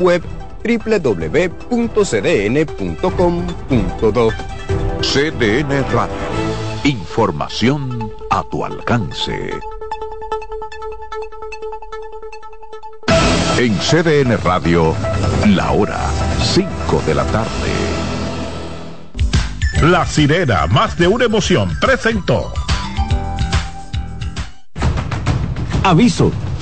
web www.cdn.com.do. CDN Radio. Información a tu alcance. En CDN Radio, la hora 5 de la tarde. La sirena, más de una emoción, presentó. Aviso.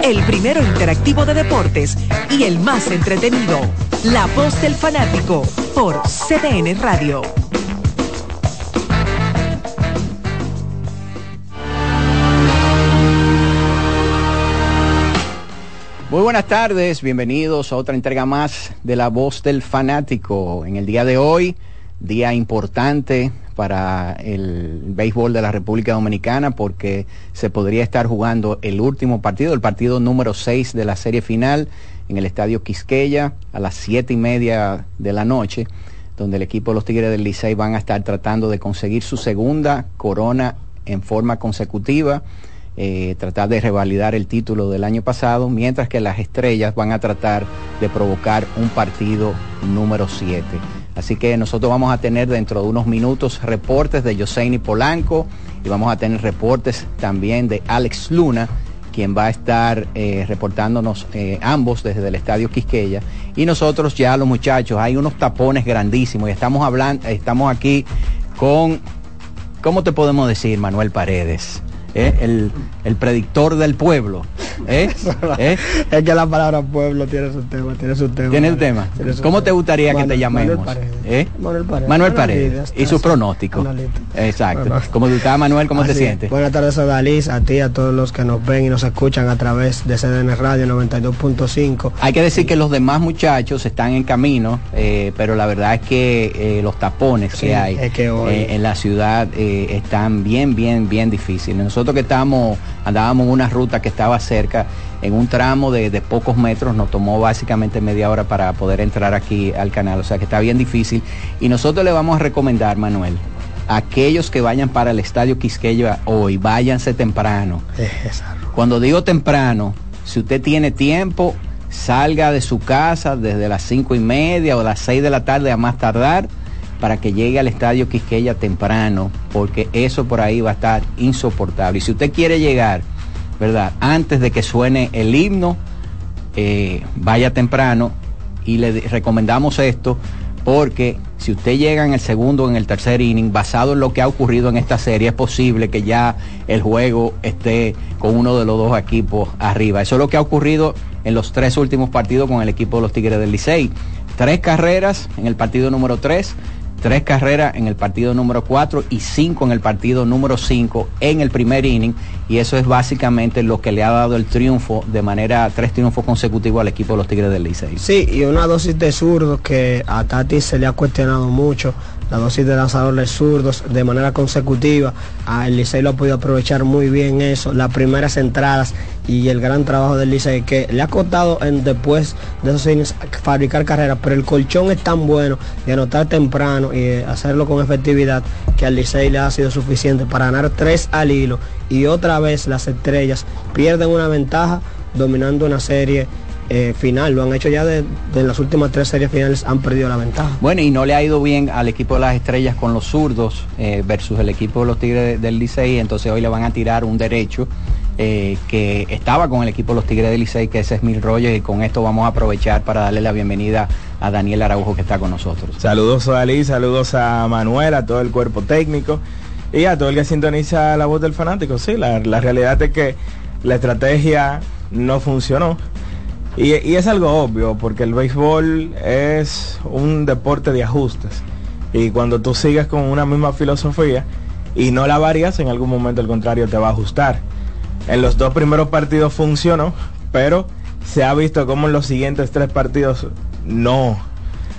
el primero interactivo de deportes y el más entretenido. La voz del fanático por CDN Radio. Muy buenas tardes, bienvenidos a otra entrega más de La voz del fanático. En el día de hoy, día importante para el béisbol de la República Dominicana porque se podría estar jugando el último partido, el partido número 6 de la serie final en el Estadio Quisqueya a las siete y media de la noche, donde el equipo de los Tigres del Licey van a estar tratando de conseguir su segunda corona en forma consecutiva. Eh, tratar de revalidar el título del año pasado, mientras que las estrellas van a tratar de provocar un partido número 7. Así que nosotros vamos a tener dentro de unos minutos reportes de Yoseini Polanco y vamos a tener reportes también de Alex Luna, quien va a estar eh, reportándonos eh, ambos desde el Estadio Quisqueya. Y nosotros ya los muchachos, hay unos tapones grandísimos y estamos hablando, estamos aquí con, ¿cómo te podemos decir, Manuel Paredes? ¿Eh? el, el predictor del pueblo. ¿Eh? ¿Eh? Es que la palabra pueblo tiene su tema, tiene su tema. ¿Tiene el tema? ¿Cómo te gustaría que te llamemos? Manuel Paredes. Manuel Paredes. y su pronóstico. Exacto. Como tú estás, Manuel, ¿cómo te sientes? Buenas tardes, Odalís, a ti, a todos los que nos ven y nos escuchan a través de CDN Radio 92.5. Hay que decir que los demás muchachos están en camino, pero la verdad es que los tapones que hay en la ciudad están bien, bien, bien difíciles. Nosotros que estamos, andábamos en una ruta que estaba cerca, en un tramo de, pocos metros, nos tomó básicamente media hora para poder entrar aquí al canal, o sea que está bien difícil. Y nosotros le vamos a recomendar, Manuel, a aquellos que vayan para el Estadio Quisqueya hoy, váyanse temprano. Cuando digo temprano, si usted tiene tiempo, salga de su casa desde las cinco y media o las seis de la tarde a más tardar para que llegue al estadio Quisqueya temprano, porque eso por ahí va a estar insoportable. Y si usted quiere llegar, ¿verdad? Antes de que suene el himno, eh, vaya temprano y le recomendamos esto porque si usted llega en el segundo o en el tercer inning, basado en lo que ha ocurrido en esta serie, es posible que ya el juego esté con uno de los dos equipos arriba. Eso es lo que ha ocurrido en los tres últimos partidos con el equipo de los Tigres del Licey. Tres carreras en el partido número tres, tres carreras en el partido número 4 y cinco en el partido número 5 en el primer inning y eso es básicamente lo que le ha dado el triunfo de manera tres triunfos consecutivos al equipo de los Tigres del Licey. Sí, y una dosis de zurdos que a Tati se le ha cuestionado mucho la dosis de lanzadores zurdos de manera consecutiva. El Licey lo ha podido aprovechar muy bien eso, las primeras entradas y el gran trabajo del Licey que le ha costado en, después de esos fabricar carreras, pero el colchón es tan bueno de anotar temprano y hacerlo con efectividad que al Licey le ha sido suficiente para ganar tres al hilo y otra vez las estrellas pierden una ventaja dominando una serie eh, final. Lo han hecho ya de, las últimas tres series finales, han perdido la ventaja. Bueno, y no le ha ido bien al equipo de las estrellas con los zurdos eh, versus el equipo de los Tigres del Licey. Entonces hoy le van a tirar un derecho eh, que estaba con el equipo de los Tigres del Licey, que es Smil Rogers. Y con esto vamos a aprovechar para darle la bienvenida a Daniel Araujo, que está con nosotros. Saludos a Dalí, saludos a Manuel, a todo el cuerpo técnico y a todo el que sintoniza la voz del fanático. Sí, la, la realidad es que la estrategia no funcionó y, es algo obvio, porque el béisbol es un deporte de ajustes. Y cuando tú sigues con una misma filosofía y no la varias, en algún momento el contrario te va a ajustar. En los dos primeros partidos funcionó, pero se ha visto como en los siguientes tres partidos no,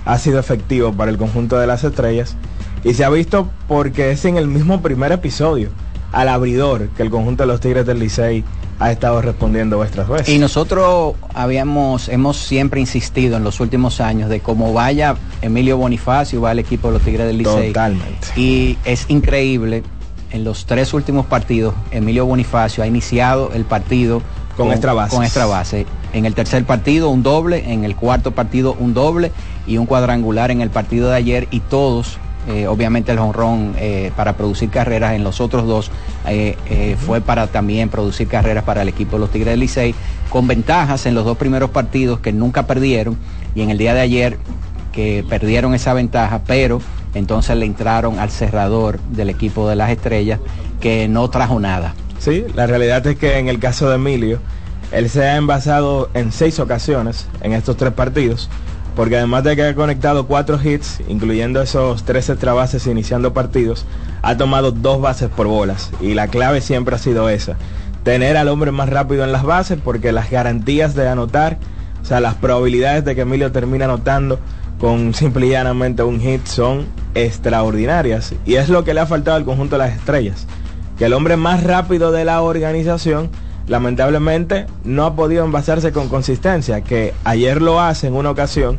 ha sido efectivo para el conjunto de las estrellas. Y se ha visto porque es en el mismo primer episodio, al abridor, que el conjunto de los Tigres del Licey ha estado respondiendo vuestras veces. Y nosotros habíamos, hemos siempre insistido en los últimos años de cómo vaya Emilio Bonifacio, va el equipo de los Tigres del Licey. Totalmente. Y es increíble, en los tres últimos partidos, Emilio Bonifacio ha iniciado el partido con, extra base. Con extra base. En el tercer partido un doble, en el cuarto partido un doble y un cuadrangular en el partido de ayer y todos eh, obviamente el honrón eh, para producir carreras en los otros dos eh, fue para también producir carreras para el equipo de los Tigres del Licey, con ventajas en los dos primeros partidos que nunca perdieron y en el día de ayer que perdieron esa ventaja, pero entonces le entraron al cerrador del equipo de las estrellas que no trajo nada. Sí, la realidad es que en el caso de Emilio, él se ha envasado en seis ocasiones en estos tres partidos porque además de que ha conectado cuatro hits, incluyendo esos tres extra bases iniciando partidos, ha tomado dos bases por bolas. Y la clave siempre ha sido esa, tener al hombre más rápido en las bases, porque las garantías de anotar, o sea, las probabilidades de que Emilio termine anotando con simple y llanamente un hit son extraordinarias. Y es lo que le ha faltado al conjunto de las estrellas, que el hombre más rápido de la organización, lamentablemente no ha podido envasarse con consistencia, que ayer lo hace en una ocasión,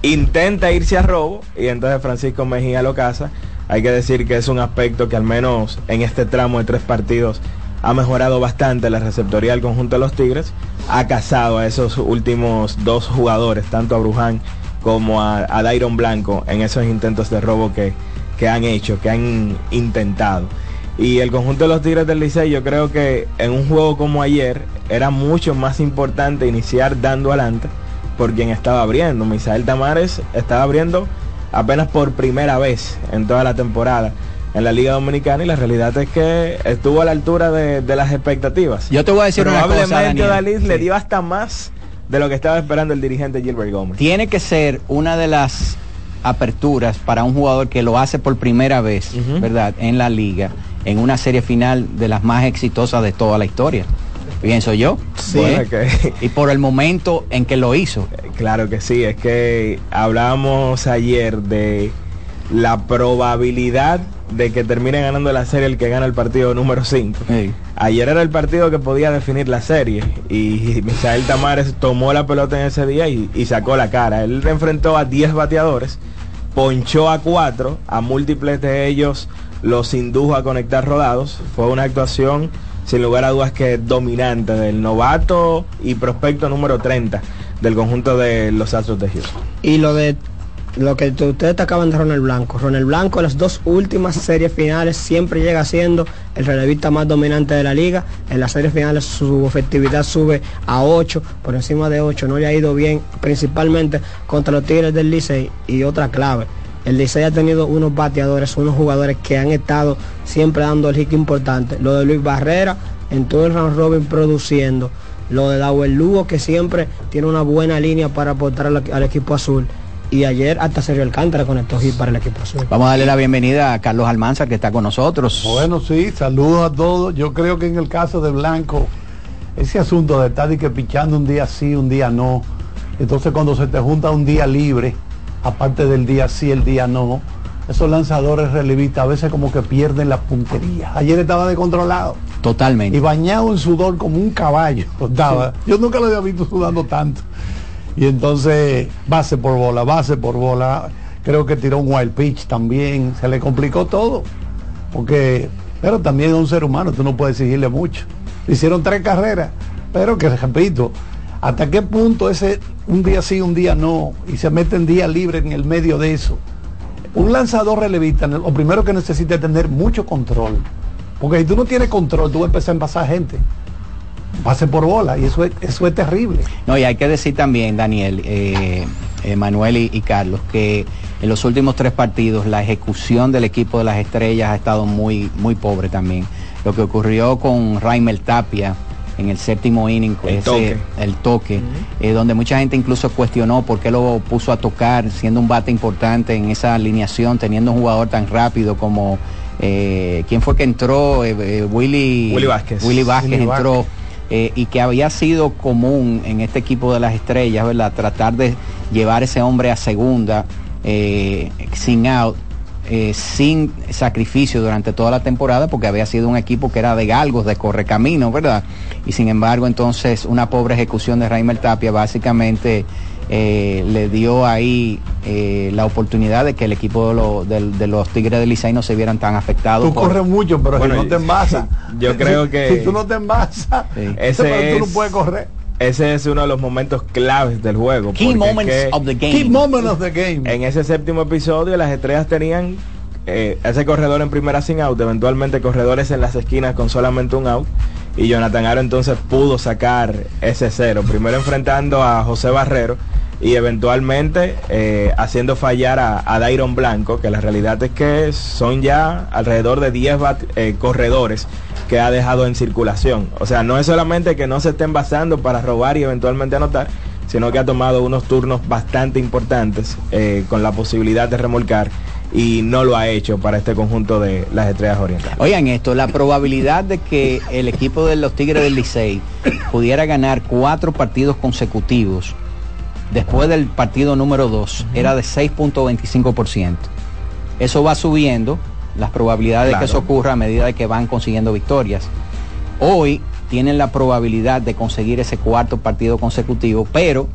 intenta irse a robo y entonces Francisco Mejía lo caza. Hay que decir que es un aspecto que al menos en este tramo de tres partidos ha mejorado bastante la receptoría del conjunto de los Tigres. Ha cazado a esos últimos dos jugadores, tanto a Bruján como a, a Blanco, en esos intentos de robo que, que han hecho, que han intentado. Y el conjunto de los Tigres del Licey, yo creo que en un juego como ayer era mucho más importante iniciar dando adelante por quien estaba abriendo. Misael Tamares estaba abriendo apenas por primera vez en toda la temporada en la Liga Dominicana y la realidad es que estuvo a la altura de, las expectativas. Yo te voy a decir Probablemente una cosa, le dio hasta más de lo que estaba esperando el dirigente Gilbert Gómez. Tiene que ser una de las aperturas para un jugador que lo hace por primera vez, ¿verdad? En la liga en una serie final de las más exitosas de toda la historia. Pienso yo. Sí. Y por el momento en que lo hizo. Claro que sí, es que hablábamos ayer de la probabilidad de que termine ganando la serie el que gana el partido número 5. Ayer era el partido que podía definir la serie y Misael Tamares tomó la pelota en ese día y, y sacó la cara. Él enfrentó a 10 bateadores, ponchó a 4, a múltiples de ellos los indujo a conectar rodados. Fue una actuación sin lugar a dudas que dominante del novato y prospecto número 30 del conjunto de los Astros de Houston. Y lo de lo que ustedes acaban de Ronald Blanco. Ronald Blanco en las dos últimas series finales siempre llega siendo el relevista más dominante de la liga. En las series finales su efectividad sube a 8, por encima de 8. No le ha ido bien, principalmente contra los Tigres del Licey. Y otra clave, el Licey ha tenido unos bateadores, unos jugadores que han estado siempre dando el hit importante. Lo de Luis Barrera en todo el round robin produciendo. Lo de Dauer Lugo que siempre tiene una buena línea para aportar al, equipo azul. Y ayer hasta Sergio Alcántara conectó hit para el equipo azul. Vamos a darle la bienvenida a Carlos Almanza que está con nosotros. Bueno, sí, saludos a todos. Yo creo que en el caso de Blanco, ese asunto de estar y que pichando un día sí, un día no. Entonces cuando se te junta un día libre, aparte del día sí, el día no, esos lanzadores relevistas a veces como que pierden la puntería. Ayer estaba descontrolado. Totalmente. Y bañado en sudor como un caballo. Estaba. Yo nunca lo había visto sudando tanto. Y entonces, base por bola, base por bola. Creo que tiró un wild pitch también. Se le complicó todo. Porque, pero también es un ser humano, tú no puedes exigirle mucho. Hicieron tres carreras. Pero que repito, ¿Hasta qué punto ese un día sí, un día no? Y se mete en día libre en el medio de eso. Un lanzador relevista, lo primero que necesita es tener mucho control. Porque si tú no tienes control, tú vas a empezar a envasar gente. Pase por bola y eso es, eso es terrible. No, y hay que decir también, Daniel, eh, eh, Manuel y, Carlos, que en los últimos tres partidos la ejecución del equipo de las estrellas ha estado muy, muy pobre también. Lo que ocurrió con Raimel Tapia, en el séptimo inning, el toque, el toque eh, donde mucha gente incluso cuestionó por qué lo puso a tocar, siendo un bate importante en esa alineación, teniendo un jugador tan rápido como eh, quién fue que entró, eh, Willy, Willy Vázquez. Willy Vázquez entró. y que había sido común en este equipo de las estrellas, ¿verdad? Tratar de llevar ese hombre a segunda eh, sin out, eh, sin sacrificio durante toda la temporada, porque había sido un equipo que era de galgos, de correcamino, ¿verdad? Y sin embargo, entonces, una pobre ejecución de Raimel Tapia básicamente eh, le dio ahí eh, la oportunidad de que el equipo de, los Tigres de Licey no se vieran tan afectados. Tú corres mucho, pero si no te envasas. Yo creo que... Si tú no te envasas, ese tú no puedes correr. Ese es uno de los momentos claves del juego. Key moments of the game. Key moments of the game. En ese séptimo episodio las estrellas tenían eh, ese corredor en primera sin out, eventualmente corredores en las esquinas con solamente un out. Y Jonathan Aro entonces pudo sacar ese cero. Primero enfrentando a José Barrero y eventualmente eh, haciendo fallar a, a, Dairon Blanco, que la realidad es que son ya alrededor de 10 eh, corredores que ha dejado en circulación. O sea, no es solamente que no se estén basando para robar y eventualmente anotar, sino que ha tomado unos turnos bastante importantes eh, con la posibilidad de remolcar y no lo ha hecho para este conjunto de las estrellas orientales. Oigan esto, la probabilidad de que el equipo de los Tigres del Licey pudiera ganar cuatro partidos consecutivos después del partido número 2 era de 6.25%. Eso va subiendo, las probabilidades de que eso ocurra a medida de que van consiguiendo victorias. Hoy tienen la probabilidad de conseguir ese cuarto partido consecutivo, pero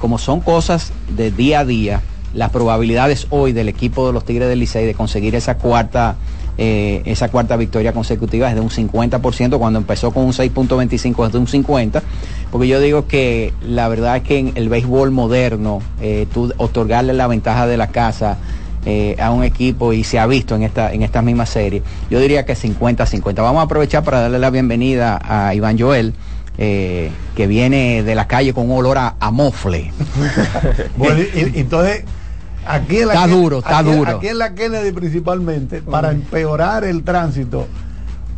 como son cosas de día a día, las probabilidades hoy del equipo de los Tigres del Licey de conseguir esa cuarta eh, esa cuarta victoria consecutiva es de un 50%, cuando empezó con un 6.25 es de un 50%, porque yo digo que la verdad es que en el béisbol moderno, eh, tú otorgarle la ventaja de la casa eh, a un equipo y se ha visto en esta, en esta misma serie, yo diría que 50-50. Vamos a aprovechar para darle la bienvenida a Iván Joel. que viene de la calle con un olor a, mofle. bueno, entonces Aquí en la está duro, está duro. Aquí en la Kennedy principalmente, para empeorar el tránsito,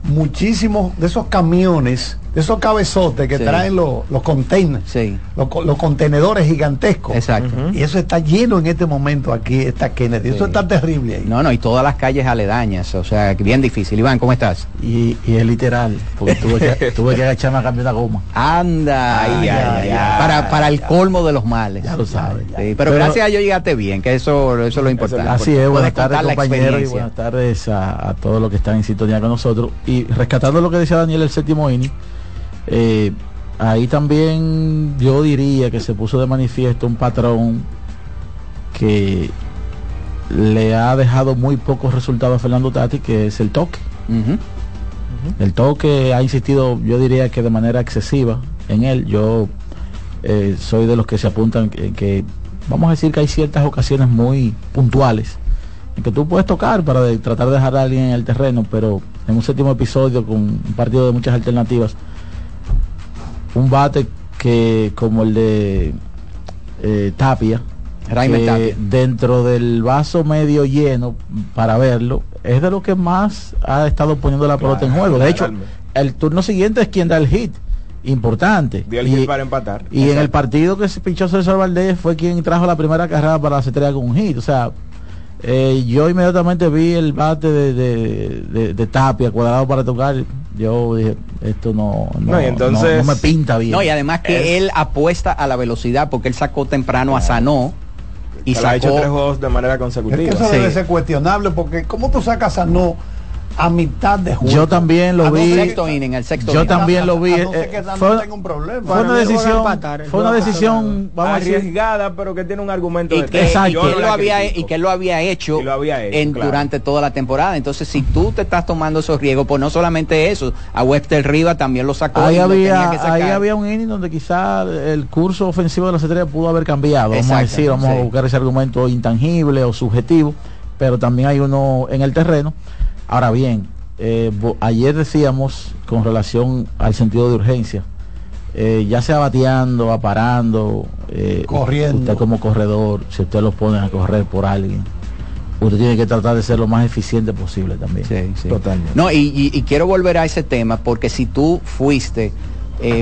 muchísimos de esos camiones esos cabezotes que traen los, los containers, los, contenedores gigantescos. Exacto. Y eso está lleno en este momento aquí, está Kennedy. Eso está terrible ahí. No, no, y todas las calles aledañas, o sea, bien difícil. Iván, ¿cómo estás? Y, es literal, porque tuve que, tuve que agacharme a cambiar la goma. Anda, para, para el colmo de los males. Ya lo sabes. pero, gracias a Dios llegaste bien, que eso, eso es lo importante. Así es, buenas tardes compañeros y buenas tardes a, a todos los que están en sintonía con nosotros. Y rescatando lo que decía Daniel el séptimo inning, eh, ahí también yo diría que se puso de manifiesto un patrón que le ha dejado muy pocos resultados a Fernando Tati, que es el toque. El toque ha insistido, yo diría que de manera excesiva en él. Yo eh, soy de los que se apuntan en que, vamos a decir que hay ciertas ocasiones muy puntuales en que tú puedes tocar para tratar de dejar a alguien en el terreno, pero en un séptimo episodio con un partido de muchas alternativas, un bate que como el de eh, Tapia, dentro del vaso medio lleno para verlo, es de lo que más ha estado poniendo la pelota en juego. De hecho, el turno siguiente es quien da el hit importante. y, para empatar. Y en el partido que se pinchó César Valdés fue quien trajo la primera carrera para la estrella con un hit. O sea, eh, yo inmediatamente vi el bate de, de, Tapia cuadrado para tocar. Yo dije, esto no, no, entonces, me pinta bien. No, y además que él apuesta a la velocidad porque él sacó temprano a Sanó. Y sacó... ha hecho tres juegos de manera consecutiva. eso debe ser cuestionable porque ¿cómo tú sacas a Sanó a mitad de juego. Yo también lo vi. en el sexto yo también lo vi. Eh, fue, un problema. fue una decisión, fue una decisión vamos arriesgada, pero que tiene un argumento y que, y que, lo había, y que lo había hecho, en, durante toda la temporada. Entonces, si tú te estás tomando esos riesgos, pues no solamente eso, a Webster Riva también lo sacó. Ahí, había, ahí había un inning donde quizá el curso ofensivo de la estrellas pudo haber cambiado. Vamos a decir, vamos a buscar ese argumento intangible o subjetivo, pero también hay uno en el terreno Ahora bien, eh, ayer decíamos con relación al sentido de urgencia, eh, ya sea bateando, aparando, eh, corriendo. Usted como corredor, si usted lo pone a correr por alguien, usted tiene que tratar de ser lo más eficiente posible también. Sí, sí. Totalmente. No, y, quiero volver a ese tema porque si tú fuiste,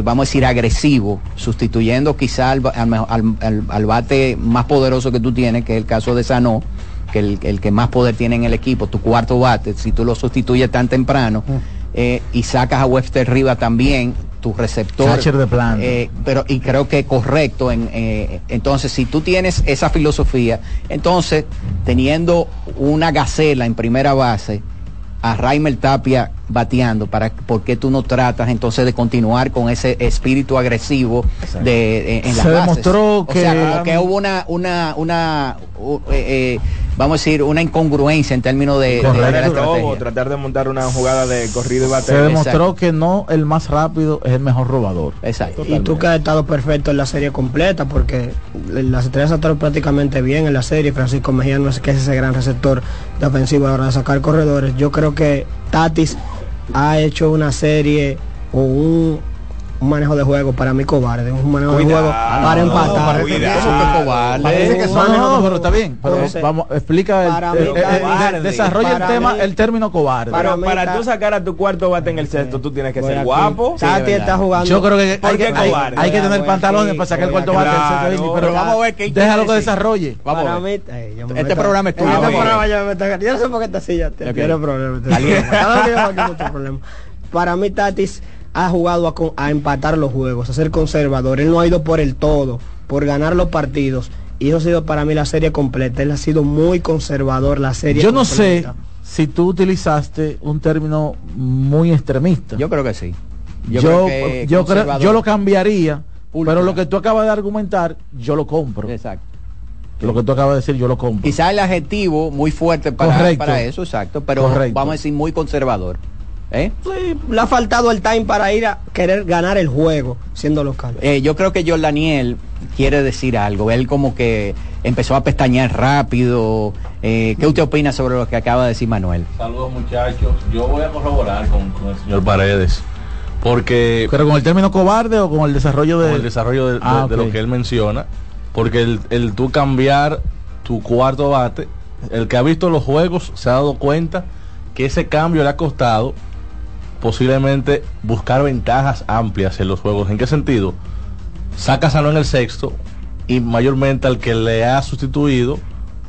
vamos a decir, agresivo, sustituyendo quizá al, al, bate más poderoso que tú tienes, que es el caso de Sanó, que el, que más poder tiene en el equipo, tu cuarto bate, si tú lo sustituyes tan temprano mm. eh, y sacas a Webster Riva también, tu receptor. de plan. Eh, pero, y creo que correcto. En, entonces, si tú tienes esa filosofía, entonces, teniendo una gacela en primera base, a Raimel Tapia bateando, para por qué tú no tratas entonces de continuar con ese espíritu agresivo de, en, Se demostró que, o sea, como que hubo una una una eh, eh, vamos a decir una incongruencia en términos de, tratar de montar una jugada de corrido y bater. Se demostró que no el más rápido es el mejor robador. Exacto. Y tú que has estado perfecto en la serie completa porque las estrellas estado prácticamente bien en la serie, Francisco Mejía no es que es ese gran receptor de ofensiva a la hora de sacar corredores. Yo creo que Tatis ha hecho una serie o un, un manejo de juego para mí cobarde, un manejo de juego para empatar. no, pero está bien. Pero vamos, explica el, el, desarrolla el tema, el término cobarde. Para, para tú sacar a tu cuarto bate en el sexto, tú tienes que ser guapo. Tati está jugando. Yo creo que hay que, hay, que tener pantalones para sacar el cuarto bate en el sexto pero vamos a ver qué déjalo que desarrolle. Vamos a ver. Este programa es tuyo. Este programa ya me está Yo no sé por qué esta silla tiene problemas. Para mí Tatis ha jugado a, a, empatar los juegos, a ser conservador. Él no ha ido por el todo, por ganar los partidos. Y eso ha sido para mí la serie completa. Él ha sido muy conservador la serie. Yo no sé si tú utilizaste un término muy extremista. Yo creo que sí. Yo, yo, creo, yo, lo cambiaría, pero lo que tú acabas de argumentar, yo lo compro. Exacto. Lo que tú acabas de decir, yo lo compro. Quizá el adjetivo muy fuerte para, para eso, exacto, pero vamos a decir muy conservador. ¿Eh? le ha faltado el time para ir a querer ganar el juego siendo local. Eh, yo creo que John Daniel quiere decir algo. Él como que empezó a pestañear rápido. Eh, ¿Qué usted opina sobre lo que acaba de decir Manuel? Saludos muchachos. Yo voy a corroborar con, el señor Paredes. Porque... ¿Pero con el término cobarde o con el desarrollo de...? el desarrollo de, ah, lo que él menciona. Porque el, el tú cambiar tu cuarto bate, el que ha visto los juegos se ha dado cuenta que ese cambio le ha costado posiblemente buscar ventajas amplias en los juegos. ¿En qué sentido? Saca Sano en el sexto y mayormente al que le ha sustituido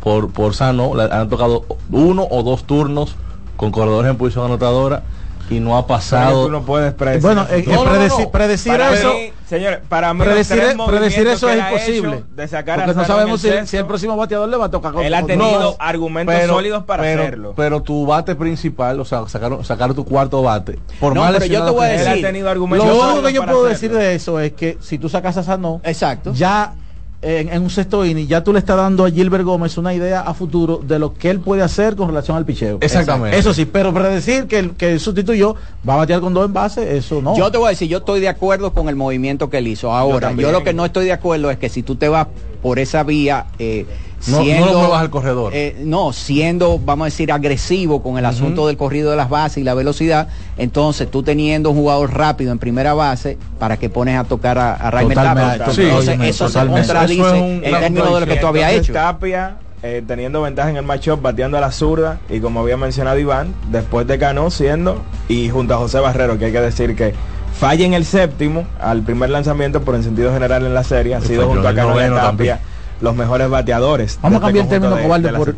por, por Sano, le han tocado uno o dos turnos con corredores en posición anotadora y no ha pasado. Tú no puedes predecir. Bueno, eh, predecir, predecir eso. señor, para mí predecir, predecir eso es imposible. De sacar porque no sabemos si, el próximo bateador le va a tocar. Él ha tenido argumentos sólidos para hacerlo. Pero tu bate principal, o sea, sacar, sacar tu cuarto bate. Por no, pero yo te voy a decir. Él ha tenido argumentos lo único que yo puedo decir de eso es que si tú sacas a Sano, exacto, ya en, un sexto inning, ya tú le estás dando a Gilbert Gómez una idea a futuro de lo que él puede hacer con relación al picheo. Exactamente. Eso sí, pero para decir que el que sustituyó va a batear con dos envases, eso no. Yo te voy a decir, yo estoy de acuerdo con el movimiento que él hizo. Ahora, yo, lo que no estoy de acuerdo es que si tú te vas por esa vía, eh, no, siendo, no lo muevas al corredor. Eh, no, siendo, vamos a decir, agresivo con el asunto del corrido de las bases y la velocidad, entonces tú teniendo un jugador rápido en primera base, ¿para que pones a tocar a, a Raimel Tapia? Sí, entonces eso se contradice en términos de lo que tú habías hecho. Tapia eh, teniendo ventaja en el matchup, bateando a la zurda y como había mencionado Iván, después de Cano siendo y junto a José Barrero, que hay que decir que falla en el séptimo al primer lanzamiento por en sentido general en la serie, ha sido junto a Cano y Tapia los mejores bateadores. Vamos a cambiar el término cobarde por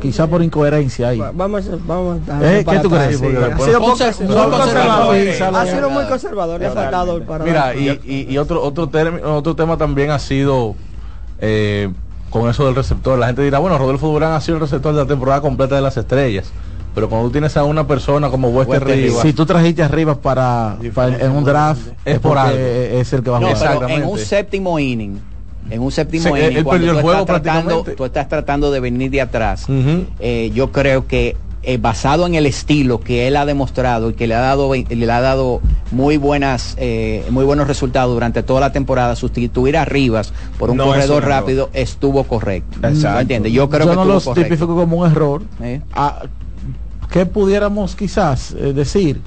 quizá por incoherencia ahí. Vamos, vamos ¿Eh? ¿Qué tú crees? ha sido, conservador. Ha sido muy conservador. Mira, y, y, otro otro término, otro tema también ha sido eh, con eso del receptor. La gente dirá, bueno, Rodolfo Durán ha sido el receptor de la temporada completa de las estrellas. Pero cuando tú tienes a una persona como Wester Rivas, si tú trajiste arriba para, en un draft, es por algo. Es el que va a jugar. en un séptimo inning en un séptimo inning, cuando tú, estás tratando, tú estás tratando de venir de atrás, eh, yo creo que eh, basado en el estilo que él ha demostrado y que le ha dado le ha dado muy buenas eh, muy buenos resultados durante toda la temporada sustituir a Rivas por un corredor rápido estuvo correcto. ¿entiendes? yo creo que no lo tipifico como un error. Ah, ¿qué pudiéramos quizás decir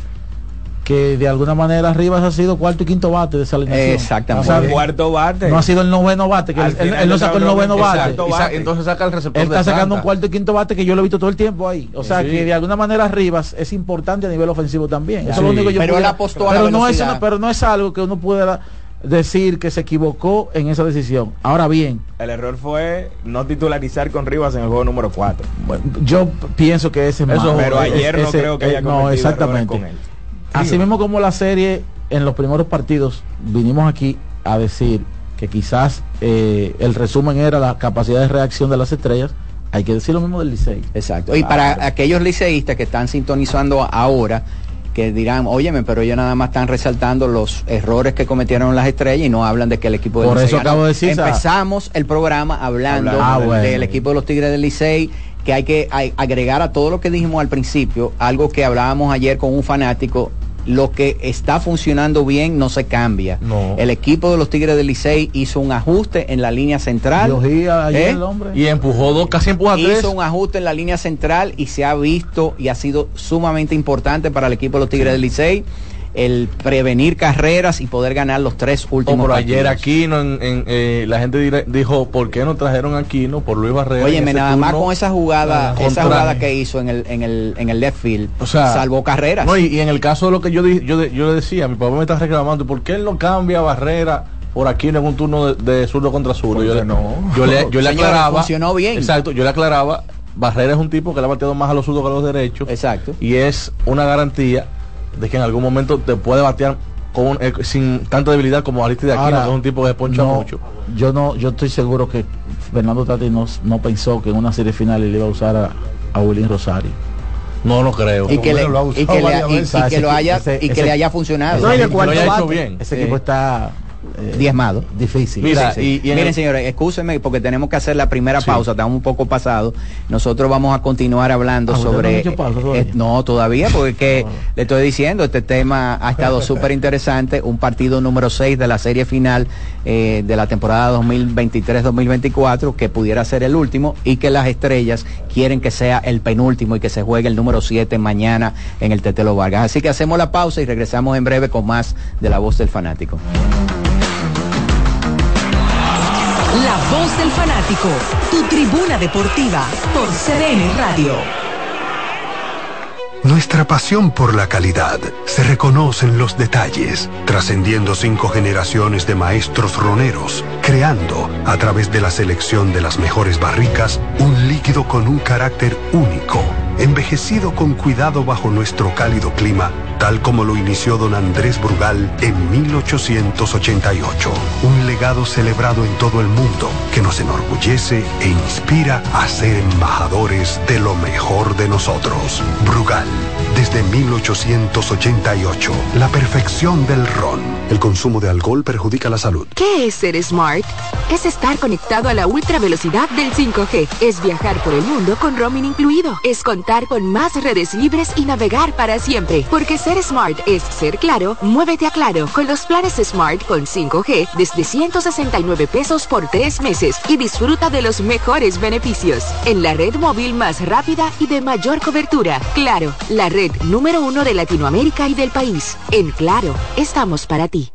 que de alguna manera Rivas ha sido cuarto y quinto bate de esa alineación. Exactamente. cuarto bate. No ha sido el noveno bate, que él, no sacó el noveno bate. Entonces saca el receptor. Él está sacando un cuarto y quinto bate que yo lo he visto todo el tiempo ahí. O sea que de alguna manera Rivas es importante a nivel ofensivo también. Eso es lo único que yo pero, él apostó pero no es pero no es algo que uno pueda decir que se equivocó en esa decisión. Ahora bien. El error fue no titularizar con Rivas en el juego número 4. yo pienso que ese es Eso, Pero ayer no creo que haya no, exactamente. con él. Así mismo como la serie en los primeros partidos vinimos aquí a decir que quizás eh, el resumen era la capacidad de reacción de las estrellas, hay que decir lo mismo del Licey. Exacto. Y para aquellos liceístas que están sintonizando ahora, que dirán, óyeme, pero ellos nada más están resaltando los errores que cometieron las estrellas y no hablan de que el equipo de Por eso acabo de decir. Empezamos el programa hablando ah, del equipo de los Tigres del Licey que hay que agregar a todo lo que dijimos al principio, algo que hablábamos ayer con un fanático, lo que está funcionando bien no se cambia. El equipo de los Tigres del Licey hizo un ajuste en la línea central. ¿Eh? Y empujó dos, casi empujó Hizo un ajuste en la línea central y se ha visto y ha sido sumamente importante para el equipo de los Tigres del Licey el prevenir carreras y poder ganar los tres últimos por ayer aquí en, eh, la gente dijo por qué no trajeron aquí no por Luis Barrera oye nada más con esa jugada esa jugada que hizo en el en el en el left field o sea, salvó carreras. y, en el caso de lo que yo yo, yo le decía mi papá me está reclamando por qué él no cambia Barrera por aquí en un turno de, zurdo contra zurdo yo, no. yo le yo le aclaraba funcionó bien. Exacto yo le aclaraba Barrera es un tipo que le ha bateado más a los zurdos que a los derechos exacto. y es una garantía de que en algún momento te puede batear con, eh, sin tanta debilidad como Aristide de aquí, es un tipo que poncha mucho. Yo no, yo estoy seguro que Fernando Tati no, no pensó que en una serie final le iba a usar a, a Willy Rosario. No lo creo. Y que, le, y que, lo haya y que le haya funcionado. No, y bien. Ese equipo está eh, diezmado. Difícil. Mira, Y, Miren, señores, escúsenme porque tenemos que hacer la primera pausa, estamos un poco pasado. Nosotros vamos a continuar hablando ah, sobre... Eh, no, todavía, porque le estoy diciendo, este tema ha estado súper interesante. Un partido número 6 de la serie final eh, de la temporada 2023-2024, que pudiera ser el último, y que las estrellas quieren que sea el penúltimo y que se juegue el número 7 mañana en el Tetelo Vargas. Así que hacemos la pausa y regresamos en breve con más de la voz del fanático. La voz del fanático, tu tribuna deportiva por CDN Radio. Nuestra pasión por la calidad se reconoce en los detalles, trascendiendo cinco generaciones de maestros roneros, creando, a través de la selección de las mejores barricas, un líquido con un carácter único, envejecido con cuidado bajo nuestro cálido clima tal como lo inició don Andrés Brugal en 1888. Un legado celebrado en todo el mundo que nos enorgullece e inspira a ser embajadores de lo mejor de nosotros. Brugal, desde 1888, la perfección del ron. El consumo de alcohol perjudica la salud. ¿Qué es ser smart? Es estar conectado a la ultra velocidad del 5G. Es viajar por el mundo con roaming incluido. Es con más redes libres y navegar para siempre. Porque ser smart es ser claro, muévete a claro con los planes Smart con 5G desde 169 pesos por tres meses y disfruta de los mejores beneficios. En la red móvil más rápida y de mayor cobertura. Claro, la red número uno de Latinoamérica y del país. En Claro, estamos para ti.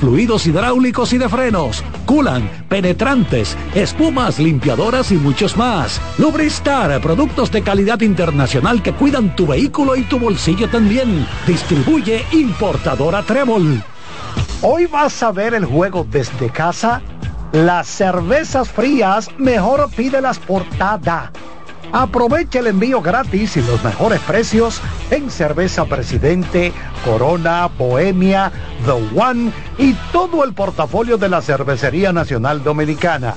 fluidos hidráulicos y de frenos, culan, penetrantes, espumas, limpiadoras y muchos más. Lubristar, productos de calidad internacional que cuidan tu vehículo y tu bolsillo también. Distribuye importadora Trébol. Hoy vas a ver el juego desde casa. Las cervezas frías, mejor pídelas portada Aprovecha el envío gratis y los mejores precios en cerveza Presidente, Corona, Bohemia, The One y todo el portafolio de la Cervecería Nacional Dominicana.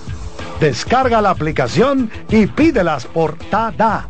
Descarga la aplicación y pídelas por TADA.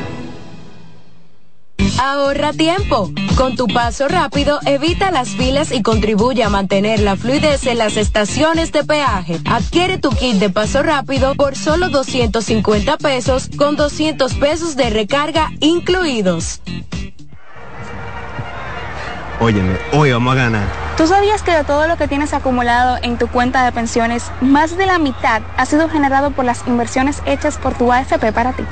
Ahorra tiempo. Con tu paso rápido, evita las filas y contribuye a mantener la fluidez en las estaciones de peaje. Adquiere tu kit de paso rápido por solo 250 pesos con 200 pesos de recarga incluidos. Óyeme, hoy vamos a ganar. ¿Tú sabías que de todo lo que tienes acumulado en tu cuenta de pensiones, más de la mitad ha sido generado por las inversiones hechas por tu AFP para ti?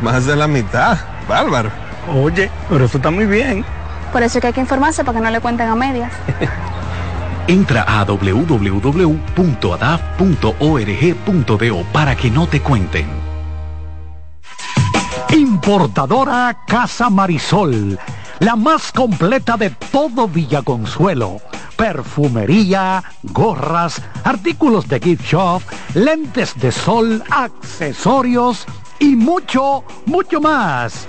Más de la mitad, bárbaro. Oye, pero eso está muy bien. Por eso es que hay que informarse para que no le cuenten a medias. Entra a www.adaf.org.do para que no te cuenten. Importadora Casa Marisol, la más completa de todo Villaconsuelo. Perfumería, gorras, artículos de gift shop, lentes de sol, accesorios y mucho, mucho más.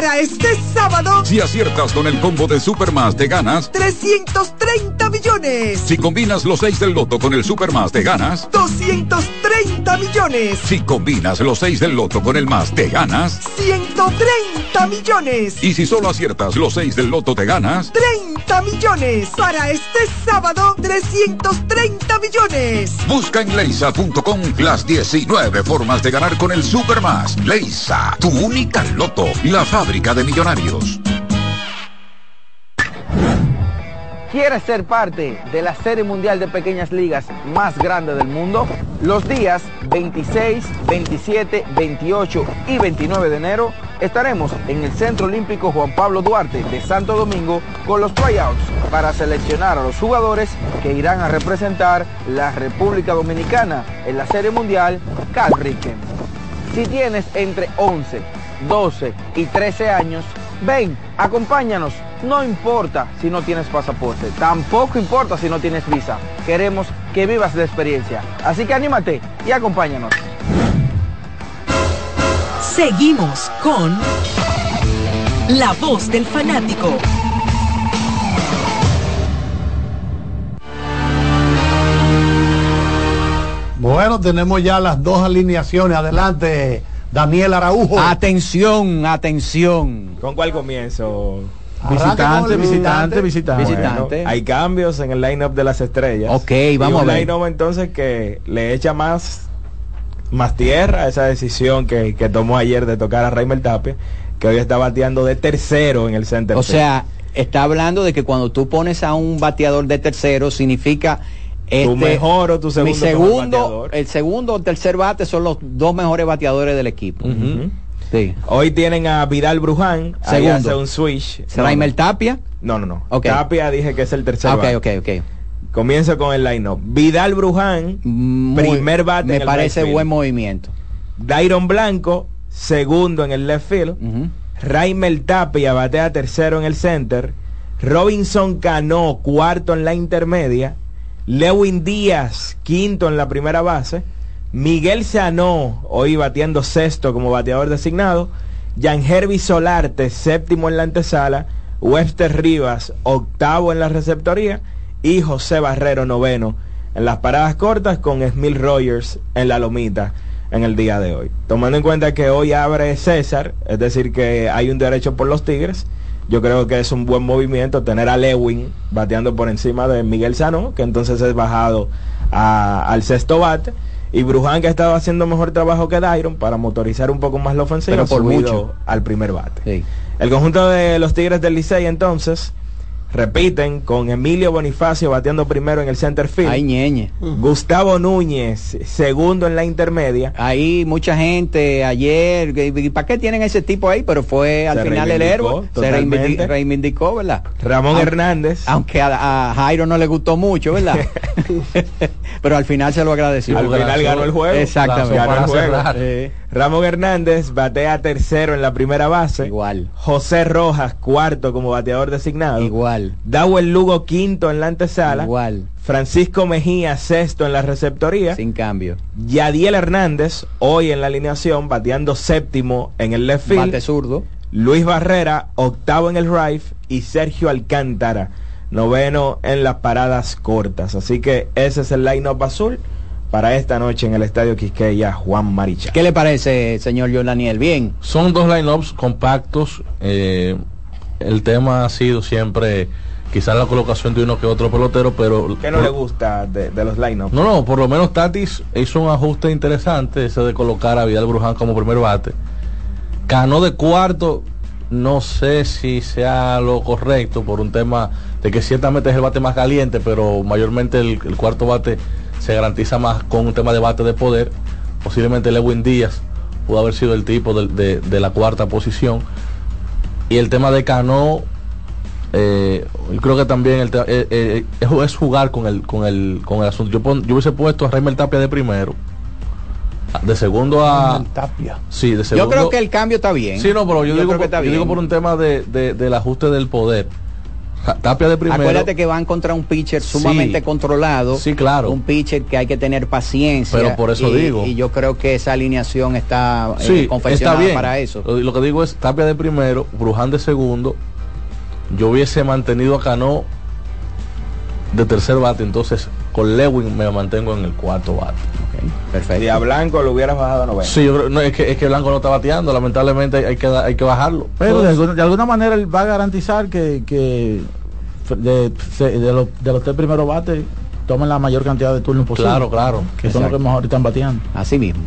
Para este sábado, Si aciertas con el combo de Supermas, te ganas. 330 millones. Si combinas los 6 del loto con el Supermas, te ganas. 230 millones. Si combinas los 6 del loto con el más, te ganas. 130 millones. Y si solo aciertas los 6 del loto, te ganas. 30 millones. Para este sábado, 330 millones. Busca en leisa.com las 19 formas de ganar con el Supermas. Leisa, tu única loto, la fábrica de millonarios. ¿Quieres ser parte de la Serie Mundial de Pequeñas Ligas más grande del mundo? Los días 26, 27, 28 y 29 de enero estaremos en el Centro Olímpico Juan Pablo Duarte de Santo Domingo con los tryouts para seleccionar a los jugadores que irán a representar la República Dominicana en la Serie Mundial Cal. Si tienes entre 11, 12 y 13 años, ven, acompáñanos. No importa si no tienes pasaporte, tampoco importa si no tienes visa. Queremos que vivas la experiencia. Así que anímate y acompáñanos. Seguimos con La Voz del Fanático. Bueno, tenemos ya las dos alineaciones. Adelante, Daniel Araujo. Atención, atención. ¿Con cuál comienzo? Visitante, visitante, visitante. Bueno, hay cambios en el line-up de las estrellas. Ok, vamos Y un a ver. line-up entonces que le echa más, más tierra a esa decisión que, que tomó ayer de tocar a Raimel Tapia, que hoy está bateando de tercero en el center. O field. sea, está hablando de que cuando tú pones a un bateador de tercero significa este, mejor o tu mi segundo mejor segundo, bateador. el segundo o tercer bate son los dos mejores bateadores del equipo. Sí. Hoy tienen a Vidal Bruján, Segundo. hace un switch. Raimel Tapia. No, no, no. Ok. Tapia dije que es el tercer Ah, ok, bate. ok, ok. Comienzo con el line-up. Vidal Bruján, Muy- primer bate Me en el parece buen movimiento. Dairon Blanco, segundo en el left field. Raimel Tapia batea tercero en el center. Robinson Cano, cuarto en la intermedia. Lewin Díaz, quinto en la primera base. Miguel Sanó, hoy bateando sexto como bateador designado. Jan Herby Solarte, séptimo en la antesala. Webster Rivas, octavo en la receptoría, y José Barrero, noveno en las paradas cortas, con Smil Rogers en la lomita en el día de hoy. Tomando en cuenta que hoy abre César, es decir, que hay un derecho por los Tigres, yo creo que es un buen movimiento tener a Lewin bateando por encima de Miguel Sano, que entonces es bajado al sexto bate. Y Bruján que ha estado haciendo mejor trabajo que Dairon para motorizar un poco más la ofensiva, Pero por mucho al primer bate. El conjunto de los Tigres del Licey entonces repiten con Emilio Bonifacio bateando primero en el center field. Ay, ñeñe. Gustavo Núñez, segundo en la intermedia. Ahí mucha gente ayer, ¿para qué tienen ese tipo ahí? Pero fue al final el héroe. Se reivindicó, ¿verdad? Ramón Hernández. Aunque a, Jairo no le gustó mucho, ¿verdad? Pero al final se lo agradeció. Al final ganó el juego. Exactamente. Ganó el juego. Ramón Hernández batea tercero en la primera base. Igual. José Rojas, cuarto como bateador designado. Igual. Dawel Lugo, quinto en la antesala. Igual. Francisco Mejía, sexto en la receptoría. Sin cambio. Yadiel Hernández, hoy en la alineación, bateando séptimo en el left field. Bate zurdo. Luis Barrera, octavo en el right. Y Sergio Alcántara, noveno en las paradas cortas. Así que ese es el line-up azul para esta noche en el Estadio Quisqueya Juan Maricha. ¿Qué le parece, señor Daniel? Bien. Son dos lineups compactos. Eh, el tema ha sido siempre quizás la colocación de uno que otro pelotero, pero... ¿Qué no le gusta de, los lineups? No, no, por lo menos Tatis hizo un ajuste interesante, ese de colocar a Vidal Bruján como primer bate. Cano de cuarto, no sé si sea lo correcto por un tema de que ciertamente es el bate más caliente, pero mayormente el cuarto bate se garantiza más con un tema de bate de poder. Posiblemente Lewin Díaz pudo haber sido el tipo de, la cuarta posición. Y el tema de Cano, eh, yo creo que también el, eh, eh, es, jugar con el, con el, con el asunto. Yo, yo hubiese puesto a Raimel Tapia de primero. De segundo a. Tapia. Sí, de segundo. Yo creo que el cambio está bien. Sí, no, pero yo, digo, yo digo por un tema de, del ajuste del poder Tapia de primero. Acuérdate que van contra un pitcher sumamente controlado. Sí, claro. Un pitcher que hay que tener paciencia. Pero por eso digo. Y yo creo que esa alineación está eh, confeccionada para eso. Lo, que digo es Tapia de primero, Bruján de segundo. Yo hubiese mantenido a Cano de tercer bate, entonces con Lewin me mantengo en el cuarto bate. perfecto. Y a Blanco lo hubieras bajado a noveno. Sí, no, es, que, es que Blanco no está bateando, lamentablemente hay que, hay que bajarlo. Pero de, alguna, de alguna manera él va a garantizar que, que de, los, de los tres primeros bates tomen la mayor cantidad de turnos posible. Claro, claro. Que son los que mejor están bateando. Así mismo.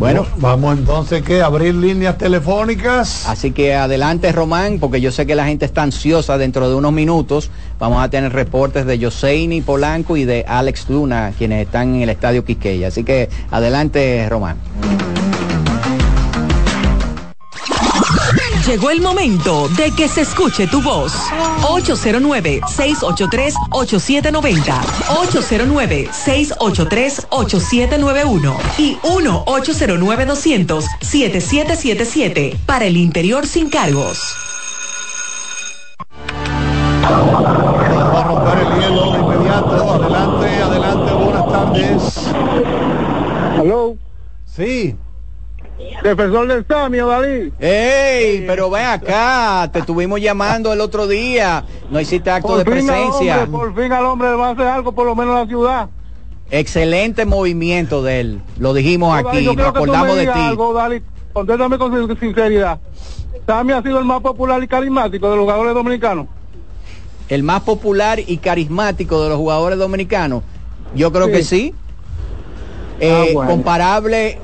Bueno, vamos entonces que abrir líneas telefónicas. Así que adelante Román, porque yo sé que la gente está ansiosa dentro de unos minutos. Vamos a tener reportes de Joseini Polanco y de Alex Luna, quienes están en el estadio Quisqueya. Así que adelante Román. Llegó el momento de que se escuche tu voz. 809-683-8790. 809-683-8791. Y 1-809-200-7777. Para el interior sin cargos. Vamos a romper el hielo de inmediato. Adelante, adelante. Buenas tardes. Hello. Sí. Defensor del Samio, David. ¡Ey! Pero ven acá, te estuvimos llamando el otro día. No hiciste acto de presencia. por fin al hombre le va a hacer algo, por lo menos en la ciudad. Excelente movimiento de él. Lo dijimos aquí, nos acordamos de ti. Algo, Dali, contéstame con sinceridad. Sammy ha sido el más popular y carismático de los jugadores dominicanos. El más popular y carismático de los jugadores dominicanos. Yo creo que sí. Eh, ah, comparable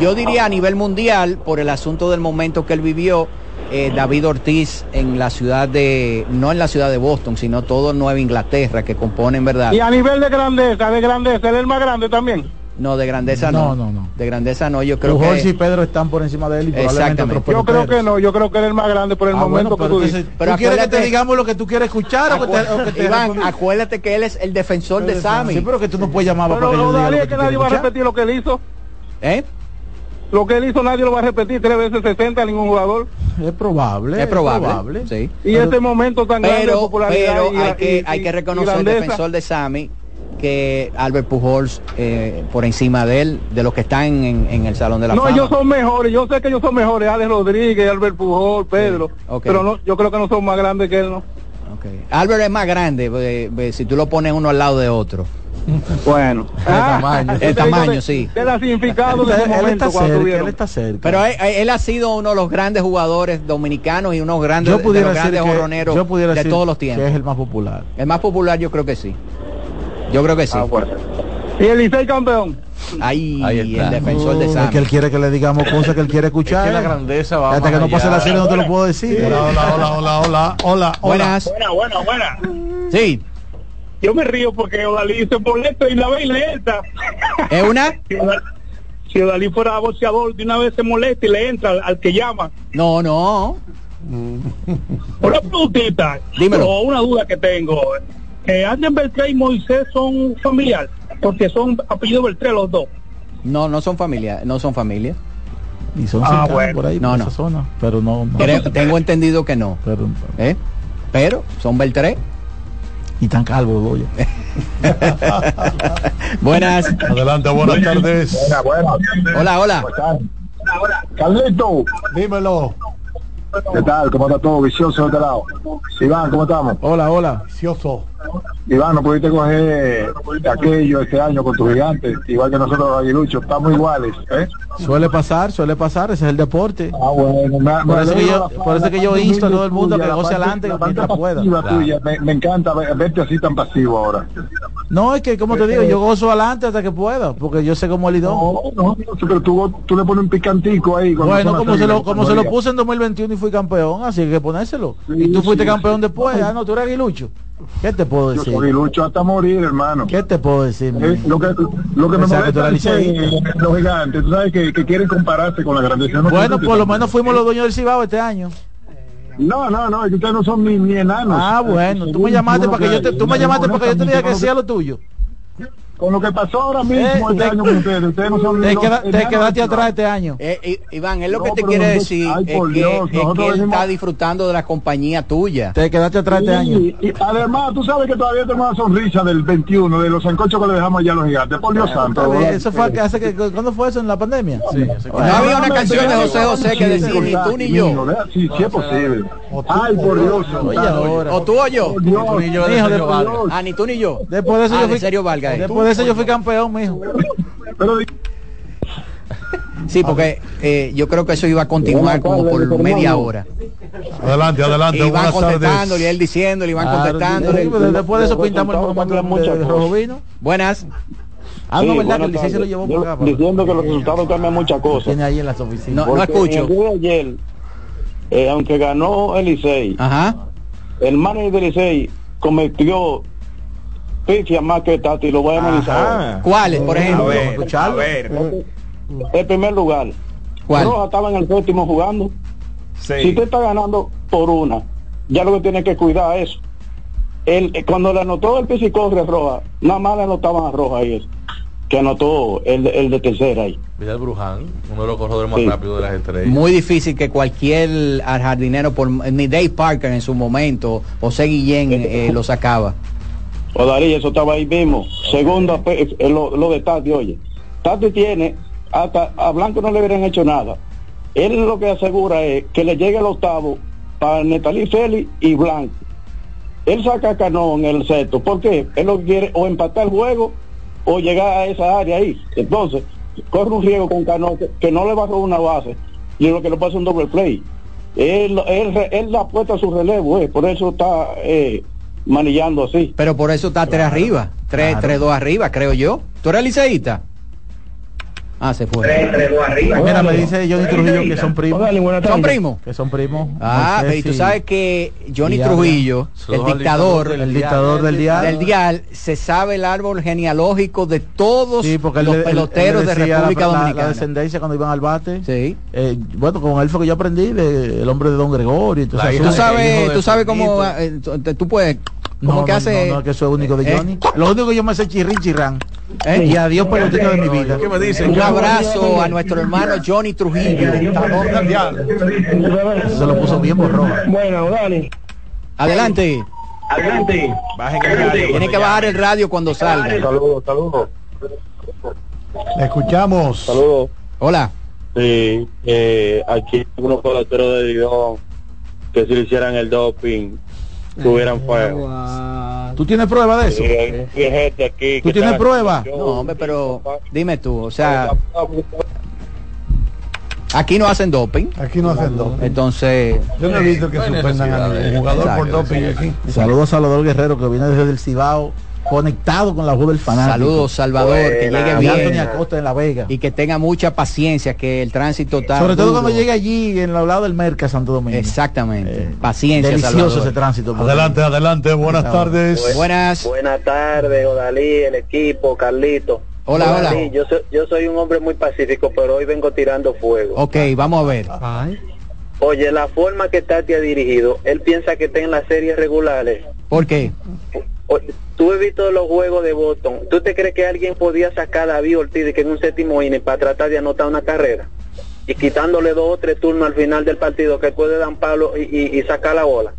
yo diría a nivel mundial, por el asunto del momento que él vivió, eh, David Ortiz en la ciudad de, no en la ciudad de Boston, sino todo Nueva Inglaterra, que componen, ¿verdad? Y a nivel de grandeza, de grandeza, él es el más grande también. No, de grandeza no. No, no, De grandeza no, yo creo que... y Pedro están por encima de él y probablemente Yo creo que no, yo creo que él es el más grande por el ah, momento que tú dices. Pero ¿Tú quieres que te digamos lo que tú quieres escuchar o que te, Iván, acuérdate que él es el defensor de Sammy. Sí, pero que tú no puedes llamar pero, para que yo que, nadie va a repetir lo que él hizo. ¿Eh? Lo que él hizo nadie lo va a repetir tres veces 60 a ningún jugador. Es probable. Es probable. sí. Y este momento tan grande de popularidad. Pero hay, que, hay que reconocer el defensor de Sami que Albert Pujols eh, por encima de él, de los que están en, en el Salón de la No, Fama? ellos son mejores, yo sé que ellos son mejores, Alex Rodríguez, Albert Pujol, Pedro, pero no, yo creo que no son más grandes que él, ¿no? Albert es más grande, eh, eh, si tú lo pones uno al lado de otro. Bueno. El tamaño, sí. Queda significado de su momento cuando tuvieron. Pero él, él ha sido uno de los grandes jugadores dominicanos y unos grandes, Yo de pudiera los decir grandes que- jorroneros yo pudiera de decir todos los que tiempos. es el más popular. El más popular yo creo que sí. Yo creo que sí. Y el Licey campeón. Ahí, Ahí está. el defensor de Es Sam. que él quiere que le digamos cosas que él quiere escuchar. Es que la grandeza va Hasta que no pase allá. la serie no te lo puedo decir. Hola, hola, hola, hola, hola, hola. Buenas. Buena, buena, buena. Sí. Yo me río porque Odalí se molesta y la ve y le entra. ¿Es una? Si Odalí- fuera boxeador, de una vez se molesta y le entra al, al que llama. No, no. Una preguntita. Dímelo. O una duda que tengo. Eh, Anden Beltrán y Moisés son familiares, porque son apellidos Beltrán los dos. No, no son familia, no son familia. Y son Ah, cercanos bueno. por ahí, No, por no. esa zona. Pero no. no. Creo- tengo entendido que no. Pero, ¿Eh? Pero son Beltré. Y tan calvo, voy. Buenas. Adelante, buenas tardes. Hola, hola. Carlito. Dímelo. ¿Qué tal? ¿Cómo está todo? Vicioso de este lado. Iván, ¿cómo estamos? Hola, hola. Vicioso. Iván, no pudiste coger aquello este año con tu gigante, igual que nosotros los aguiluchos, estamos iguales, ¿eh? Suele pasar, suele pasar, ese es el deporte. Ah, bueno, me- por, me eso que yo, por eso que yo insto a todo el mundo que parte- adelante mientras pueda. Claro. tuya, me, me encanta ve- verte así tan pasivo ahora. No, es que como te digo, yo gozo adelante hasta que pueda, porque yo sé cómo el idón. No, no, no, pero tú, tú le pones un picantico ahí. Bueno, como se lo, como se lo puse en 2021 y fui campeón, así que ponérselo. y tú fuiste sí, campeón después, ah, no, tú eres aguilucho. ¿Qué te puedo Yo decir? soy aguilucho hasta morir, hermano. ¿Qué te puedo decir? Eh, lo que, lo que me molesta es que los gigantes, tú sabes que, que quieren compararse con la grandeza. No Bueno, por lo menos fuimos los dueños del Cibao este año. No, no, no, ustedes no son ni, ni enanos. Ah, bueno, tú me llamaste para que yo te, tú me llamaste para que yo te diga que sea lo tuyo. Con lo que pasó ahora mismo Eh, este te- año con ustedes, ustedes no son Te, queda- te quedaste atrás este año. Eh, eh, Iván, él lo No, que te quiere nosotros- decir ay, es que, es él venimos- está disfrutando de la compañía tuya. Te quedaste atrás este año. Sí, y además, tú sabes que todavía tenemos la sonrisa del 21, de los sancochos que le dejamos allá a los gigantes. Por Dios santo. Eso fue que hace que ¿cuándo fue eso en la pandemia? Sí, No había una canción de José José que decía ni tú ni yo. Sí, sí es posible. Ay, por Dios. O tú o yo. Ni yo. Ah, ni tú ni yo. Después de eso Ah, yo fui eso yo fui campeón, mijo. Pero Sí, porque eh, yo creo que eso iba a continuar como por media hora. Adelante, adelante, Y Iván buenas contestándole, tardes. él diciéndole, Iván Claro, contestándole. después de eso pintamos el monumento de rojo vino. Buenas. Ah, Sí, verdad que el lo llevó por acá. Diciendo que los resultados cambian muchas cosas. Tiene ahí en las oficinas. No, no escucho. El de ayer, eh, aunque ganó el Licey, Ajá. el manager del Licey cometió pifia más que Tati, lo voy a analizar. ¿Cuáles, por A ejemplo? ver, a ver. En primer lugar, ¿Cuál? Roja estaba en el séptimo jugando. Si Sí. usted está ganando por una, ya lo que tiene que cuidar es. El, eh, cuando le anotó el pisicorre Roja, nada más le anotaban a Roja y eso, que anotó el, de- el de tercera ahí. Vidal Bruján, uno de los corredores más Sí. rápidos de las estrellas. Muy difícil que cualquier jardinero, por, ni Dave Parker en su momento, José Guillén eh, lo sacaba. O Darío, eso estaba ahí mismo. Segundo, lo, lo de Tati, oye. Tati tiene, hasta a Blanco no le hubieran hecho nada. Él lo que asegura es que le llegue el octavo para Netalí Félix y Blanco. Él saca a Cano en el sexto. ¿Por qué? Él lo quiere o empatar el juego o llegar a esa área ahí. Entonces, corre un riesgo con Cano que, no le va a robar una base y lo que le pasa un doble play. Él, él, él apuesta a su relevo, eh, por eso está eh, manillando así. Pero por eso está 3 arriba. 3, 3, 2 arriba, creo yo. ¿Tú eres liceísta? Ah, se fue. Mira, me dice Johnny Trujillo que son primos. ¿Son primos? Que son primos. Ah, y tú sabes que Johnny. Trujillo, el dictador, El dictador del dial. del dial, se sabe el árbol genealógico de todos Sí, porque él los él- peloteros él de decía la- República la, la Dominicana. descendencia cuando iban al bate. Sí. Eh, bueno, con él fue que yo aprendí de- el hombre de Don Gregorio. La Tú sabes, tú sabes cómo eh, tú- tú puedes No, cómo que no, hace no, no, que eso es único de ¿Eh? Johnny. Lo único que yo me sé es chirrin chirrán. ¿Eh? Y adiós pelotita de mi vida. ¿Qué me dicen? un abrazo a nuestro hermano Johnny Trujillo. Se lo puso bien borrojo. Bueno, Dani. Adelante. Adelante. Bajen el radio. Tiene que bajar el radio cuando salga. Saludos, saludos. Le escuchamos. Saludos. Hola. Sí, eh, aquí unos peloteros de Lidón que si le hicieran el doping tuvieran fuego. ¿Tú tienes prueba de eso? Y hay gente aquí ¿Tú que tienes prueba? No, hombre, pero dime tú, o sea, aquí no hacen doping. Aquí no hacen doping. Entonces, Yo no he visto que suspendan a ningún jugador por doping aquí. Saludos a Salvador Guerrero que viene desde el Cibao conectado con la voz del fanático. saludos Salvador, que llegue Y Anthony bien Acosta en La Vega. y que tenga mucha paciencia, que el tránsito está Sobre todo duro. cuando llegue allí en el lado del Merca Santo Domingo. Exactamente. Paciencia, Delicioso Salvador. ese tránsito. Adelante, adelante, buenas tardes. Buenas. Buenas tardes, Odalí, el equipo, Carlito. Hola, hola. Odalí, Yo soy, yo soy un hombre muy pacífico, pero hoy vengo tirando fuego. Ok, vamos a ver. Oye, la forma que Tati ha dirigido, él piensa que está en las series regulares. ¿Por qué? O- Tú has visto los juegos de Boston. ¿Tú te crees que alguien podía sacar a David Ortiz de que en un séptimo inning para tratar de anotar una carrera? Y quitándole dos o tres turnos al final del partido que puede dar palo y, y- y sacar la bola.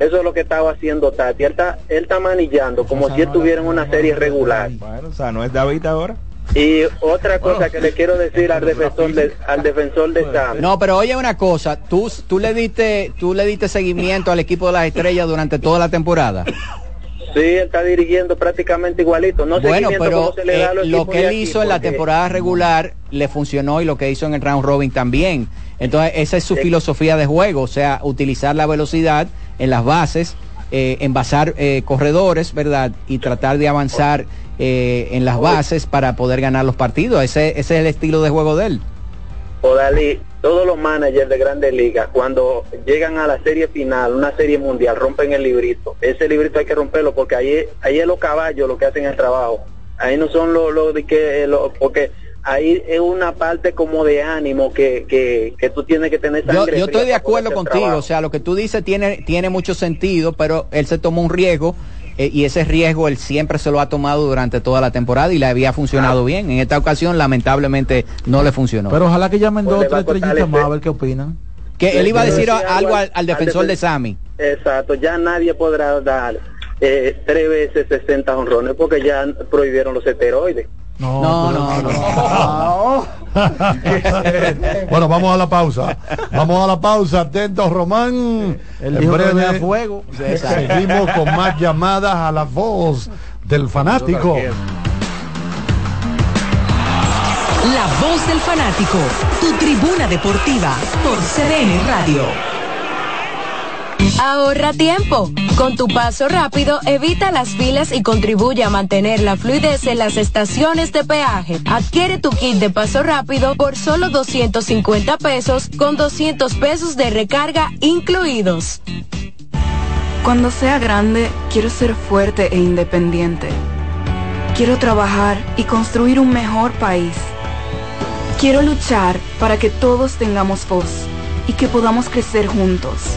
Eso es lo que estaba haciendo Tati. Él está, él está manillando como si él tuviera en una serie regular. Bueno, o sea, no es David ahora. Y otra cosa que le quiero decir al defensor de, al defensor de Sam. No, pero oye una cosa, tú, tú le diste, tú le diste seguimiento al equipo de las estrellas durante toda la temporada. Sí, él está dirigiendo prácticamente igualito. No bueno, pero se le da eh, lo que él aquí, hizo en la temporada regular le funcionó y lo que hizo en el round robin también. Entonces esa es su filosofía de juego, o sea, utilizar la velocidad en las bases, eh, envasar eh, corredores, ¿verdad? Y tratar de avanzar eh, en las bases para poder ganar los partidos. Ese, ese es el estilo de juego de él. Odalí, todos los managers de grandes ligas, cuando llegan a la serie final, una serie mundial, rompen el librito. Ese librito hay que romperlo porque ahí, ahí es los caballos lo que hacen el trabajo. Ahí no son los lo de que, lo- porque ahí es una parte como de ánimo que, que, que tú tienes que tener Yo, sangre yo fría estoy de acuerdo contigo, o sea, lo que tú dices tiene, tiene mucho sentido, pero él se tomó un riesgo eh, y ese riesgo él siempre se lo ha tomado durante toda la temporada y le había funcionado bien. En esta ocasión, lamentablemente, no le funcionó. Pero ojalá que llamen Pues dos o tres estrellitas más a ver qué opinan. que él iba a decir algo al, al al defensor de Sammy. Exacto, ya nadie podrá dar eh, tres veces 60 honrones porque ya prohibieron los esteroides. No, no, no. bueno, vamos a la pausa. Vamos a la pausa. Atentos, Román. Él en breve a fuego. seguimos con más llamadas a la voz del fanático. La voz del fanático, tu tribuna deportiva por CDN Radio. Ahorra tiempo. Con tu paso rápido, evita las filas y contribuye a mantener la fluidez en las estaciones de peaje. Adquiere tu kit de paso rápido por solo 250 pesos con 200 pesos de recarga incluidos. Cuando sea grande, quiero ser fuerte e independiente. Quiero trabajar y construir un mejor país. Quiero luchar para que todos tengamos voz y que podamos crecer juntos.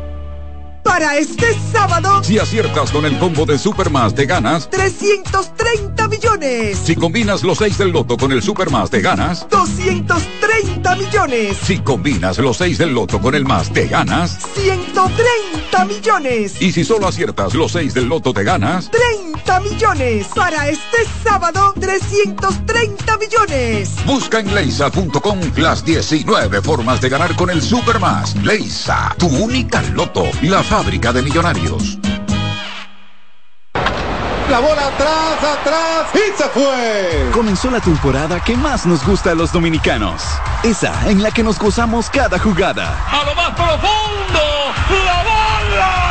Para este sábado, Si aciertas con el combo de Supermas de ganas, 330 millones. si combinas los 6 del loto con el Supermas de ganas, 230 millones. si combinas los 6 del loto con el más de ganas, 130 millones. y si solo aciertas los 6 del loto de ganas, 30 millones. Para este sábado, 330 millones. busca en leisa.com las 19 formas de ganar con el Supermas. Leisa, tu única loto, la fábrica de millonarios. La bola atrás, atrás y se fue. Comenzó la temporada que más nos gusta a los dominicanos. Esa en la que nos gozamos cada jugada. A lo más profundo, la bola.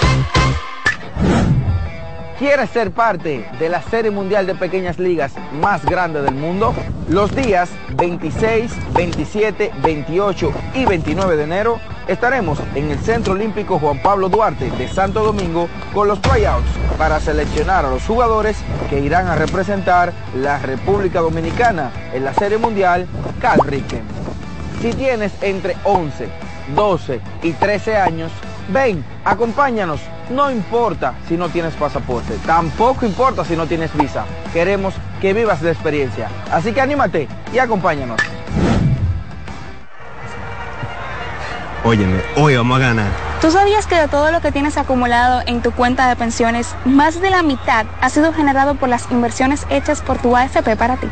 ¿Quieres ser parte de la Serie Mundial de Pequeñas Ligas más grande del mundo? Los días 26, 27, 28 y 29 de enero estaremos en el Centro Olímpico Juan Pablo Duarte de Santo Domingo con los tryouts para seleccionar a los jugadores que irán a representar la República Dominicana en la Serie Mundial Cal. Si tienes entre 11, 12 y 13 años, ven, acompáñanos no importa si no tienes pasaporte, tampoco importa si no tienes visa. Queremos que vivas la experiencia. Así que anímate y acompáñanos. Óyeme, hoy vamos a ganar. ¿Tú sabías que de todo lo que tienes acumulado en tu cuenta de pensiones, más de la mitad ha sido generado por las inversiones hechas por tu AFP para ti?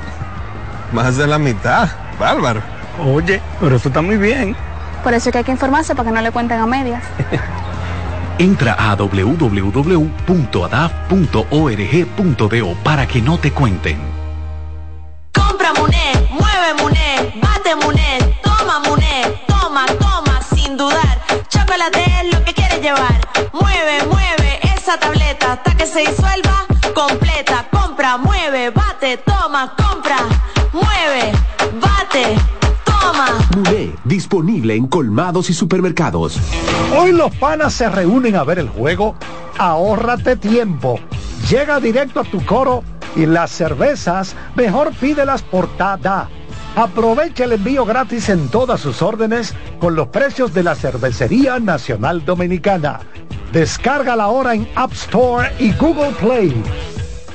Más de la mitad, bárbaro. Oye, pero eso está muy bien. Por eso que hay que informarse para que no le cuenten a medias. Entra a www.adaf.org.do para que no te cuenten. Compra Muné, mueve Muné, bate Muné, toma Muné, toma, toma, sin dudar. Chocolate es lo que quieres llevar. Mueve, mueve esa tableta hasta que se disuelva completa. Compra, mueve, bate, toma, compra, mueve, bate Disponible en colmados y supermercados. Hoy los panas se reúnen a ver el juego. Ahórrate tiempo. Llega directo a tu coro y las cervezas mejor pídelas por Tada. Aprovecha el envío gratis en todas sus órdenes con los precios de la Cervecería Nacional Dominicana. Descarga la hora en App Store y Google Play.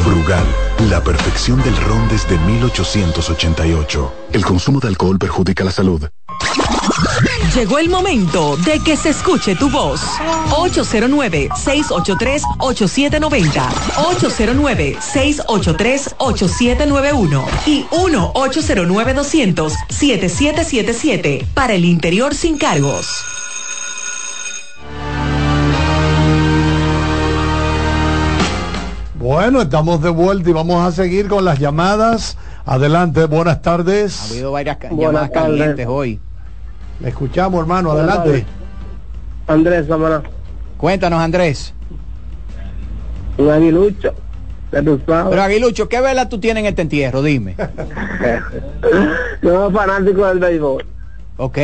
Brugal, la perfección del ron desde 1888. El consumo de alcohol perjudica la salud. Llegó el momento de que se escuche tu voz. 809-683-8790. 809-683-8791. Y 1-809-200-7777. Para el interior sin cargos. Bueno, estamos de vuelta y vamos a seguir con las llamadas. Adelante, buenas tardes. Ha habido varias llamadas calientes hoy. Le escuchamos, hermano, adelante. Andrés Samara. Cuéntanos, Andrés. Un aguilucho. Pero Aguilucho, ¿qué vela tú tienes en este entierro? Dime. no, fanático del béisbol. Ok.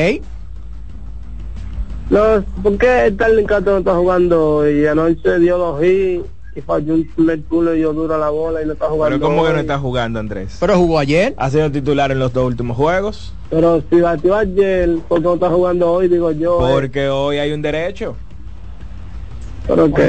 No, ¿por qué Starling Castro no está jugando y anoche dio dos hits? Y falló un culo y yo dura la bola y no está jugando. Pero ¿cómo que no está jugando, Andrés? Pero jugó ayer. Ha sido titular en los dos últimos juegos. Pero si batió ayer, ¿por qué no está jugando hoy? Digo yo. Eh. Porque hoy hay un derecho. Pero que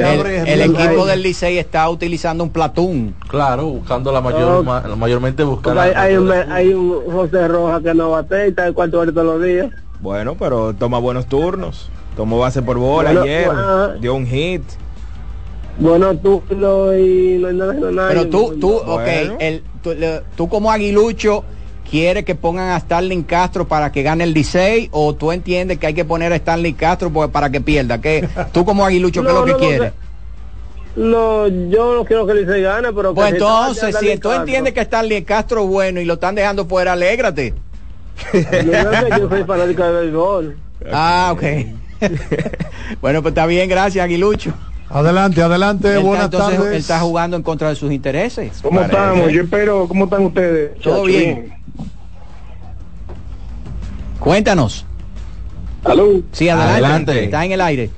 el, equipo del Licey está utilizando un platón. Claro, buscando la mayor, mayormente buscando. Hay, hay, un, hay un José Roja que no bate y está el cuarto todos los días. Bueno, pero toma buenos turnos. Tomó base por bola ayer, dio un hit. Bueno, tú lo y no, nada. Pero tú, tú, ok, el, tú, como aguilucho quieres que pongan a Starling Castro para que gane el 16 o tú entiendes que hay que poner a Starling Castro para que pierda? que ¿Tú como aguilucho qué es lo que quieres? No, yo no quiero que el Licey gane, pero... Pues entonces, si tú entiendes que Starling Castro es bueno y lo están dejando fuera, alégrate. yo soy fanático de béisbol. Ah, ok. bueno, pues está bien, gracias, Aguilucho. Adelante, adelante, buenas tardes. Él está jugando en contra de sus intereses. ¿Cómo estamos? Yo espero, ¿cómo están ustedes? Todo bien. Cuéntanos. ¿Aló? Sí, adelante. Está en el aire.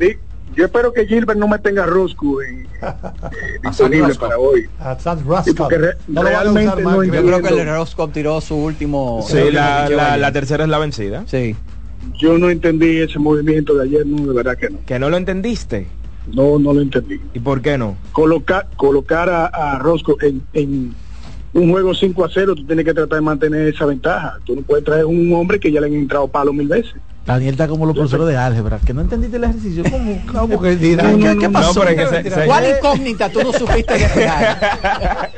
Sí, yo espero que Gilbert no me tenga Rosco en, eh, disponible para hoy. Sí, porque re- No realmente no más, Yo creo que el Roscoe tiró su último. Sí, la, la- la tercera es la vencida. Sí. Yo no entendí ese movimiento de ayer, no, de verdad que no. ¿Que no lo entendiste? No, no lo entendí. ¿Y por qué no? Colocar, colocar a, a Rosco en, en un juego 5 a 0, tú tienes que tratar de mantener esa ventaja. Tú no puedes traer un hombre que ya le han entrado palo mil veces. Daniel está como los profesores de álgebra, que no entendiste el ejercicio. ¿Cómo? ¿Cómo que? ¿Qué, qué No, pasó? pero es que se- se- ¿Cuál incógnita tú no supiste despejar?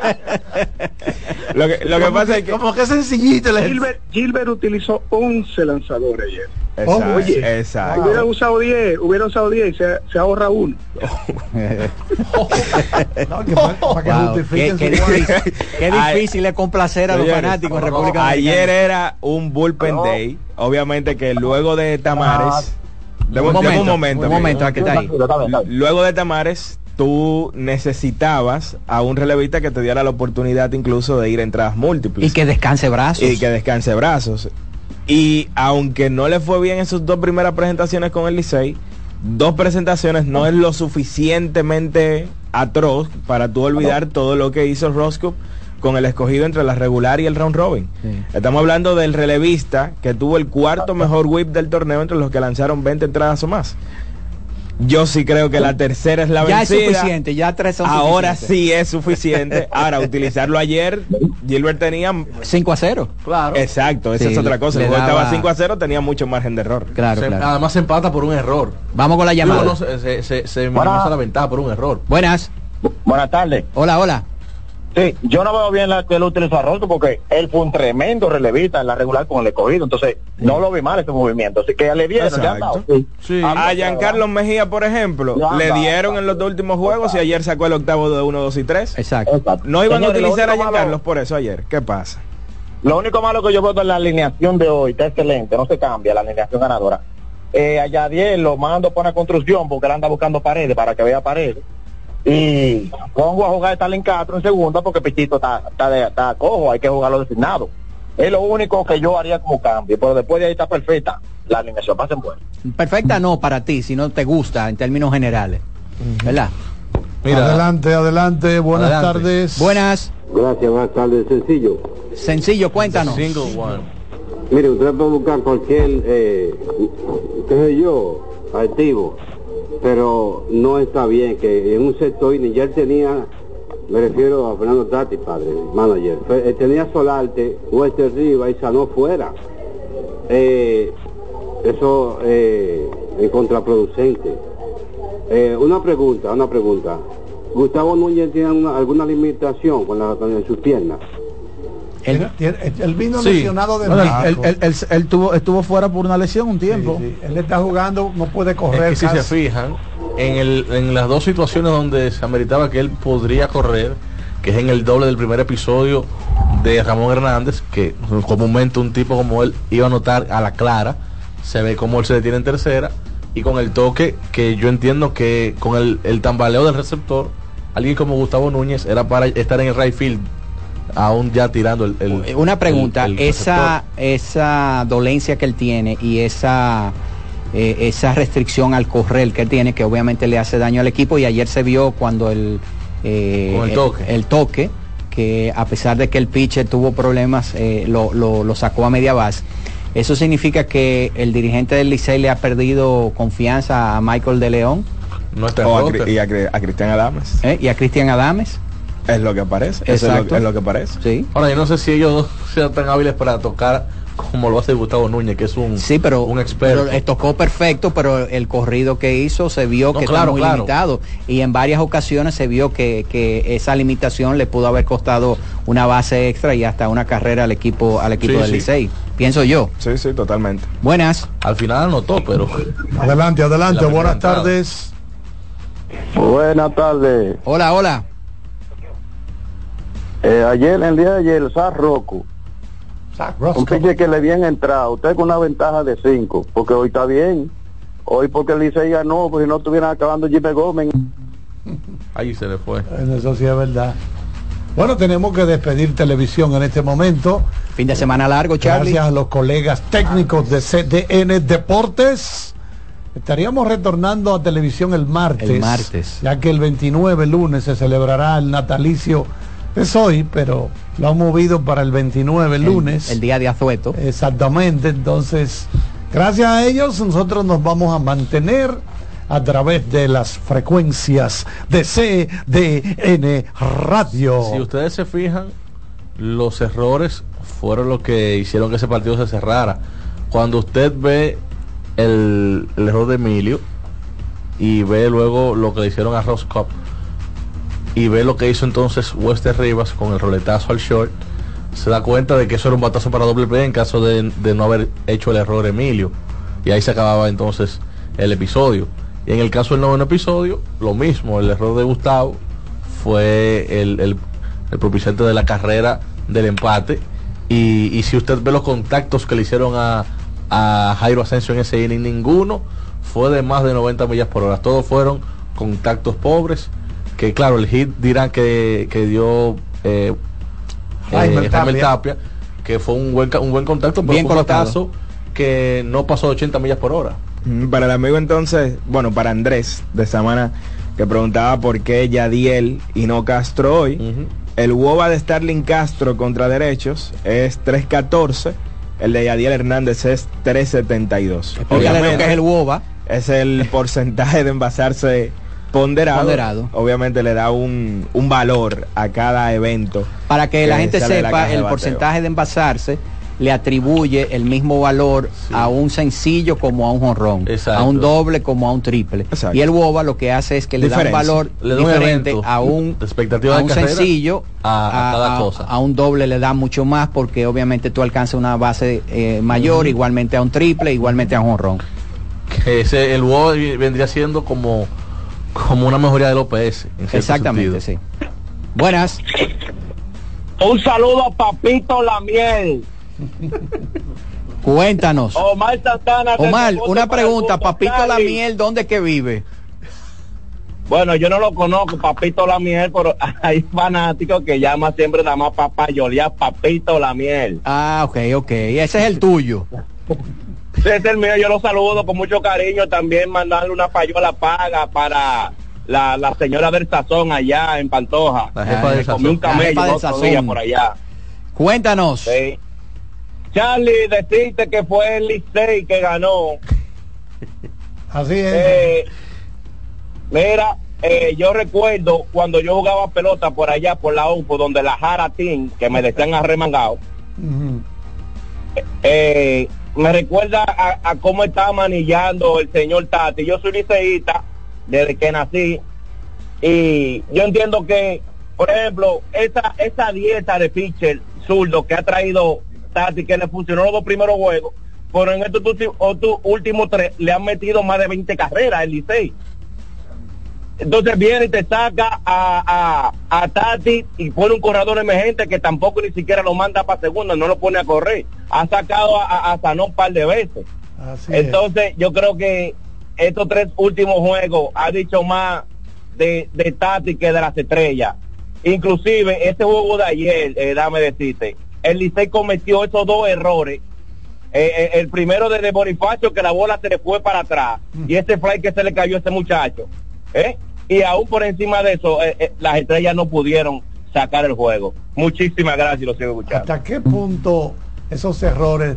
Lo que, lo que pasa es que... Como que sencillito ejercicio. Gilbert, Gilbert utilizó 11 lanzadores ayer. Exacto, Oye, exacto. Hubiera usado 10, hubiera usado 10 y se, se ahorra uno. No, que para, para que Wow, justifiquen qué, qué su difícil, qué difícil es complacer a los fanáticos en República Ayer Dominicana. era un bullpen day. Obviamente que luego de Tamares... Deme Un deme momento, un momento. un momento, aquí está ahí. Luego de Tamares, tú necesitabas a un relevista que te diera la oportunidad incluso de ir a entradas múltiples. Y que descanse brazos. y que descanse brazos. Y aunque no le fue bien en sus dos primeras presentaciones con el Licey, dos presentaciones no es lo suficientemente atroz para tú olvidar todo lo que hizo Roscoe con el escogido entre la regular y el round robin. Estamos hablando del relevista que tuvo el cuarto mejor whip del torneo entre los que lanzaron 20 entradas o más. Yo sí creo que la tercera es la ya es vencida. suficiente, ya tres son Ahora sí es suficiente. Ahora, utilizarlo ayer, Gilbert tenía 5 a 0. Claro. Exacto, esa Sí, es otra cosa. daba- estaba 5 a 0, tenía mucho margen de error. Claro, Se- claro. Además se empata por un error. Vamos con la llamada. Digo, no, se, se, se- minimiza la ventaja por un error. Buenas. Buenas tardes. Hola, hola. Sí, yo no veo bien la que él utilizó a Rosco porque él fue un tremendo relevista en la regular con el escogido, entonces no lo vi mal ese movimiento, así que le dieron, le han dado. Sí. A Giancarlo Mejía, por ejemplo, Ya, le ya, dieron en los dos últimos juegos y ayer sacó el octavo de 1, 2 y 3. Exacto. No iban a lo utilizar a Giancarlo por eso ayer. ¿Qué pasa? Lo único malo que yo veo de la alineación de hoy está excelente, no se cambia la alineación ganadora. Eh, a Yadiel lo mando para una construcción porque él anda buscando paredes para que vea paredes. Y pongo a jugar a Stalin Castro en segunda porque Pichito está, está, de- está cojo, hay que jugarlo designado. Es lo único que yo haría como cambio, pero después de ahí está perfecta la alineación, pasen buena. Perfecta no para ti, si no te gusta en términos generales. ¿Verdad? adelante, adelante, buenas Adelante. tardes. Buenas. Gracias, buenas tardes. Sencillo. Sencillo, cuéntanos. Mire, usted puede buscar cualquier, eh, qué sé yo, activo, pero no está bien que en un sector inning ya tenía, me refiero a Fernando Tati, padre, manager, él tenía Solarte, Wester Riva y Sanó fuera. Eh, eso eh, es contraproducente. Eh, una pregunta, una pregunta. Gustavo Núñez tiene una- alguna limitación con, la, con sus piernas. Él, él vino Sí. lesionado de Bueno, él, él- él- él tuvo, estuvo fuera por una lesión un tiempo. Él está jugando, no puede correr. Es que si se fijan, en, el, en las dos situaciones donde se ameritaba que él podría correr, que es en el doble del primer episodio de Ramón Hernández, que comúnmente un tipo como él iba a notar a la clara, se ve como él se detiene en tercera, y con el toque que yo entiendo que con el, el tambaleo del receptor, alguien como Gustavo Núñez era para estar en el right field, aún ya tirando el... el- Una pregunta, el- el esa, esa dolencia que él tiene y esa, eh, esa restricción al correr que él tiene, que obviamente le hace daño al equipo, y ayer se vio cuando el, eh, Con el toque. el toque, que a pesar de que el pitcher tuvo problemas, eh, lo, lo- lo sacó a media base. Eso significa que el dirigente del Licey le ha perdido confianza a Michael de León No está en a, y a, Cri- a Cristian Adames. ¿eh? y a Cristian Adames. Es lo que parece. Eso es lo, Exacto. es lo que parece. Sí. Ahora, yo no sé si ellos dos sean tan hábiles para tocar como lo hace Gustavo Núñez, que es un, Sí, pero, un experto. pero, eh, tocó perfecto, pero el corrido que hizo se vio No, que claro, está muy claro. limitado. Y en varias ocasiones se vio que, que esa limitación le pudo haber costado una base extra y hasta una carrera al equipo, al equipo Sí, del sí. Licey. Pienso yo. Sí, sí, totalmente. Buenas. Al final anotó, pero... Adelante, La adelante, buenas tardes. Buenas tardes. Hola, hola. Eh, ayer, el día de ayer, Sar Rocco, Zach un pitcher que le habían entrado, usted con una ventaja de 5, porque hoy está bien. Hoy porque el Licey ganó, porque si no estuvieran acabando Jimmy Gómez. Ahí se le fue. Bueno, Eso sí es verdad. Bueno, tenemos que despedir televisión en este momento. Fin de semana largo, Charlie. Gracias a los colegas técnicos de CDN Deportes. Estaríamos retornando a televisión el martes. El martes. Ya que el 29 lunes se celebrará el natalicio. Es hoy, pero lo han movido para el 29 lunes. El, el día de Azueto. Exactamente. Entonces, gracias a ellos nosotros nos vamos a mantener a través de las frecuencias de CDN Radio. Si ustedes se fijan, los errores fueron los que hicieron que ese partido se cerrara. Cuando usted ve el, el error de Emilio y ve luego lo que le hicieron a Roscop y ve lo que hizo entonces Wester Rivas con el roletazo al short, se da cuenta de que eso era un batazo para doble play en caso de, no haber hecho el error Emilio. Y ahí se acababa entonces el episodio. Y en el caso del noveno episodio, lo mismo, el error de Gustavo fue el, el, el propiciante de la carrera del empate. Y, y, si usted ve los contactos que le hicieron a, a Jairo Asensio en ese inning, ninguno fue de más de 90 millas por hora. Todos fueron contactos pobres. Que claro, el hit dirán que, que dio eh, Jaime eh, Tapia. Jaime Tapia, que fue un buen, ca- un buen contacto, pero Bien fue un colocado. batazo que no pasó de 80 millas por hora. Mm, Para el amigo entonces, bueno, para Andrés de Samana, que preguntaba por qué Yadiel y no Castro hoy. El WOBA de Starling Castro contra derechos es 314. El de Yadiel Hernández es 372. Explícale lo que es el WOBA. Es el porcentaje de envasarse ponderado. Ponderado. Obviamente le da un, un valor a cada evento. Para que la gente la sepa, el porcentaje de envasarse le atribuye el mismo valor a un sencillo como a un jonrón, a un doble como a un triple. Exacto. Y el WOBA lo que hace es que le da un valor Le da un diferente evento a un, de expectativa a de un carrera sencillo, a- a cada cosa. a un doble le da mucho más porque obviamente tú alcanzas una base eh, mayor, igualmente a un triple, igualmente a un jonrón. Que ese, el WOD vendría siendo como, como una mejoría del OPS. Exactamente, sentido. sí. Buenas. Un saludo a Papito Lamiel. Cuéntanos. Omar Santana. Omar, una pregunta, Papito la Cali. miel, ¿dónde que vive? Bueno, yo no lo conozco, Papito la miel, pero hay fanáticos que llaman siempre nada más papá Yolía Papito la miel. Ah, ok, ok. Ese es el tuyo. Ese es el mío, yo lo saludo con mucho cariño. También mandarle una payola paga para la, la señora del Sazón allá en Pantoja. La jefa Me del comí un Sazón. La jefa camello del por allá. Cuéntanos. Sí. Charlie, decirte que fue el Licey que ganó. Así es. Eh, mira, eh, yo recuerdo cuando yo jugaba pelota por allá, por la UFO, donde la Jara Team, que me decían arremangado, eh, me recuerda a, cómo estaba manillando el señor Tati. Yo soy liceísta desde que nací y yo entiendo que, por ejemplo, esa, esa dieta de pitcher zurdo que ha traído Tati, que le funcionó los dos primeros juegos, pero en estos otros últimos tres le han metido más de 20 carreras el Licey. Entonces viene y te saca a, a, a Tati y pone un corredor emergente que tampoco ni siquiera lo manda para segunda, no lo pone a correr. Ha sacado a, a, Sanó un par de veces. Así es. Entonces yo creo que estos tres últimos juegos ha dicho más de, de Tati que de las estrellas. Inclusive este juego de ayer, eh, dame decirte, el Licey cometió esos dos errores. Eh, eh, el primero de, de Bonifacio que la bola se le fue para atrás y ese fly que se le cayó a ese muchacho. ¿eh? Y aún por encima de eso, eh, eh, las estrellas no pudieron sacar el juego. Muchísimas gracias, lo sigo escuchando. ¿Hasta qué punto esos errores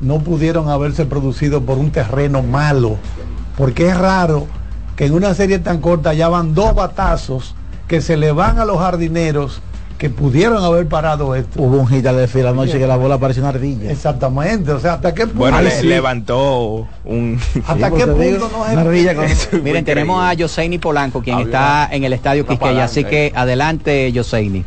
no pudieron haberse producido por un terreno malo? Porque es raro que en una serie tan corta ya van dos batazos que se le van a los jardineros que pudieron haber parado esto. Hubo un hit al desfile anoche que la bola parecía una ardilla. Exactamente, o sea, ¿hasta qué punto? Bueno, le- Sí. levantó un... ¿Hasta Sí, qué punto digo, no una ardilla con- es Miren, tenemos a Yoseini Polanco, quien Había está en el estadio Quisqueya, así que adelante, Yoseini.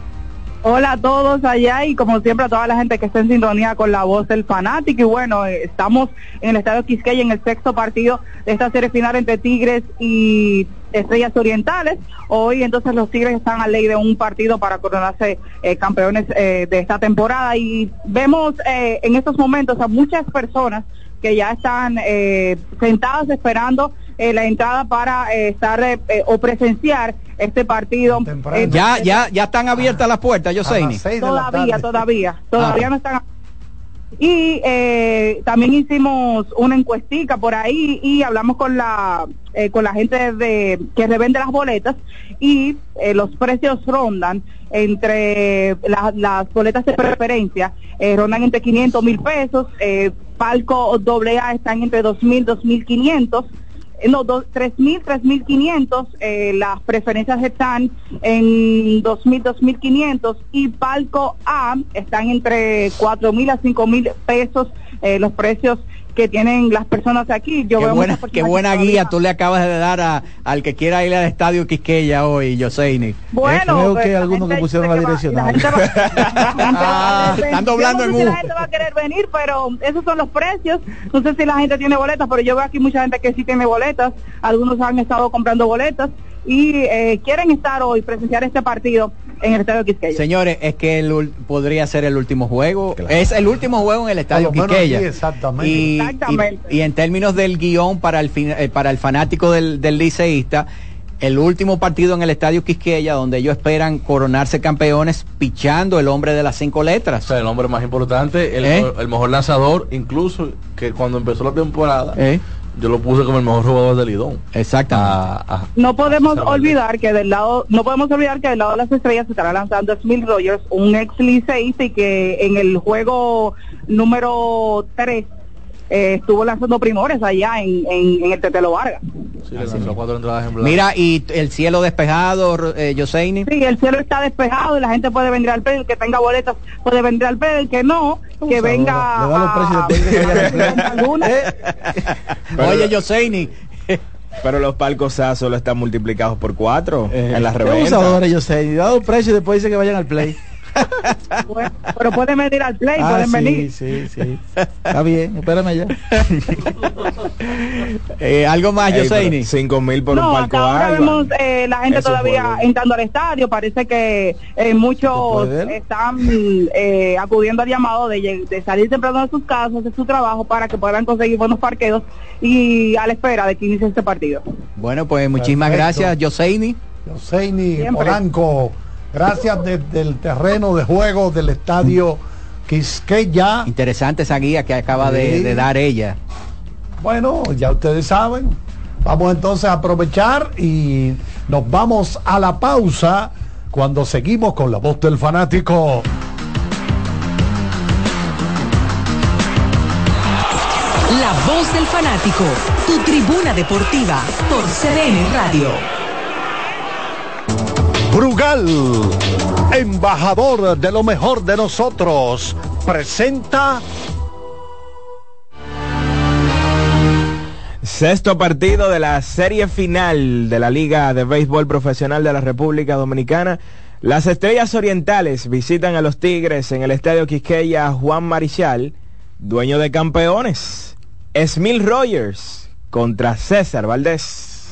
Hola a todos allá y como siempre a toda la gente que está en sintonía con la voz del fanático y bueno, eh, estamos en el Estadio Quisqueya en el sexto partido de esta serie final entre Tigres y Estrellas Orientales. Hoy entonces los Tigres están a ley de un partido para coronarse eh, campeones eh, de esta temporada y vemos eh, en estos momentos a muchas personas que ya están eh, sentadas esperando eh, la entrada para eh, estar eh, o presenciar este partido. ya, ya, ya están abiertas las puertas, yo sé. Todavía, todavía, ah. todavía no están. Y también hicimos una encuestica por ahí y hablamos con la con la gente de que revende las boletas y los precios rondan entre la, las boletas de preferencia rondan entre 500 mil pesos, palco doble A están entre 2 mil, 2 mil 500 los 3.000, 3.500, eh, las preferencias están en 2.000, 2.500 y palco A están entre 4.000 a 5.000 pesos eh, los precios que tienen las personas aquí. Yo Qué veo buena, qué buena guía tú le acabas de dar a, al que quiera ir al estadio Quisqueya hoy, Yoseini. Bueno, Creo pues, que algunos que pusieron la dice que va- direccional. la gente va- la gente va a querer están doblando en sé si U. la gente va a querer venir, pero esos son los precios. No sé si la gente tiene boletas, pero yo veo aquí mucha gente que sí tiene boletas. Algunos han estado comprando boletas y eh, quieren estar hoy, presenciar este partido en el Estadio Quisqueya. Señores, es que el podría ser el último juego. Es el último juego en el estadio Quisqueya. aquí, exactamente. Y, Exactamente. y- y en términos del guion para el, fin- eh, para el fanático del, del liceísta, el último partido en el estadio Quisqueya, donde ellos esperan coronarse campeones, pichando el hombre de las cinco letras. O sea, el hombre más importante, el, ¿Eh? el mejor lanzador, incluso que cuando empezó la temporada, ¿Eh? Yo lo puse como el mejor jugador del Lidón. Exactamente. A- a- No podemos olvidar que del lado, no podemos olvidar que del lado de las estrellas se estará lanzando Smith Rogers, un ex liceísta y que en el juego número 3 eh, estuvo lanzando primores allá en, en, en el Tetelo Vargas. sí, le lanzó cuatro entradas en blanco. Mira, y el cielo despejado, eh, Yoseini. Sí, el cielo está despejado y la gente puede venir al play, el que tenga boletas puede venir al play, el que no, que venga Le da los precios de. Pero- Oye, Yoseini. Pero los palcos A solo están multiplicados por cuatro en las reventas. abusadores, yo sé. Dado precio y después dice que vayan al play. Bueno, pero pueden venir al play, Ah, pueden sí, venir. sí, sí. Está bien, espérame allá. Eh, ¿Algo más, pero Cinco mil por no, un palco hasta ahora vemos eh, la gente Eso todavía entrando al estadio. Parece que eh, muchos están eh, acudiendo al llamado de, salir temprano de sus casas, de su trabajo, para que puedan conseguir buenos parqueos y a la espera de que inicie este partido. Bueno, pues muchísimas Perfecto. gracias, Yoseini. Yoseini Siempre. Polanco, gracias desde el terreno de juego del estadio Quisqueya. Interesante esa guía que acaba de, de dar ella. Bueno, ya ustedes saben. Vamos entonces a aprovechar y nos vamos a la pausa cuando seguimos con la voz del fanático. La voz del fanático, tu tribuna deportiva por CDN Radio. Brugal, embajador de lo mejor de nosotros, presenta Sexto partido de la serie final de la Liga de Béisbol Profesional de la República Dominicana. Las Estrellas Orientales visitan a los Tigres en el Estadio Quisqueya Juan Marichal, dueño de campeones. Smil Rogers contra César Valdés.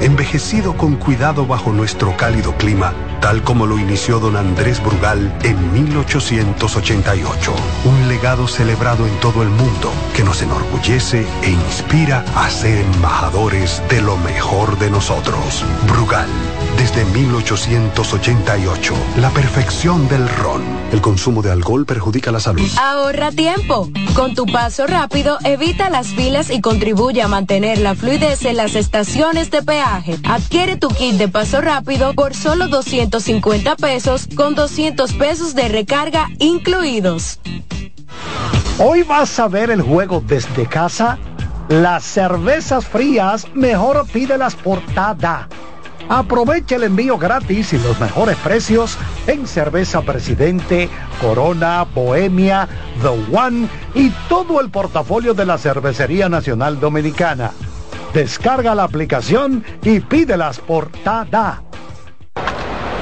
envejecido con cuidado bajo nuestro cálido clima, tal como lo inició don Andrés Brugal en 1888. Un legado celebrado en todo el mundo que nos enorgullece e inspira a ser embajadores de lo mejor de nosotros. Brugal, desde 1888, la perfección del ron. El consumo de alcohol perjudica la salud. Ahorra tiempo. Con tu paso rápido, evita las filas y contribuye a mantener la fluidez en las estaciones de peaje. Adquiere tu kit de paso rápido por solo 250 pesos con 200 pesos de recarga incluidos. Hoy vas a ver el juego desde casa. Las cervezas frías, mejor pídelas por Tada. Aprovecha el envío gratis y los mejores precios en cerveza Presidente, Corona, Bohemia, The One y todo el portafolio de la Cervecería Nacional Dominicana. Descarga la aplicación y pídelas por Tada.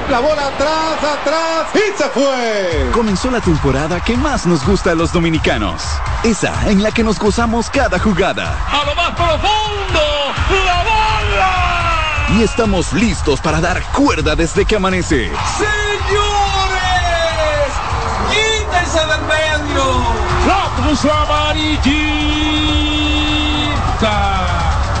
La bola atrás, atrás y se fue. Comenzó la temporada que más nos gusta a los dominicanos. Esa en la que nos gozamos cada jugada. A lo más profundo, la bola. Y estamos listos para dar cuerda desde que amanece. ¡Señores! ¡Quítense del medio! ¡La puso amarillita!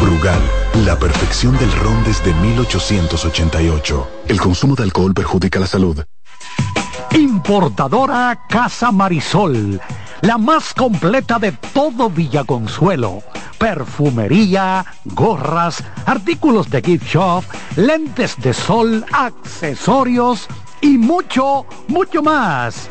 Brugal, la perfección del ron desde 1888. El consumo de alcohol perjudica la salud. Importadora Casa Marisol, la más completa de todo Villaconsuelo. Perfumería, gorras, artículos de gift shop, lentes de sol, accesorios y mucho, mucho más.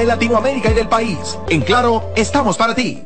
Latinoamérica y del país. En Claro, estamos para ti.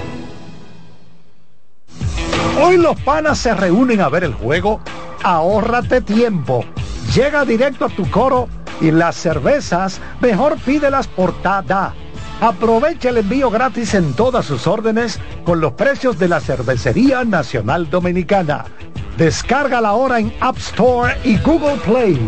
Hoy los panas se reúnen a ver el juego. Ahórrate tiempo. Llega directo a tu coro y las cervezas mejor pídelas por Tada. Aprovecha el envío gratis en todas sus órdenes con los precios de la Cervecería Nacional Dominicana. Descarga la hora en App Store y Google Play.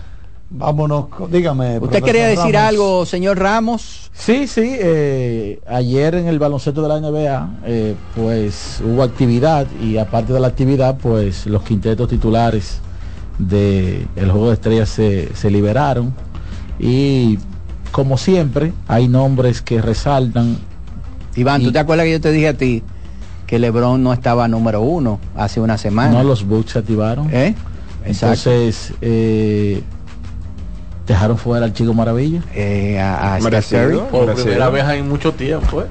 Vámonos, dígame. ¿Usted quería decir algo, señor Ramos? Sí, sí. Eh, ayer en el baloncesto de la NBA, eh, pues hubo actividad y aparte de la actividad, pues los quintetos titulares del juego de estrellas se, se liberaron y como siempre hay nombres que resaltan. Iván, ¿tú te acuerdas que yo te dije a ti que LeBron no estaba número uno hace una semana? No, los Bucks se activaron. ¿Eh? Entonces, eh, dejaron fuera al Chico Maravilla. Eh, a, a Por primera vez en mucho tiempo.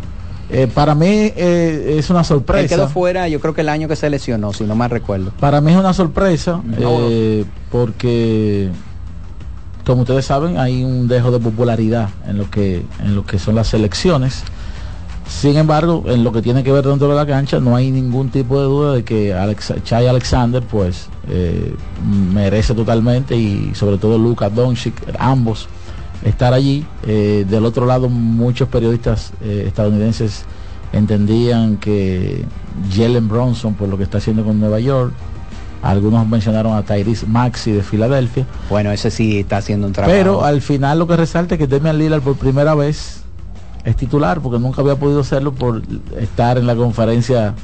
Eh, para mí eh, es una sorpresa. Él quedó fuera, yo creo que el año que se lesionó, si no mal recuerdo. Para mí es una sorpresa, eh, porque como ustedes saben, hay un dejo de popularidad en lo que en lo que son las elecciones. Sin embargo, en lo que tiene que ver dentro de la cancha, no hay ningún tipo de duda de que Alex, Chai Alexander, pues, merece totalmente y sobre todo Luka Doncic, ambos estar allí. Eh, del otro lado, muchos periodistas eh, estadounidenses entendían que Jalen Bronson, por lo que está haciendo con Nueva York, algunos mencionaron a Tyrese Maxi de Filadelfia. Bueno, ese sí está haciendo un trabajo. Pero al final lo que resalta es que Damian Lillard por primera vez es titular, porque nunca había podido hacerlo por estar en la conferencia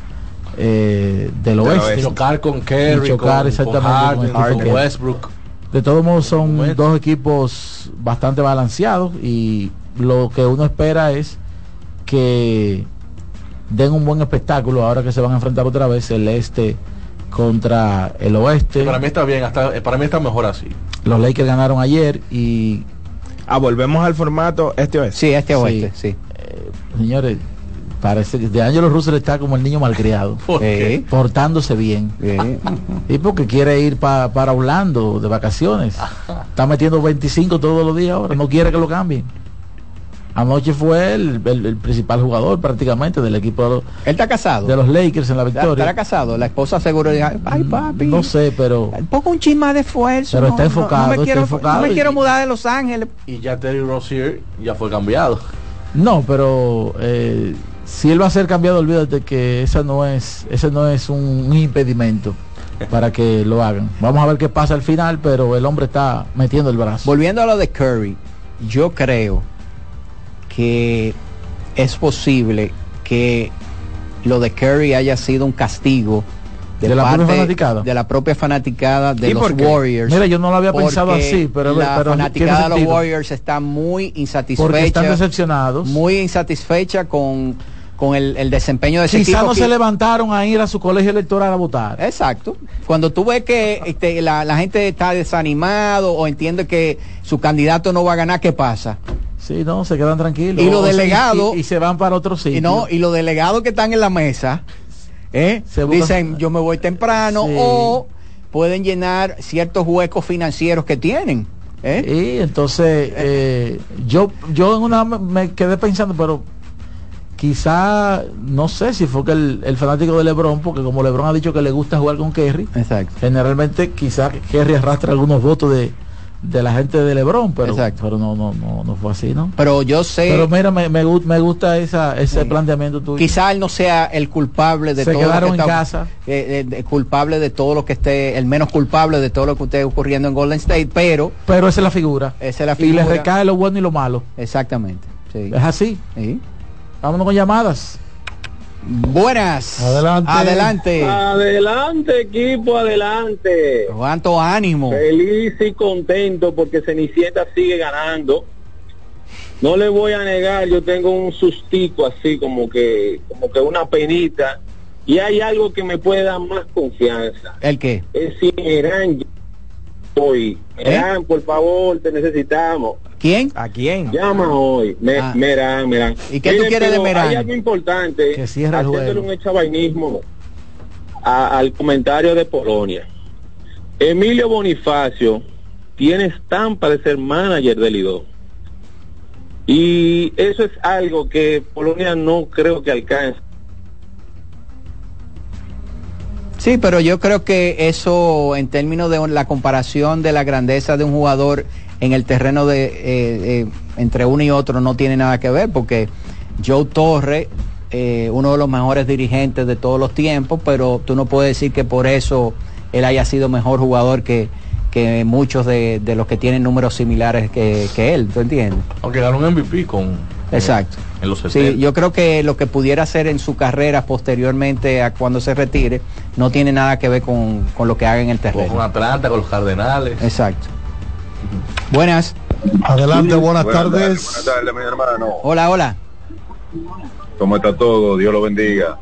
eh, del oeste. Chocar con Kerry, chocar exactamente con Westbrook. De todos modos son dos equipos bastante balanceados y lo que uno espera es que den un buen espectáculo ahora que se van a enfrentar otra vez el este contra el oeste. para mí está bien, hasta, eh, para mí está mejor así. Los Lakers ganaron ayer y... Ah, volvemos al formato este oeste. Sí, este oeste, sí. Eh, señores, Parece que de Angelo Russell está como el niño malcriado, portándose bien. Y porque quiere ir para Orlando de vacaciones. Está metiendo 25 todos los días ahora, no quiere que lo cambien. Anoche fue el, principal jugador prácticamente del equipo de los, Él está casado. De los Lakers en la victoria. ¿Estará casado? La esposa seguro dijo, ay mm, papi. No sé, pero... Un poco un chisma de esfuerzo. Pero está enfocado. No, me, quiero, enfocado me quiero mudar de Los Ángeles. Y ya Terry Rozier ya fue cambiado. No, pero... Eh, si él va a ser cambiado, olvídate que esa no es, ese no es un, impedimento para que lo hagan. Vamos a ver qué pasa al final, pero el hombre está metiendo el brazo. Volviendo a lo de Curry, yo creo que es posible que lo de Curry haya sido un castigo de, la propia fanaticada de la propia fanaticada de los Warriors mira yo no lo había pensado así pero la fanaticada de los Warriors está muy insatisfecha porque están decepcionados muy insatisfecha con con el, desempeño de ese Quizá no se levantaron a ir a su colegio electoral a votar. Exacto. Cuando tú ves que este, la, gente está desanimado o entiende que su candidato no va a ganar, ¿qué pasa? Sí, no, se quedan tranquilos. Y los delegados... Y, se van para otro sitio. Y, no, y los delegados que están en la mesa ¿eh? dicen, yo me voy temprano o pueden llenar ciertos huecos financieros que tienen. ¿eh? Y entonces, eh, yo, yo en una me quedé pensando, pero quizá, no sé si fue que el, fanático de Lebron, porque como Lebron ha dicho que le gusta jugar con Kerry, Exacto. generalmente quizá Kerry arrastra algunos votos de, de la gente de Lebron, pero, pero no, no, no, no fue así, ¿no? Pero yo sé. Pero mira, me, me, me gusta esa, ese planteamiento tuyo. Quizá él no sea el culpable de Se todo quedaron lo que en casa. Eh, eh, culpable de todo lo que esté, el menos culpable de todo lo que esté ocurriendo en Golden State, pero. Pero esa es la figura. Esa es la figura. Y le recae lo bueno y lo malo. Exactamente. Sí. Es así. Sí. Vámonos con llamadas. Buenas. Adelante. Adelante. Adelante, equipo, adelante. Cuánto ánimo. Feliz y contento porque Cenicienta sigue ganando. No le voy a negar, yo tengo un sustico así como que como que una penita y hay algo que me puede dar más confianza. ¿El qué? Es si hoy. Irán, por favor, te necesitamos. ¿Quién? ¿A quién? Llama hoy. Me, Ah. Merán, Merán. ¿Y qué tú quieres de Merán? Hay algo importante. Que el juego. un echabainismo a- al comentario de Polonia. Emilio Bonifacio tiene estampa de ser manager del Lido. Y eso es algo que Polonia no creo que alcance. Sí, pero yo creo que eso en términos de la comparación de la grandeza de un jugador en el terreno de eh, eh, entre uno y otro no tiene nada que ver porque Joe Torre, eh, uno de los mejores dirigentes de todos los tiempos, pero tú no puedes decir que por eso él haya sido mejor jugador que, que muchos de, de los que tienen números similares que, que él, ¿tú entiendes? Aunque ganó un MVP con... Exacto. En los 70. Sí, yo creo que lo que pudiera hacer en su carrera posteriormente a cuando se retire no tiene nada que ver con, con lo que haga en el Jugó con terreno. Atlanta, con los Cardenales. Exacto. Buenas. Adelante, buenas tardes. Buenas tardes, mi hermano. Hola, hola. ¿Cómo está todo? Dios lo bendiga.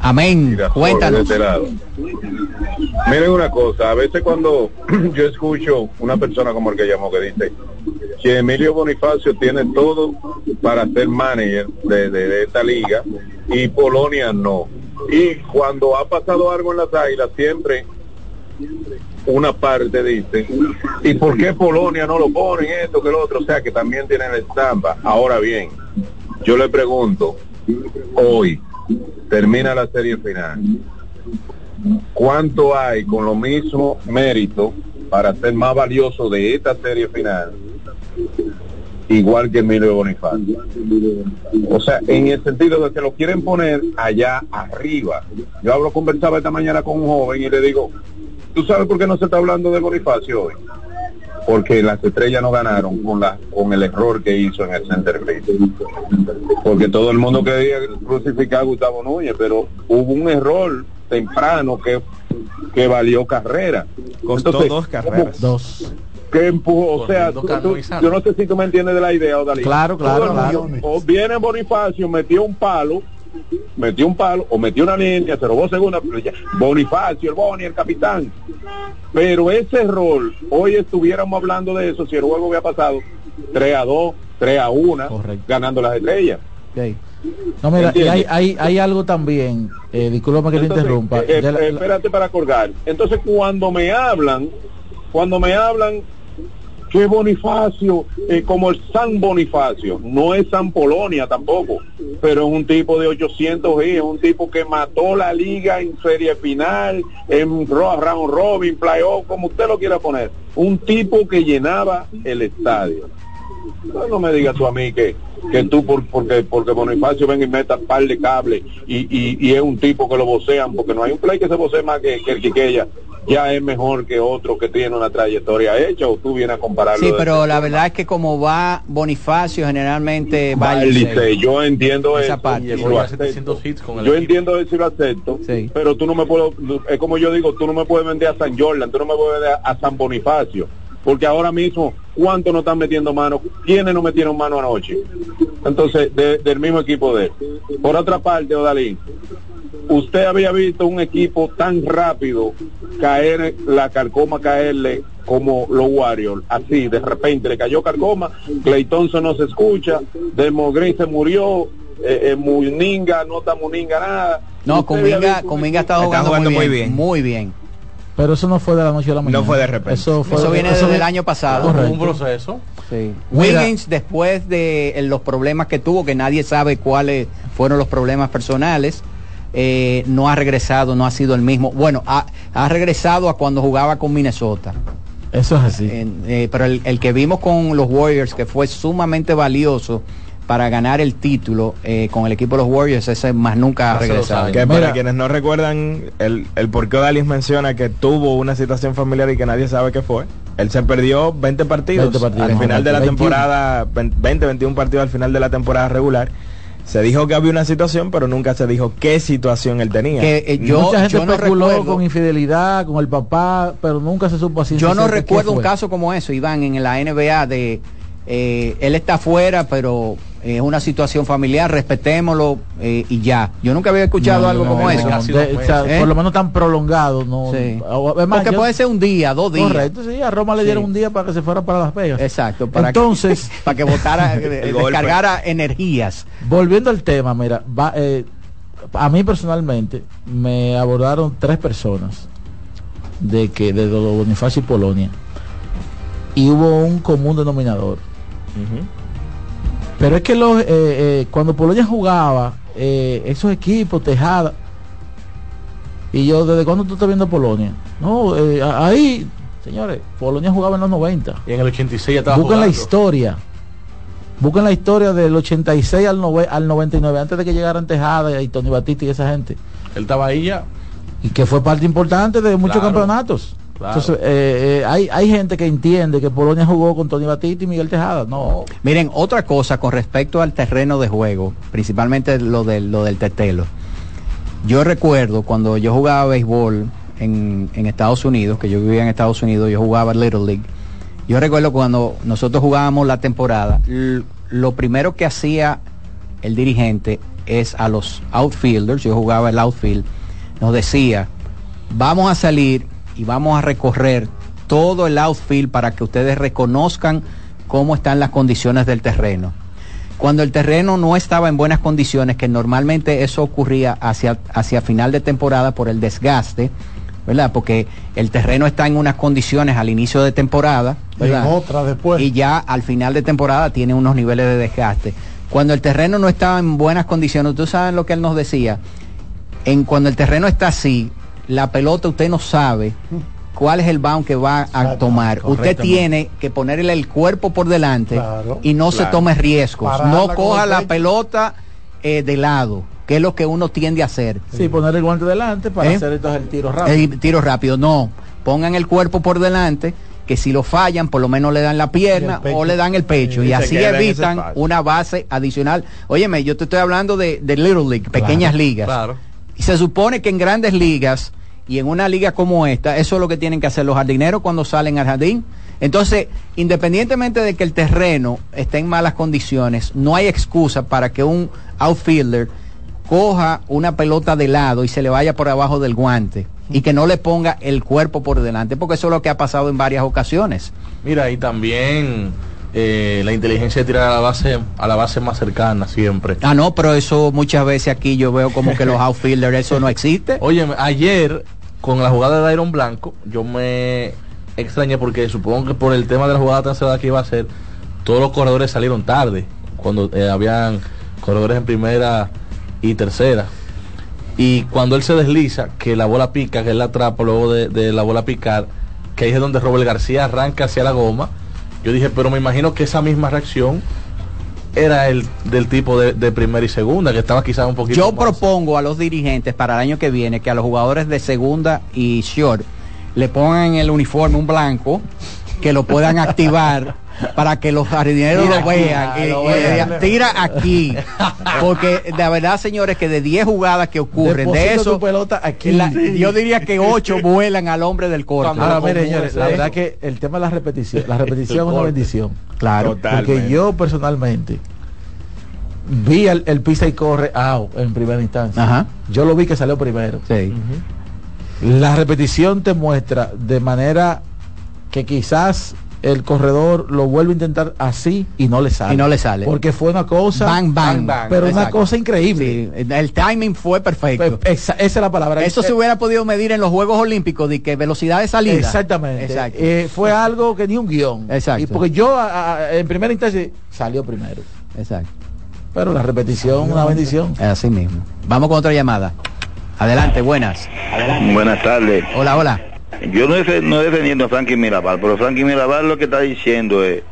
Amén. Cuéntanos. Este. Miren una cosa, a veces cuando yo escucho una persona como el que llamó que dice que Emilio Bonifacio tiene todo para ser manager de, de esta liga y Polonia no. Y cuando ha pasado algo en las águilas, siempre una parte dice, ¿y por qué Polonia no lo pone esto que lo otro? O sea que también tienen la estampa. Ahora bien, yo le pregunto, hoy termina la serie final, ¿cuánto hay con lo mismo mérito para ser más valioso de esta serie final? Igual que Emilio Bonifacio. O sea, en el sentido de que lo quieren poner allá arriba. Yo hablo, conversaba esta mañana con un joven y le digo, ¿tú sabes por qué no se está hablando de Bonifacio hoy? porque las estrellas no ganaron con la con el error que hizo en el center porque todo el mundo quería crucificar a Gustavo Núñez pero hubo un error temprano que que valió carrera costó dos carreras dos que empujó, o sea, yo no sé si tú me entiendes de la idea, Odalí. Claro, claro, claro. O viene Bonifacio, metió un palo, metió un palo o metió una línea, se robó segunda, Bonifacio, el Boni, el capitán. Pero ese rol, hoy estuviéramos hablando de eso si el juego había pasado 3 a 2, 3 a 1, ganando las estrellas. No, mira, y hay, hay, hay, algo también, eh, que te interrumpa. Eh, eh, espérate para colgar. Entonces, cuando me hablan, cuando me hablan que Bonifacio, eh, como el San Bonifacio, no es San Polonia tampoco, pero es un tipo de 800 y es un tipo que mató la liga en serie final, en round robin, playoff, como usted lo quiera poner, un tipo que llenaba el estadio. No, me digas tú a mí que, que tú por, porque porque Bonifacio ven y meta par de cable y, y, es un tipo que lo vocean porque no hay un play que se vocee más que, que el Quiqueya ya es mejor que otro que tiene una trayectoria hecha o tú vienes a compararlo. Sí, pero la verdad es que como va Bonifacio generalmente va, va Yo entiendo esa eso. Parte. yo entiendo eso y lo acepto, pero tú no me puedo, es como yo digo, tú no me puedes vender a San Jordan, tú no me puedes vender a San Bonifacio, porque ahora mismo, ¿cuántos no están metiendo mano? ¿Quiénes no metieron mano anoche? Entonces, del mismo equipo de él. Por otra parte, Odalín, usted había visto un equipo tan rápido caer, la carcoma caerle como los Warriors, así, de repente le cayó carcoma, Clay Thompson no se escucha, Demogrin se murió, eh, eh, Muninga, no está Muninga nada. No, Cominga, Cominga está jugando, muy, bien, muy, bien, Pero eso no fue de la noche a la mañana. No fue de repente. Eso, fue viene desde el año pasado. Un proceso. Sí. Wiggins, después de los problemas que tuvo, que nadie sabe cuáles fueron los problemas personales, eh, no ha regresado, no ha sido el mismo. Bueno, ha, regresado a cuando jugaba con Minnesota. Eso es así. Eh, pero el, que vimos con los Warriors, que fue sumamente valioso para ganar el título eh, con el equipo de los Warriors, ese más nunca ha regresado. Que para quienes no recuerdan, el, el por qué Dalis menciona que tuvo una situación familiar y que nadie sabe qué fue. Él se perdió 20 partidos, al final de la temporada, 20, 21 partidos al final de la temporada regular se dijo que había una situación, pero nunca se dijo qué situación él tenía. Que, eh, yo, Mucha gente no especuló con infidelidad, con el papá, pero nunca se supo así. Yo no recuerdo un caso como eso, Iván, en la NBA de eh, él está afuera, pero es una situación familiar, respetémoslo eh, y ya. Yo nunca había escuchado algo como eso. ¿Eh? Por lo menos tan prolongado, ¿no? Porque puede ser un día, dos días. Correcto, sí, a Roma le dieron un día para que se fuera para Las Vegas. Exacto, para Entonces, para que votara, descargara energías. Volviendo al tema, mira, a mí personalmente me abordaron tres personas de que de Bonifacio y Polonia y hubo un común denominador pero es que los, eh, eh, cuando Polonia jugaba, eh, esos equipos, Tejada, y yo, ¿desde cuándo tú estás viendo Polonia? No, ahí, señores, Polonia jugaba en los 90. Y en el 86 ya estaba Busquen la historia. Busquen la historia del 86 al, al 99, antes de que llegaran Tejada y Tony Batista y esa gente. Él estaba ahí ya. Y que fue parte importante de muchos campeonatos. Entonces, eh, eh, hay, hay gente que entiende que Polonia jugó con Tony Batista y Miguel Tejada. No. Miren, otra cosa con respecto al terreno de juego, principalmente lo, de, lo del tetelo. Yo recuerdo cuando yo jugaba béisbol en, en Estados Unidos, que yo vivía en Estados Unidos, yo jugaba Little League. Yo recuerdo cuando nosotros jugábamos la temporada, lo primero que hacía el dirigente es a los outfielders, yo jugaba el outfield, nos decía, vamos a salir y vamos a recorrer todo el outfield para que ustedes reconozcan cómo están las condiciones del terreno. Cuando el terreno no estaba en buenas condiciones, que normalmente eso ocurría hacia, hacia final de temporada por el desgaste, ¿verdad? Porque el terreno está en unas condiciones al inicio de temporada, ¿verdad? Y otra después. Y ya al final de temporada tiene unos niveles de desgaste. Cuando el terreno no estaba en buenas condiciones, tú sabes lo que él nos decía, en cuando el terreno está así, la pelota usted no sabe cuál es el bound que va a tomar. Usted tiene que ponerle el cuerpo por delante y no se tome riesgos. no coja la pelota eh, de lado, que es lo que uno tiende a hacer. Sí, poner el guante delante para ¿Eh? hacer entonces el tiro rápido. El tiro rápido, no. Pongan el cuerpo por delante que si lo fallan, por lo menos le dan la pierna o le dan el pecho. y, así evitan una base adicional. Óyeme, yo te estoy hablando de, Little League, pequeñas ligas. Y se supone que en grandes ligas y en una liga como esta, eso es lo que tienen que hacer los jardineros cuando salen al jardín. Entonces, independientemente de que el terreno esté en malas condiciones, no hay excusa para que un outfielder coja una pelota de lado y se le vaya por abajo del guante y que no le ponga el cuerpo por delante, porque eso es lo que ha pasado en varias ocasiones. Mira, y también eh, la inteligencia de tirar a la base a la base más cercana siempre. Ah, no, pero eso muchas veces aquí yo veo como que los outfielders eso no existe. Oye, ayer con la jugada de Iron Blanco, yo me extrañé porque supongo que por el tema de la jugada tan cerrada que iba a ser, todos los corredores salieron tarde, cuando eh, habían corredores en primera y tercera. Y cuando él se desliza, que la bola pica, que él la atrapa luego de, la bola picar, que ahí es donde Robert García arranca hacia la goma, yo dije, pero me imagino que esa misma reacción era el del tipo de, primera y segunda, que estaba quizás un poquito. Yo propongo a los dirigentes para el año que viene que a los jugadores de segunda y short le pongan el uniforme un blanco, que lo puedan activar para que los jardineros lo vean. y, tira aquí. Porque de verdad, señores, que de 10 jugadas que ocurren, de eso, pelota aquí. yo diría que 8 vuelan al hombre del corte. Ahora, mire, señores, la verdad que el tema de la repetición, la repetición es una bendición. Claro. Porque yo personalmente vi el, pisa y corre out en primera instancia. Yo lo vi que salió primero. Sí. La repetición te muestra de manera que quizás el corredor lo vuelve a intentar así y no le sale. Y no le sale. Porque fue una cosa. Bang, bang. pero una cosa increíble. el timing fue perfecto. Esa, es la palabra. Eso se hubiera podido medir en los Juegos Olímpicos, de que velocidad de salida. Exactamente. Eh, fue algo que ni un guion. Exacto. Y porque yo en primera instancia salió primero. Exacto. Pero la repetición, una bendición. Así mismo. Vamos con otra llamada. Adelante, buenas. Buenas tardes. Hola, hola. Yo no, no defendiendo a Frankie Mirabal, pero Frankie Mirabal lo que está diciendo es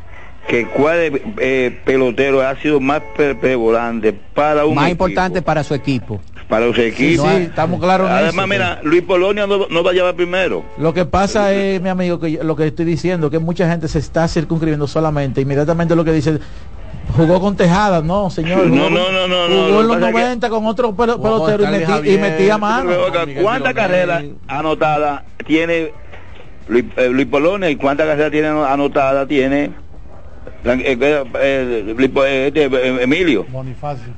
que cuál eh, pelotero ha sido más prevalente para un más importante para su equipo. Para su equipo. sí, estamos claros además mira Luis Polonia no, va a llevar primero. Lo que pasa es mi amigo que lo que estoy diciendo que mucha gente se está circunscribiendo solamente inmediatamente lo que dice Jugó con Tejada, no, señor. No, no, no, no. Jugó en los 90 con otro pelotero y, metía mano. ¿Cuántas carreras anotadas tiene Luis, eh, Luis Polonia y cuántas carreras tiene anotadas tiene eh, eh, este, Emilio? Bonifacio.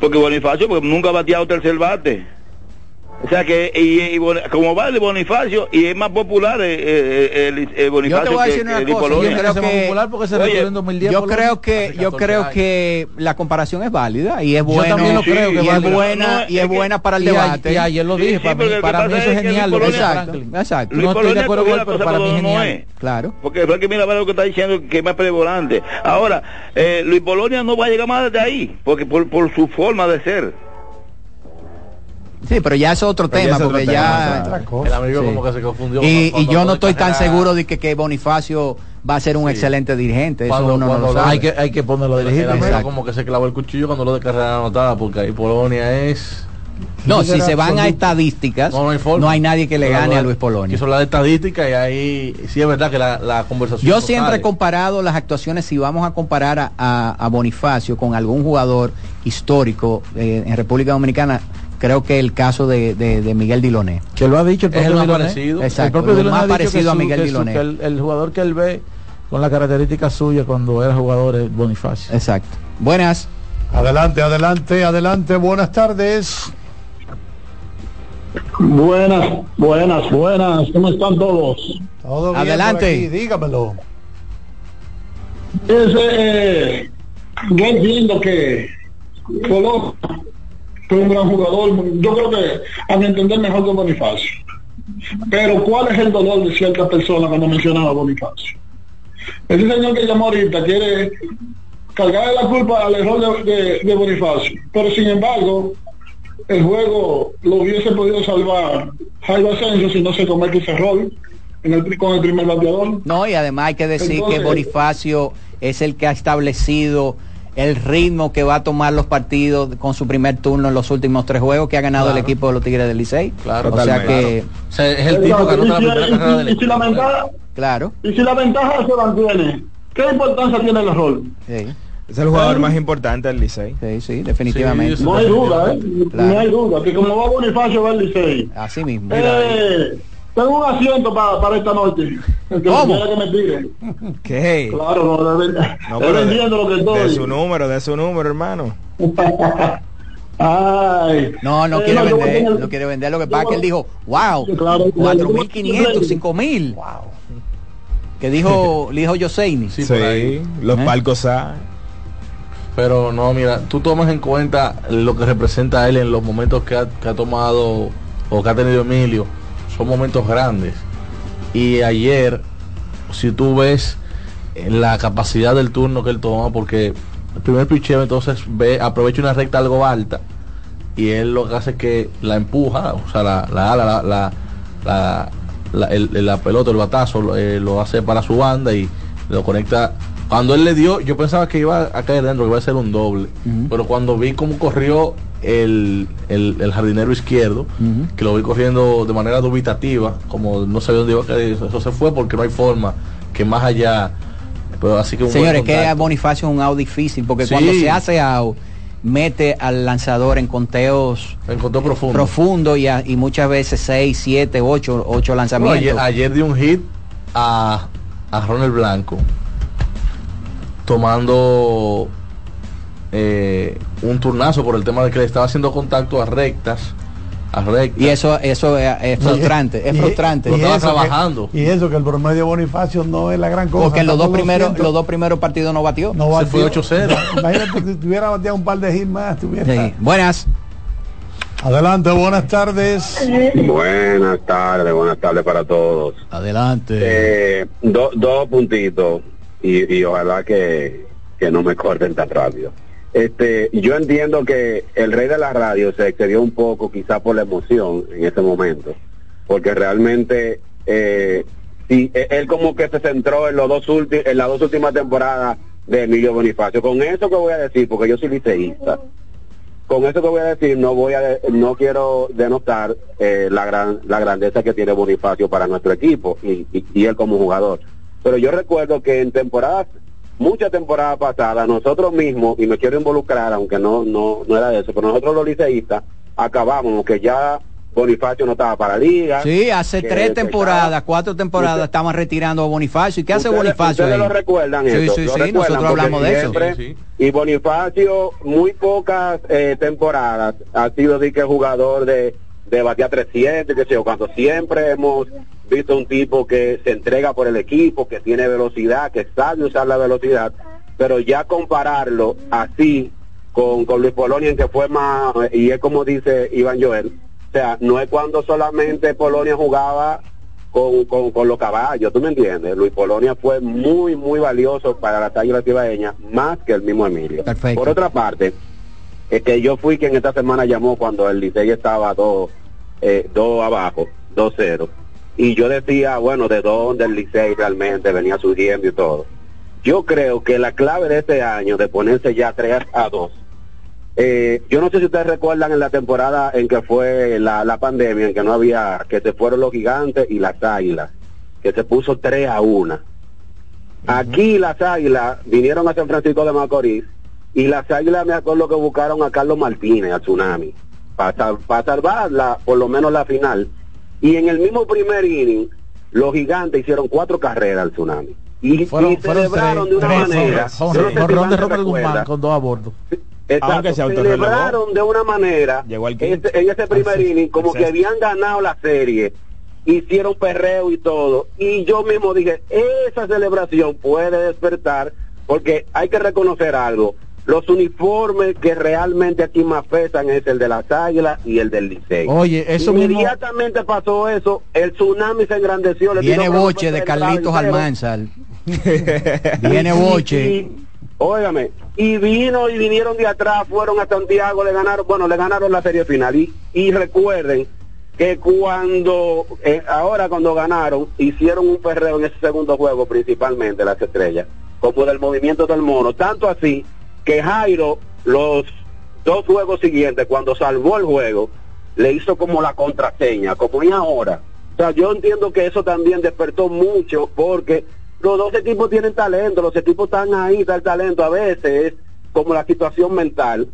Porque Bonifacio porque nunca ha bateado tercer bate. O sea que, y, como va de Bonifacio, y es más popular eh, eh, el, Bonifacio yo te voy a decir una cosa, yo creo que, popular porque se Oye, en 2010 yo creo que, yo creo que la comparación es válida y es buena. Yo también lo creo que y es buena, y es, buena para el debate. Y ayer lo dije, para, mí, para mí eso es genial. Exacto, exacto. No estoy de acuerdo con él, pero para mí es genial. Claro. Porque mira lo que está diciendo que es más prevolante. Ahora, eh, Luis Polonia no va a llegar más de ahí, porque por, por su forma de ser. Sí, pero ya es otro tema, porque ya... El amigo como que se confundió. Y, yo no estoy tan seguro de que, que Bonifacio va a ser un excelente dirigente. Eso uno no lo sabe. Hay que, hay que ponerlo a dirigir. como que se clavó el cuchillo cuando lo de carrera anotada, porque ahí Polonia es... No, si se van a estadísticas, no, hay, nadie que le gane a Luis Polonia. Eso la de estadística y ahí sí es verdad que la, conversación. Yo siempre he comparado las actuaciones, si vamos a comparar a, Bonifacio con algún jugador histórico eh, en República Dominicana, creo que el caso de, de, Miguel Diloné. Que lo ha dicho el propio es el más parecido. Exacto, el propio más parecido a Miguel Diloné. el, jugador que él ve con la característica suya cuando era jugador es Bonifacio. Exacto. Buenas. Adelante, adelante, adelante. Buenas tardes. Buenas, buenas, buenas. ¿Cómo están todos? Todo bien Adelante. por aquí, dígamelo. Ese, eh, yo entiendo que Colón fue un gran jugador. Yo creo que a mi entender mejor que Bonifacio. Pero ¿cuál es el dolor de ciertas personas cuando mencionaba a Bonifacio? Ese señor que llamó ahorita quiere cargarle la culpa al error de, de- de Bonifacio. Pero sin embargo, el juego lo hubiese podido salvar Jairo Asensio si no se comete ese error en el, pri- con el primer bateador. No, y además hay que decir Entonces- que Bonifacio es el que ha establecido el ritmo que va a tomar los partidos con su primer turno en los últimos tres juegos que ha ganado Claro. el equipo de los Tigres del Licey. Claro, o sea que O sea, es el tipo que anota la primera carrera del y, si la ventaja, claro. y si la ventaja se mantiene, ¿qué importancia tiene el error? Es el jugador más importante del Licey. Sí, sí, definitivamente. No hay duda, ¿eh? Claro. No hay duda, que como va Bonifacio va el Licey. Así mismo. Eh, tengo un asiento para, para esta noche. ¿Cómo? que me tire. ¿Qué? Claro, no, de, de, No, de pero de, lo que de estoy. su número, de su número, hermano. Ay. No, no Eh, quiere no, vender, no quiere vender. Lo que pasa es que él dijo, wow, Sí, claro, 4.500, 5.000. Que dijo, le dijo Yoseini. Sí, por ahí. los ¿Eh? palcos A. Pero no, mira, tú tomas en cuenta lo que representa él en los momentos que ha, que ha tomado o que ha tenido Emilio. Son momentos grandes. Y ayer, si tú ves la capacidad del turno que él toma, porque el primer picheo entonces ve, aprovecha una recta algo alta y él lo que hace es que la empuja, o sea, la, la, la, la, la, la- la- el- la pelota, el batazo, lo, eh, lo hace para su banda y lo conecta. Cuando él le dio, yo pensaba que iba a caer dentro, que iba a ser un doble. Pero cuando vi cómo corrió el, el, el jardinero izquierdo, que lo vi corriendo de manera dubitativa, como no sabía dónde iba a caer, eso, se fue porque no hay forma que más allá. Pero así que un Señores, que Bonifacio es un out difícil porque Sí. cuando se hace out mete al lanzador en conteos en conteo profundo, profundo y, a- y muchas veces 6, 7, 8, 8 No, lanzamientos. ayer, ayer di un hit a, a Ronald Blanco tomando eh, un turnazo por el tema de que le estaba haciendo contacto a rectas a rectas y eso eso es, es frustrante, es Y- frustrante. y estaba eso que- y eso que el promedio Bonifacio no es la gran cosa. porque en los dos primeros 200. los dos primeros partidos no batió. no Se batió. fue 8-0. Imagínate si tuviera bateado un par de hits más. Tuviera... Sí. Buenas. Adelante, buenas tardes. Buenas tardes, buenas tardes para todos. Adelante. Eh, do- dos puntitos y, y ojalá que, que no me corten tan rápido. Este, yo entiendo que el rey de la radio se excedió un poco, quizá por la emoción en ese momento, porque realmente eh, sí, e- él como que se centró en los dos últimos, en las dos últimas temporadas de Emilio Bonifacio. Con eso que voy a decir, porque yo soy liceísta, con eso que voy a decir no voy a no quiero denotar eh, la gran la grandeza que tiene Bonifacio para nuestro equipo y, y él como jugador pero yo recuerdo que en temporadas muchas temporadas pasadas nosotros mismos y me quiero involucrar aunque no no no era eso pero nosotros los liceístas acabamos que ya Bonifacio no estaba para liga Sí, hace que- tres temporadas, cuatro temporadas Usted- estaban retirando a Bonifacio. ¿Y qué hace Ustedes- Bonifacio ustedes ahí? lo recuerdan sí, eso, sí, lo sí, recuerdan nosotros hablamos de eso. siempre- Y Bonifacio, muy pocas eh, temporadas, ha sido de que jugador de, de batear 300, que sé yo, cuando siempre hemos visto un tipo que se entrega por el equipo, que tiene velocidad, que sabe usar la velocidad, pero ya compararlo así con, con Luis Polonia, en que fue más, y es como dice Iván Joel, o sea, no es cuando solamente Polonia jugaba con, con, con los caballos, ¿tú me entiendes? Luis Polonia fue muy, muy valioso para la águilas cibaeñas, más que el mismo Emilio. Perfecto. Por otra parte, es que yo fui quien esta semana llamó cuando el Licey estaba dos, eh, dos abajo, dos cero. Y yo decía, bueno, de dónde el Licey realmente venía surgiendo y todo. Yo creo que la clave de este año de ponerse ya 3 a 2 eh, yo no sé si ustedes recuerdan en la temporada en que fue la, la pandemia, en que no había, que se fueron los gigantes y las águilas, que se puso 3 a 1. Aquí las águilas vinieron a San Francisco de Macorís y las águilas me acuerdo que buscaron a Carlos Martínez, al tsunami, para salvar la, por lo menos la final. Y en el mismo primer inning, los gigantes hicieron cuatro carreras al tsunami. Y, Fueron, y fueron celebraron tres, de una tres, manera. no sé si de Robert Guzmán con dos a bordo. Exacto, celebraron de una manera este, en ese primer inning como que habían ganado la serie, hicieron perreo y todo, y yo mismo dije, esa celebración puede despertar, porque hay que reconocer algo, los uniformes que realmente aquí más pesan es el de las águilas y el del liceo. Oye, eso Inmediatamente pasó eso, el tsunami se engrandeció. Viene boche de Carlitos Almanzar. Viene boche. Óigame, y vino y vinieron de atrás, fueron a Santiago, le ganaron, bueno, le ganaron la serie final. Y, y recuerden que cuando, eh, ahora cuando ganaron, hicieron un perreo en ese segundo juego, principalmente las estrellas, como del movimiento del mono. Tanto así que Jairo, los dos juegos siguientes, cuando salvó el juego, le hizo como la contraseña, como y ahora. O sea, yo entiendo que eso también despertó mucho porque los dos equipos tienen talento, los equipos están ahí, está el talento. A veces es como la situación mental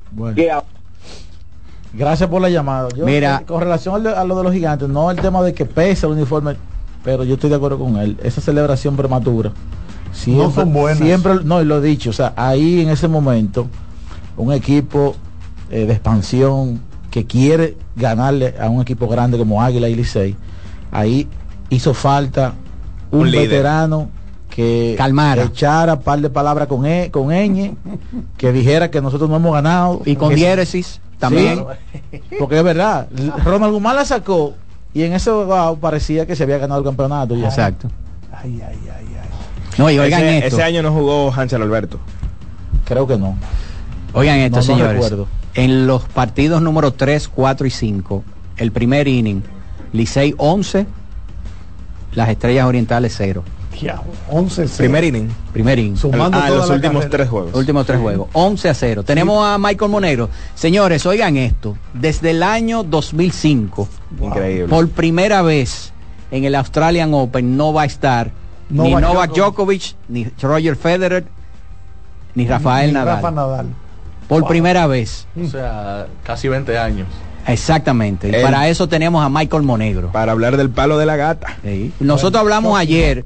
Gracias por la llamada. Mira, con relación a lo de los gigantes, no el tema de que pesa el uniforme, pero yo estoy de acuerdo con él. Esa celebración prematura. Siempre, no son buenas. Siempre, no, lo he dicho, o sea, ahí en ese momento, un equipo eh, de expansión que quiere ganarle a un equipo grande como Águila y Licey, ahí hizo falta un, veterano que Calmara. echara par de palabras con e, con ñ, que dijera que nosotros no hemos ganado. Y con diéresis también. porque es verdad, Ronald Guzmán la sacó y en ese parecía que se había ganado el campeonato. Exacto. Ay, ay, ay, no, y oigan ese, esto. Ese año no jugó Hansel Alberto. Creo que no. Oigan esto, señores. en los partidos número 3, 4 y 5, el primer inning, Licey 11, las Estrellas Orientales 0. 11 Primer inning. Primer inning. Sumando ah, los últimos tres juegos. Últimos tres juegos. 11 a 0. Tenemos a Michael Monero. Señores, oigan esto. Desde el año 2005, Increíble. por primera vez en el Australian Open no va a estar ni Novak Djokovic, ni Roger Federer, ni Rafael Nadal. Por primera vez. O sea, casi 20 años. Exactamente. y para eso tenemos a Michael Monegro. Para hablar del palo de la gata. Nosotros hablamos ayer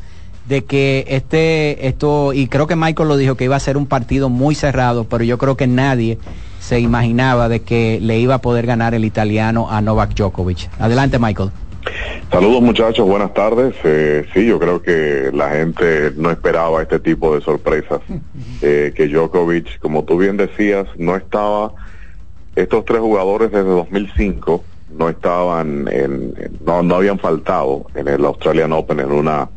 de que este, esto, y creo que Michael lo dijo, que iba a ser un partido muy cerrado, pero yo creo que nadie se imaginaba de que le iba a poder ganar el italiano a Novak Djokovic. Adelante, Michael. Saludos muchachos, buenas tardes. Eh, sí, yo creo que la gente no esperaba este tipo de sorpresas. Eh, que Djokovic, como tú bien decías, no estaba, estos tres jugadores desde 2005 no estaban, en, no, no habían faltado en el Australian Open en una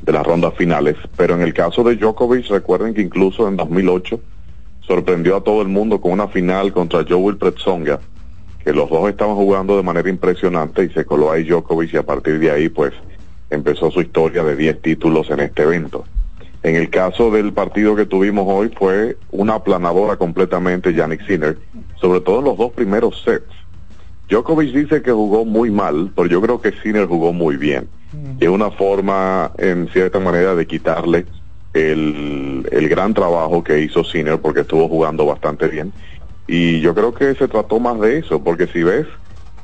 de las rondas finales, pero en el caso de Djokovic, recuerden que incluso en 2008 sorprendió a todo el mundo con una final contra Joe Wilfred Tsonga, que los dos estaban jugando de manera impresionante y se coló ahí Djokovic y a partir de ahí pues empezó su historia de 10 títulos en este evento. En el caso del partido que tuvimos hoy fue una aplanadora completamente Yannick Sinner, sobre todo en los dos primeros sets. Djokovic dice que jugó muy mal, pero yo creo que Sinner jugó muy bien. Es una forma, en cierta manera, de quitarle el, el gran trabajo que hizo Sinner porque estuvo jugando bastante bien y yo creo que se trató más de eso, porque si ves,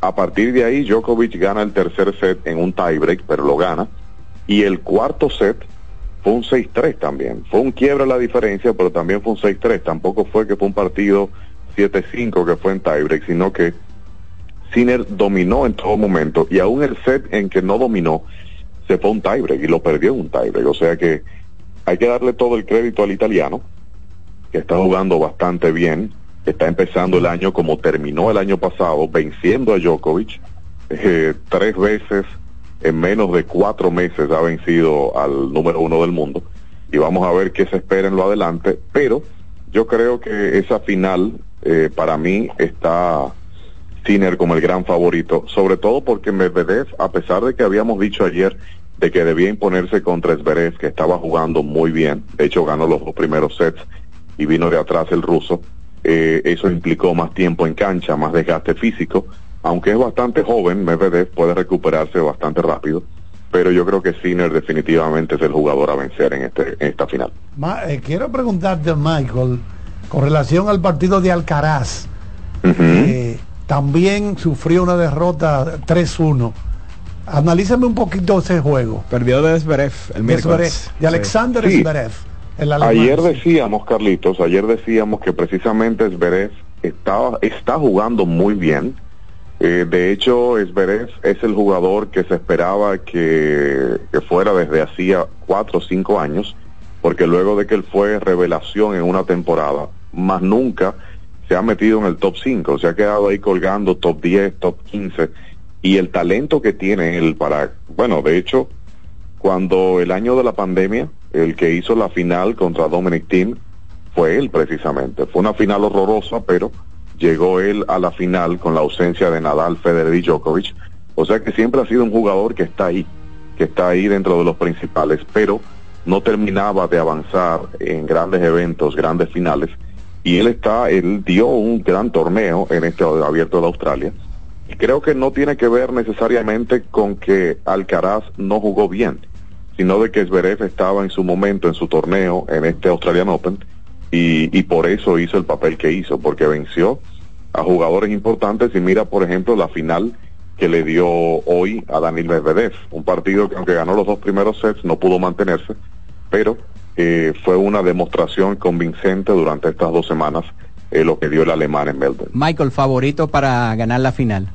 a partir de ahí Djokovic gana el tercer set en un tiebreak, pero lo gana. Y el cuarto set fue un 6-3 también. Fue un quiebre la diferencia, pero también fue un 6-3. Tampoco fue que fue un partido 7-5 que fue en tiebreak, sino que Sinner dominó en todo momento. Y aún el set en que no dominó, se fue un tiebreak y lo perdió en un tiebreak. O sea que hay que darle todo el crédito al italiano, que está jugando bastante bien está empezando el año como terminó el año pasado, venciendo a Djokovic. Eh, tres veces en menos de cuatro meses ha vencido al número uno del mundo. Y vamos a ver qué se espera en lo adelante. Pero yo creo que esa final, eh, para mí, está Sinner como el gran favorito. Sobre todo porque Medvedev, a pesar de que habíamos dicho ayer de que debía imponerse contra Zverev, que estaba jugando muy bien. De hecho, ganó los dos primeros sets y vino de atrás el ruso. Eh, eso implicó más tiempo en cancha, más desgaste físico. Aunque es bastante joven, Medvedev puede recuperarse bastante rápido. Pero yo creo que Sinner definitivamente es el jugador a vencer en, este, en esta final. Eh, quiero preguntarte, Michael, con relación al partido de Alcaraz. Eh, también sufrió una derrota 3-1. Analízame un poquito ese juego. Perdió de Zverev el miércoles. de Alexander Zverev. Ayer decíamos, Carlitos, ayer decíamos que precisamente Zverev está, está jugando muy bien. Eh, de hecho, Esberev es el jugador que se esperaba que, que fuera desde hacía cuatro o cinco años, porque luego de que él fue revelación en una temporada, más nunca se ha metido en el top 5, se ha quedado ahí colgando top 10, top 15, y el talento que tiene él para, bueno, de hecho, cuando el año de la pandemia, el que hizo la final contra Dominic Thiem, fue él precisamente. Fue una final horrorosa, pero llegó él a la final con la ausencia de Nadal, Federer y Djokovic. O sea que siempre ha sido un jugador que está ahí, que está ahí dentro de los principales, pero no terminaba de avanzar en grandes eventos, grandes finales. Y él está, él dio un gran torneo en este abierto de Australia. Y creo que no tiene que ver necesariamente con que Alcaraz no jugó bien, sino de que Zverev estaba en su momento en su torneo en este Australian Open y, por eso hizo el papel que hizo, porque venció a jugadores importantes y mira, por ejemplo, la final que le dio hoy a Daniel Medvedev, un partido que aunque ganó los dos primeros sets no pudo mantenerse, pero eh, fue una demostración convincente durante estas dos semanas eh, lo que dio el alemán en Melbourne. Michael, favorito para ganar la final.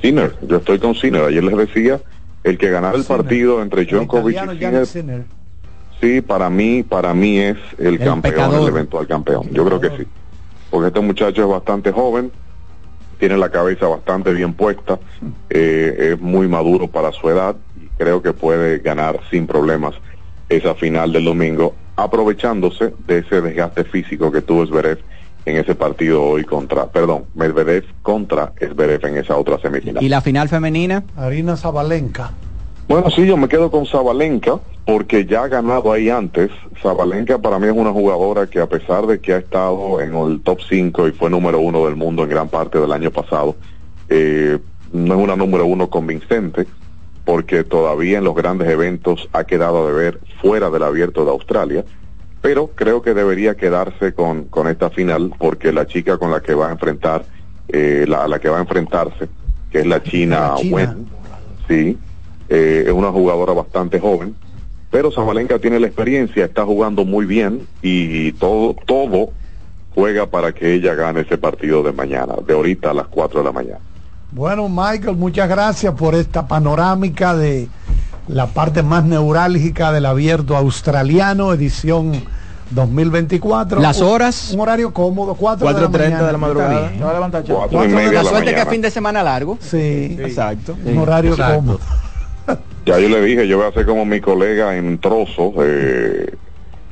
Sinner, yo estoy con Sinner. Ayer les decía, el que ganara el partido entre Djokovic y Sinner, Sí, para mí, para mí es el, campeón, el eventual campeón. Yo creo que sí. Porque este muchacho es bastante joven, tiene la cabeza bastante bien puesta, eh, es muy maduro para su edad y creo que puede ganar sin problemas esa final del domingo, aprovechándose de ese desgaste físico que tuvo Zverev en ese partido hoy contra, perdón, Medvedev contra Zverev en esa otra semifinal. ¿Y la final femenina? Arina Zabalenka. Bueno, sí, yo me quedo con Zabalenka porque ya ha ganado ahí antes. Zabalenka para mí es una jugadora que a pesar de que ha estado en el top 5 y fue número uno del mundo en gran parte del año pasado, eh, no es una número uno convincente porque todavía en los grandes eventos ha quedado de ver fuera del abierto de Australia, pero creo que debería quedarse con, con esta final porque la chica con la que va a enfrentar, eh, la, la que va a enfrentarse, que es la China, Wen, sí, eh, es una jugadora bastante joven, pero Zabalenka tiene la experiencia, está jugando muy bien y todo, todo juega para que ella gane ese partido de mañana, de ahorita a las 4 de la mañana. Bueno, Michael, muchas gracias por esta panorámica de la parte más neurálgica del abierto australiano, edición 2024. Las horas. Un, horario cómodo, 4 de la mañana. de la madrugada. La suerte que es fin de semana largo. Sí. Exacto. Un horario cómodo. Ya yo le dije, yo voy a hacer como mi colega en trozos, eh,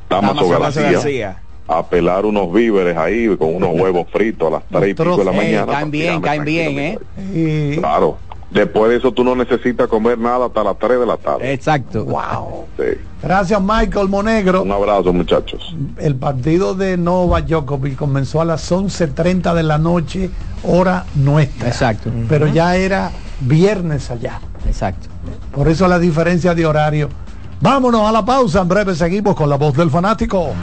Damaso García, a pelar unos víveres ahí con unos huevos fritos a las tres y pico de la mañana. caen bien, caen bien, ¿eh? Claro. Después de eso tú no necesitas comer nada hasta las 3 de la tarde. Exacto. Wow. Gracias Michael Monegro. Un abrazo muchachos. El partido de Nova Djokovic comenzó a las 11.30 de la noche, hora nuestra. Exacto. Pero ya era viernes allá. Exacto. Por eso la diferencia de horario. Vámonos a la pausa. En breve seguimos con la voz del fanático.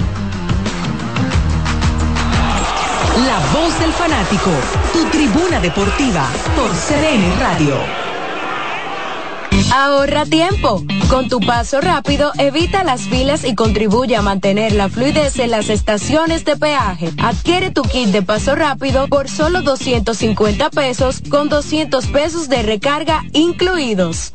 Del fanático. Tu tribuna deportiva por CDN Radio. Ahorra tiempo. Con tu paso rápido, evita las filas y contribuye a mantener la fluidez en las estaciones de peaje. Adquiere tu kit de paso rápido por solo 250 pesos con 200 pesos de recarga incluidos.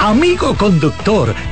Amigo conductor,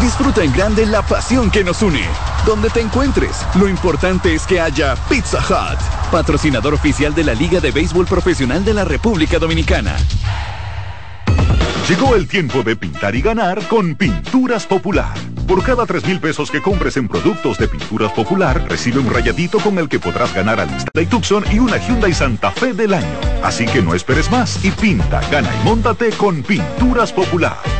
Disfruta en grande la pasión que nos une. Donde te encuentres, lo importante es que haya Pizza Hut, patrocinador oficial de la Liga de Béisbol Profesional de la República Dominicana. Llegó el tiempo de pintar y ganar con Pinturas Popular. Por cada 3 mil pesos que compres en productos de Pinturas Popular, recibe un rayadito con el que podrás ganar al Hyundai Tucson y una Hyundai Santa Fe del año. Así que no esperes más y pinta, gana y móntate con Pinturas Popular.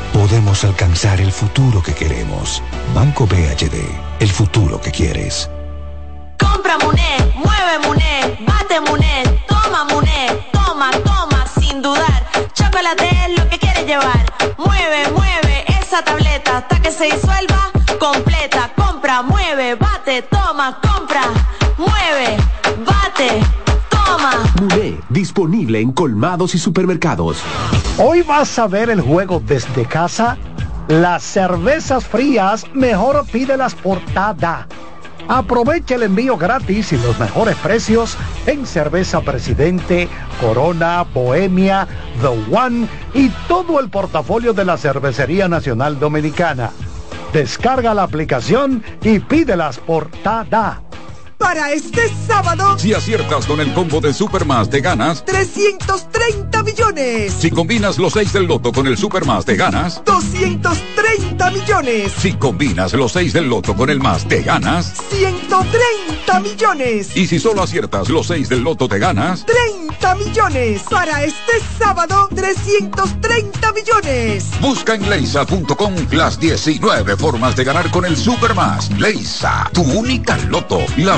podemos alcanzar el futuro que queremos. Banco BHD, el futuro que quieres. Compra Muné, mueve Muné, bate Muné, toma Muné, toma, toma, sin dudar. Chocolate es lo que quieres llevar. Mueve, mueve esa tableta hasta que se disuelva completa. Compra, mueve, bate, toma, compra, mueve, bate. Disponible en colmados y supermercados. Hoy vas a ver el juego desde casa. Las cervezas frías, mejor pídelas por Tada. Aprovecha el envío gratis y los mejores precios en Cerveza Presidente, Corona, Bohemia, The One y todo el portafolio de la Cervecería Nacional Dominicana. Descarga la aplicación y pídelas por Tada. Para este sábado, Si aciertas con el combo de Supermas, te ganas. 330 millones. Si combinas los 6 del loto con el Supermas, te ganas. 230 millones. Si combinas los 6 del loto con el más, te ganas. 130 millones. Y si solo aciertas los 6 del loto, te ganas. 30 millones. Para este sábado, 330 millones. Busca en leisa.com las 19 formas de ganar con el Supermas. Leisa, tu única loto, la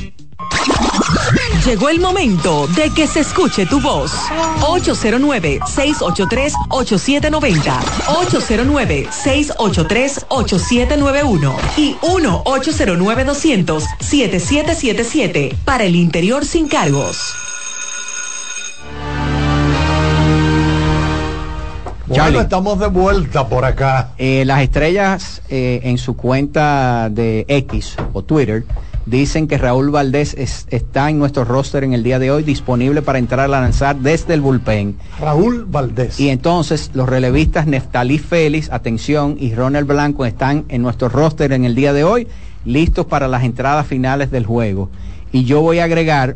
Llegó el momento de que se escuche tu voz. 809-683-8790. 809-683-8791. Y 1-809-200-7777. Para el interior sin cargos. Bueno, estamos de vuelta por acá. Eh, las estrellas eh, en su cuenta de X o Twitter dicen que Raúl Valdés es- está en nuestro roster en el día de hoy, disponible para entrar a lanzar desde el bullpen. Raúl Valdés. Y entonces los relevistas Neftalí Félix, atención, y Ronald Blanco están en nuestro roster en el día de hoy, listos para las entradas finales del juego. Y yo voy a agregar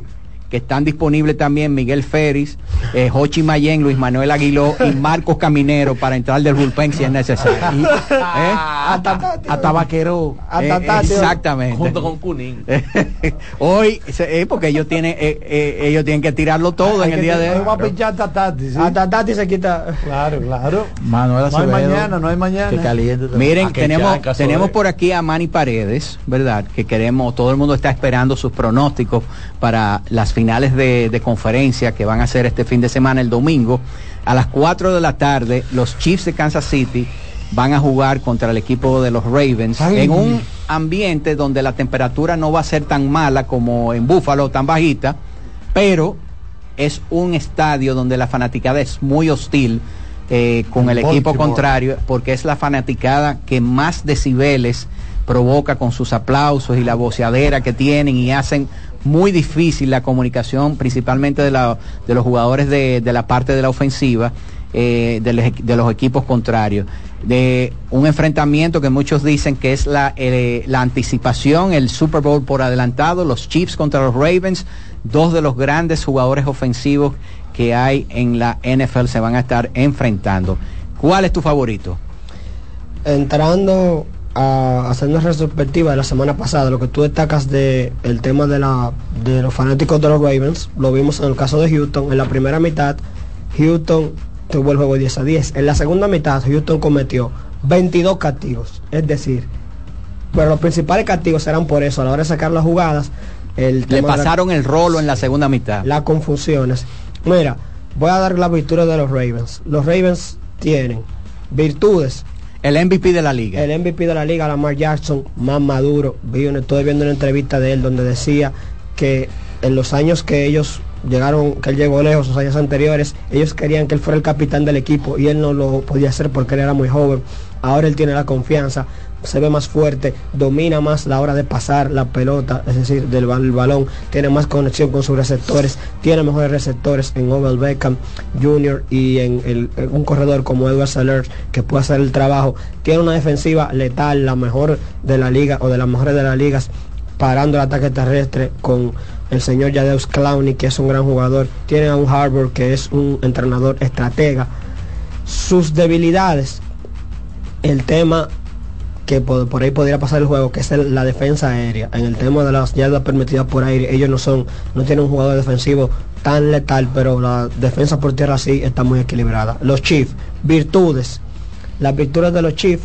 que están disponibles también Miguel Ferris, eh, Jochi Mayen, Luis Manuel Aguiló y Marcos Caminero para entrar del bullpen si es necesario. ¿Eh? Hasta, Vaquero. exactamente. Junto con Cunín. Hoy, eh, porque ellos tienen, ellos tienen que tirarlo todo en el día de hoy. Va a pinchar hasta Tati, ¿sí? Hasta Tati se quita. Claro, claro. Manuel no hay mañana, no hay mañana. Miren, tenemos, tenemos por aquí a Manny Paredes, ¿verdad? Que queremos, todo el mundo está esperando sus pronósticos para las finales de, conferencia que van a ser este fin de semana, el domingo. A las 4 de la tarde, los Chiefs de Kansas City van a jugar contra el equipo de los Ravens en un ambiente donde la temperatura no va a ser tan mala como en Buffalo, tan bajita, pero es un estadio donde la fanaticada es muy hostil eh, con el equipo contrario, porque es la fanaticada que más decibeles provoca con sus aplausos y la voceadera que tienen y hacen muy difícil la comunicación, principalmente de, la, de los jugadores de, la parte de la ofensiva. Eh, de, los equipos contrarios, de un enfrentamiento que muchos dicen que es la, eh, la anticipación, el Super Bowl por adelantado, los Chiefs contra los Ravens, dos de los grandes jugadores ofensivos que hay en la NFL se van a estar enfrentando. ¿Cuál es tu favorito? Entrando a hacer una retrospectiva de la semana pasada, lo que tú destacas de el tema de la de los fanáticos de los Ravens, lo vimos en el caso de Houston, en la primera mitad Houston tuvo el juego 10 a 10, en la segunda mitad Houston cometió 22 castigos, es decir, pero los principales castigos eran por eso, a la hora de sacar las jugadas, el le pasaron el rolo en la segunda mitad. Las confusiones. Mira, voy a dar la virtud de los Ravens. Los Ravens tienen virtudes el MVP de la liga. El MVP de la liga, Lamar Jackson, más maduro. estoy viendo una entrevista de él donde decía que en los años que ellos llegaron, que él llegó lejos, los años anteriores, ellos querían que él fuera el capitán del equipo y él no lo podía hacer porque él era muy joven. Ahora él tiene la confianza, se ve más fuerte, domina más la hora de pasar la pelota, es decir, del balón, tiene más conexión con sus receptores, tiene mejores receptores en Odell Beckham Jr. y en, un corredor como Edward Seller que puede hacer el trabajo. Tiene una defensiva letal, la mejor de la liga o de las mejores de las ligas, parando el ataque terrestre con el señor Jadeus Clowney, que es un gran jugador. Tiene a un Harbour, que es un entrenador estratega. Sus debilidades el tema que por, ahí podría pasar el juego, que es la defensa aérea. En el tema de las yardas permitidas por aire, ellos no son, no tienen un jugador defensivo tan letal, pero la defensa por tierra sí está muy equilibrada. Los Chiefs, virtudes. Las virtudes de los Chiefs,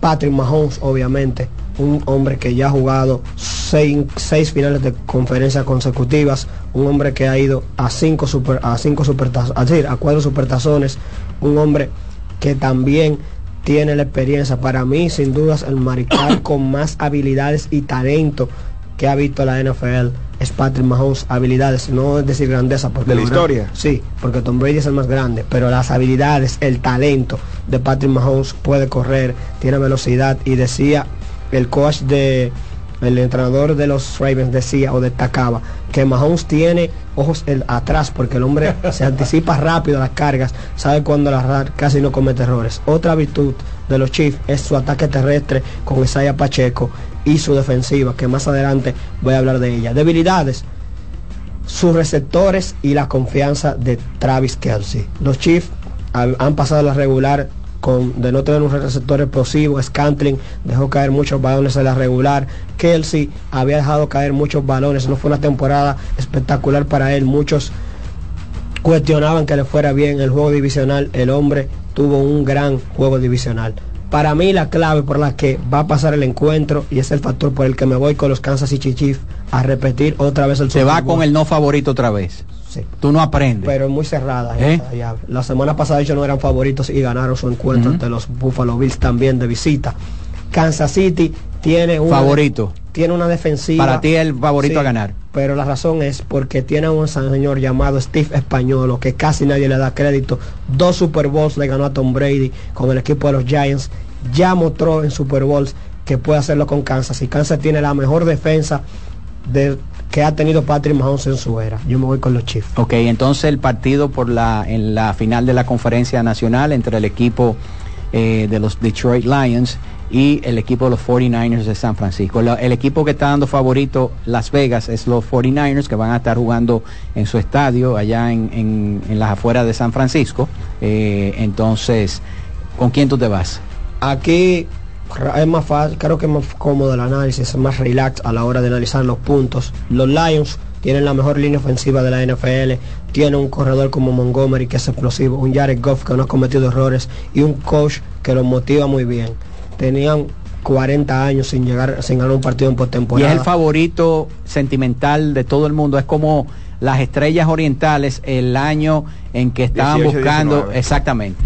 Patrick Mahomes, obviamente, un hombre que ya ha jugado seis, seis finales de conferencia consecutivas, un hombre que ha ido a cinco super, a cinco a cuatro supertazones, un hombre que también tiene la experiencia. Para mí, sin dudas, el mariscal con más habilidades y talento que ha visto la NFL es Patrick Mahomes. Habilidades, no es decir grandeza. Porque de la historia. Sí, porque Tom Brady es el más grande, pero las habilidades, el talento de Patrick Mahomes puede correr, tiene velocidad y decía el coach de el entrenador de los Ravens decía o destacaba que Mahomes tiene ojos atrás porque el hombre se anticipa rápido a las cargas, sabe cuando la casi no comete errores. Otra virtud de los Chiefs es su ataque terrestre con Isaiah Pacheco y su defensiva, que más adelante voy a hablar de ella. Debilidades, sus receptores y la confianza de Travis Kelsey. Los Chiefs han pasado la regular de no tener un receptor explosivo, Scantling dejó caer muchos balones en la regular, Kelsey había dejado caer muchos balones, no fue una temporada espectacular para él, muchos cuestionaban que le fuera bien el juego divisional, el hombre tuvo un gran juego divisional. Para mí la clave por la que va a pasar el encuentro y es el factor por el que me voy con los Kansas City Chiefs a repetir otra vez el Se va con el no favorito otra vez. Tú no aprendes. Pero es muy cerrada. ¿Eh? La semana pasada ellos no eran favoritos y ganaron su encuentro ante los Buffalo Bills también de visita. Kansas City tiene un favorito. Tiene una defensiva. Para ti el favorito a ganar. Pero la razón es porque tiene un señor llamado Steve Españolo que casi nadie le da crédito. Dos Super Bowls le ganó a Tom Brady con el equipo de los Giants. Ya mostró en Super Bowls que puede hacerlo con Kansas. Y Kansas tiene la mejor defensa de que ha tenido Patrick Mahomes en su era. Yo me voy con los Chiefs. Ok, entonces el partido por la, en la final de la conferencia nacional entre el equipo eh, de los Detroit Lions y el equipo de los 49ers de San Francisco. el equipo que está dando favorito Las Vegas es los 49ers que van a estar jugando en su estadio allá en, las afueras de San Francisco. Eh, entonces, ¿con quién tú te vas? Aquí es más fácil, creo que es más cómodo el análisis, es más relax a la hora de analizar los puntos. Los Lions tienen la mejor línea ofensiva de la NFL, tienen un corredor como Montgomery que es explosivo, un Jared Goff que no ha cometido errores y un coach que los motiva muy bien tenían 40 años sin llegar, sin ganar un partido en postemporada. Y es el favorito sentimental de todo el mundo. Es como las estrellas orientales el año en que estaban buscando. Exactamente.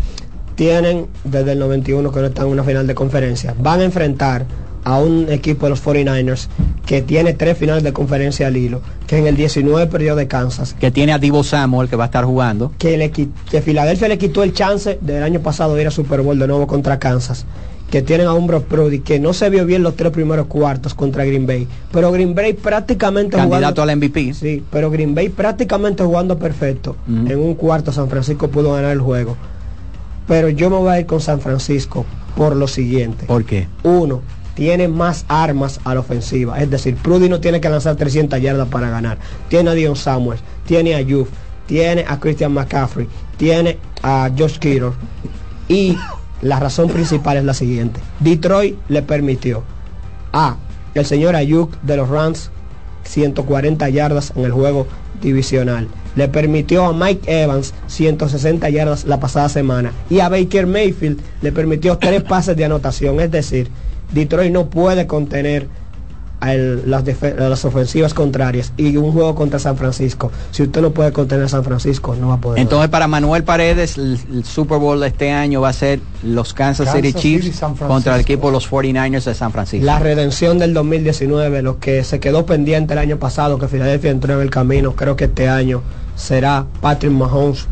Tienen desde el 91 que no están en una final de conferencia. Van a enfrentar a un equipo de los 49ers que tiene tres finales de conferencia al hilo, que en el 19 perdió de Kansas. Que tiene a Divo Samuel que va a estar jugando. Que, le, que Filadelfia le quitó el chance del año pasado de ir a Super Bowl de nuevo contra Kansas que tienen a un Brock Purdy que no se vio bien los tres primeros cuartos contra Green Bay, pero Green Bay prácticamente candidato al MVP. Sí, pero Green Bay prácticamente jugando perfecto. En un cuarto San Francisco pudo ganar el juego. Pero yo me voy a ir con San Francisco por lo siguiente. ¿Por qué? Uno, tiene más armas a la ofensiva. Es decir, Prudy no tiene que lanzar 300 yardas para ganar. Tiene a Dion Samuels, tiene a Yuf, tiene a Christian McCaffrey, tiene a Josh Kittle y la razón principal es la siguiente. Detroit le permitió a el señor Ayuk de los Rams 140 yardas en el juego divisional. Le permitió a Mike Evans 160 yardas la pasada semana. Y a Baker Mayfield le permitió tres pases de anotación. Es decir, Detroit no puede contener las, ofensivas contrarias y un juego contra San Francisco. Si usted no puede contener a San Francisco, no va a poder. Entonces, para Manuel Paredes, el, Super Bowl de este año va a ser los Kansas, City Chiefs contra el equipo de los 49ers de San Francisco. La redención del 2019, lo que se quedó pendiente el año pasado, que Filadelfia entró en el camino, creo que este año será Patrick Mahomes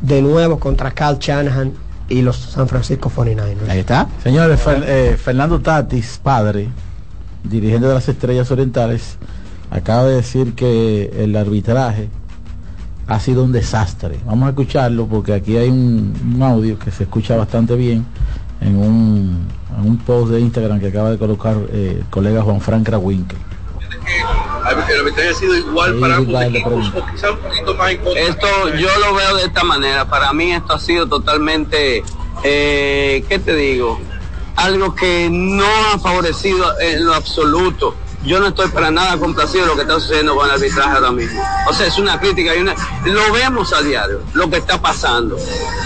de nuevo contra Cal Shanahan y los San Francisco 49ers. Ahí está. Señores, eh, Fernando Tatis, padre, dirigente de las Estrellas Orientales, acaba de decir que el arbitraje ha sido un desastre. Vamos a escucharlo porque aquí hay un, audio que se escucha bastante bien en un, post de Instagram que acaba de colocar eh, el colega Juan Frank Krawinkel. El arbitraje ha sido igual para ambos equipos quizá un poquito más Esto yo lo veo de esta manera. Para mí esto ha sido totalmente, eh, ¿qué te digo? Algo que no ha favorecido en lo absoluto. Yo no estoy para nada complacido lo que está sucediendo con el arbitraje ahora mismo. O sea, es una crítica y una... Lo vemos a diario, lo que está pasando.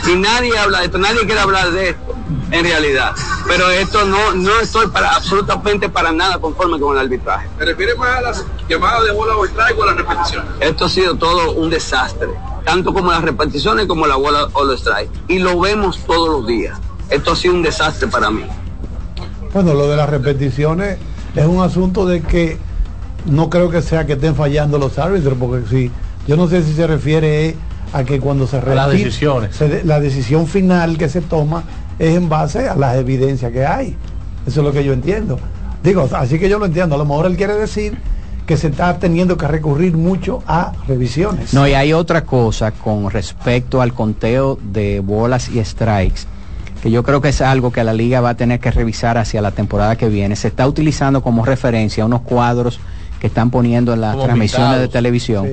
Y nadie habla de esto, nadie quiere hablar de esto, en realidad. Pero esto no, no estoy para absolutamente para nada conforme con el arbitraje. ¿Me refiere más a las llamadas de bola strike o a las repeticiones? Esto ha sido todo un desastre, tanto como las repeticiones como la bola o los strike. Y lo vemos todos los días. Esto ha sido un desastre para mí. Bueno, lo de las repeticiones es un asunto de que no creo que sea que estén fallando los árbitros, porque si yo no sé si se refiere a que cuando se las decisiones, la decisión final que se toma es en base a las evidencias que hay. Eso es lo que yo entiendo. Digo, así que yo lo entiendo. A lo mejor él quiere decir que se está teniendo que recurrir mucho a revisiones. No, y hay otra cosa con respecto al conteo de bolas y strikes que yo creo que es algo que la liga va a tener que revisar hacia la temporada que viene. Se está utilizando como referencia unos cuadros que están poniendo en las transmisiones de televisión,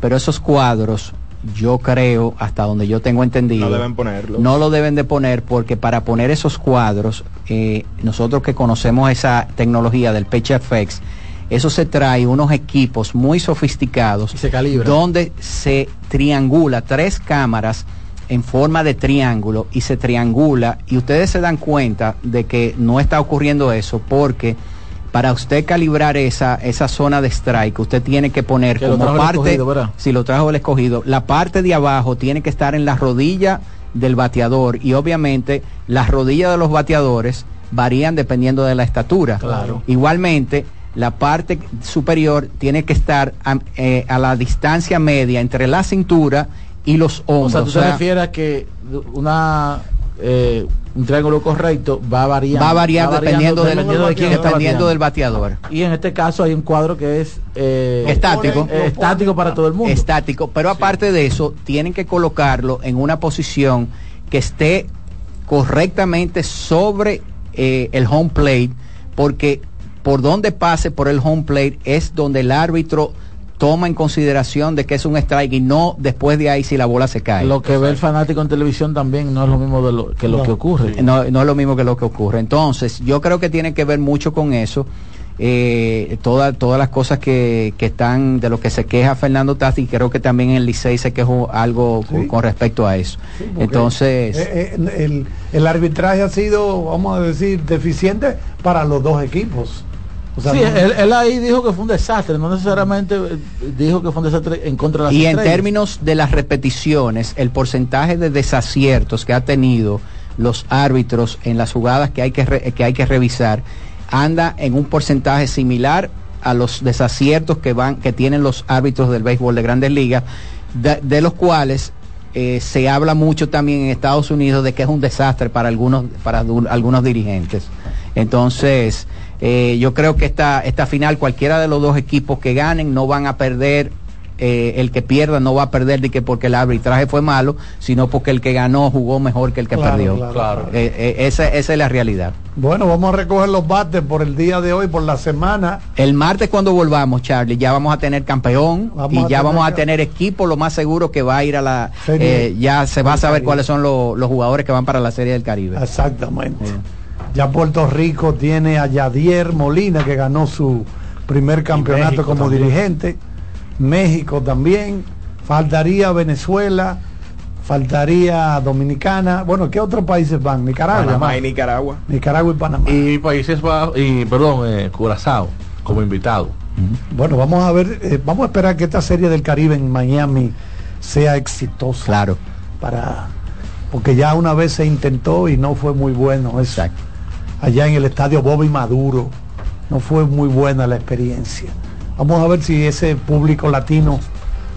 pero esos cuadros yo creo, hasta donde yo tengo entendido, no deben ponerlo. No lo deben de poner porque para poner esos cuadros, eh, nosotros que conocemos esa tecnología del FX, eso se trae unos equipos muy sofisticados y se calibra. donde se triangula tres cámaras en forma de triángulo y se triangula y ustedes se dan cuenta de que no está ocurriendo eso porque para usted calibrar esa, esa zona de strike, usted tiene que poner como parte, si lo trajo el escogido, la parte de abajo tiene que estar en la rodilla del bateador y obviamente las rodillas de los bateadores varían dependiendo de la estatura. Claro. Igualmente, la parte superior tiene que estar a, eh, a la distancia media entre la cintura y los hombros. O sea, tú te refieres a que una eh, un triángulo correcto va a variar. Va a variar dependiendo, del, de quién dependiendo del bateador. Y en este caso hay un cuadro que es eh, estático. estático para todo el mundo. Estático, pero aparte de eso, tienen que colocarlo en una posición que esté correctamente sobre eh, el home plate, porque por donde pase por el home plate es donde el árbitro toma en consideración de que es un strike y no después de ahí si la bola se cae. Lo que ve el fanático en televisión también no es lo mismo de lo, que lo que ocurre. No, no es lo mismo que lo que ocurre. Entonces, yo creo que tiene que ver mucho con eso. Eh, todas las cosas que, que, están de lo que se queja Fernando Tati y creo que también el Licey se quejó algo con, respecto a eso entonces eh, eh, el, el, arbitraje ha sido vamos a decir deficiente para los dos equipos sí, él, ahí dijo que fue un desastre, no necesariamente eh, dijo que fue un desastre en contra de las Y en términos de las repeticiones, el porcentaje de desaciertos que ha tenido los árbitros en las jugadas que hay que, que, hay que revisar anda en un porcentaje similar a los desaciertos que van que tienen los árbitros del béisbol de Grandes Ligas, de, los cuales eh, se habla mucho también en Estados Unidos de que es un desastre para algunos para algunos dirigentes. Entonces, eh, yo creo que esta, esta final, cualquiera de los dos equipos que ganen, no van a perder. Eh, el que pierda no va a perder de que porque el arbitraje fue malo, sino porque el que ganó jugó mejor que el que perdió. Claro, eh, esa, esa, es la realidad. Bueno, vamos a recoger los bates por el día de hoy, por la semana. El martes cuando volvamos, Charlie, ya vamos a tener campeón y ya vamos a tener equipo, lo más seguro que va a ir a la... ya se va a saber cuáles son los, los jugadores que van para la Serie del Caribe. Exactamente. Ya Puerto Rico tiene a Yadier Molina que ganó su primer campeonato como dirigente. México también. Faltaría Venezuela. Faltaría Dominicana. Bueno, ¿qué otros países van? Nicaragua. Panamá y Nicaragua. Nicaragua y Panamá. Y países y perdón, eh, Curazao como invitado. Bueno, vamos a ver, eh, vamos a esperar que esta serie del Caribe en Miami sea exitosa. Claro. Para porque ya una vez se intentó y no fue muy bueno. Exacto allá en el estadio Bobby Maduro. No fue muy buena la experiencia. Vamos a ver si ese público latino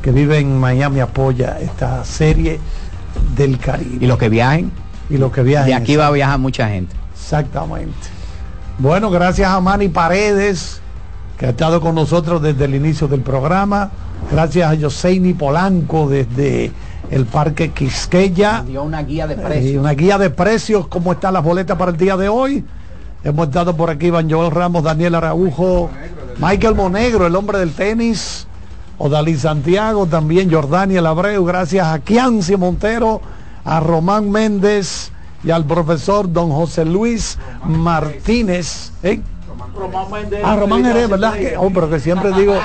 que vive en Miami apoya esta serie del Caribe. Y los que viajen. Y los que viajen. De aquí va a viajar mucha gente. Exactamente. Bueno, gracias a Manny Paredes, que ha estado con nosotros desde el inicio del programa. Gracias a Joseini Polanco desde el Parque Quisqueya. Dio una guía de precios. una guía de precios, cómo están las boletas para el día de hoy. Hemos estado por aquí Iván Joel Ramos, Daniel Araujo, Michael Monegro, el hombre del tenis, Odalí Santiago, también Jordaniel Abreu, gracias a Kianci Montero, a Román Méndez y al profesor don José Luis Martínez. ¿eh? A Román Jerez, ¿verdad? Que, oh, pero que siempre digo,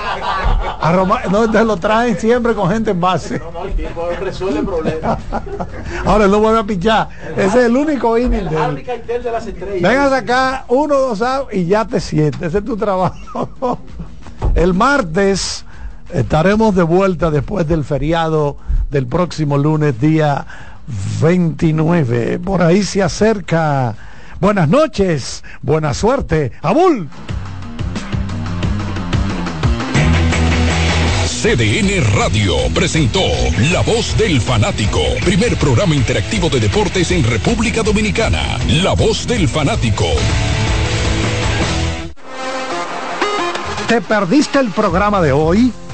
a Román, no, te lo traen siempre con gente en base. No, no, el tipo resuelve problemas. Ahora no vuelve a pichar. Ese es el único inning. Vengas acá, uno, dos y ya te sientes. Ese es tu trabajo. El martes estaremos de vuelta después del feriado del próximo lunes, día 29. Por ahí se acerca Buenas noches, buena suerte. Abul. CDN Radio presentó La Voz del Fanático, primer programa interactivo de deportes en República Dominicana. La Voz del Fanático. ¿Te perdiste el programa de hoy?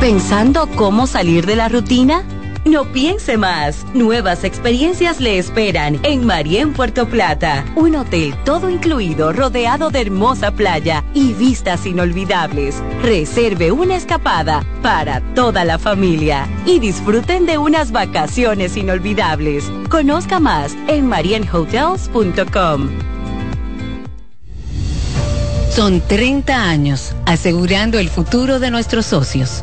¿Pensando cómo salir de la rutina? No piense más. Nuevas experiencias le esperan en Marien Puerto Plata. Un hotel todo incluido, rodeado de hermosa playa y vistas inolvidables. Reserve una escapada para toda la familia y disfruten de unas vacaciones inolvidables. Conozca más en marienhotels.com. Son 30 años asegurando el futuro de nuestros socios.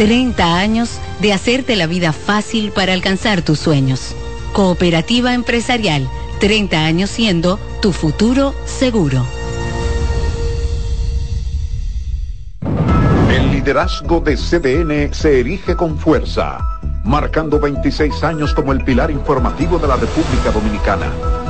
30 años de hacerte la vida fácil para alcanzar tus sueños. Cooperativa Empresarial, 30 años siendo tu futuro seguro. El liderazgo de CDN se erige con fuerza, marcando 26 años como el pilar informativo de la República Dominicana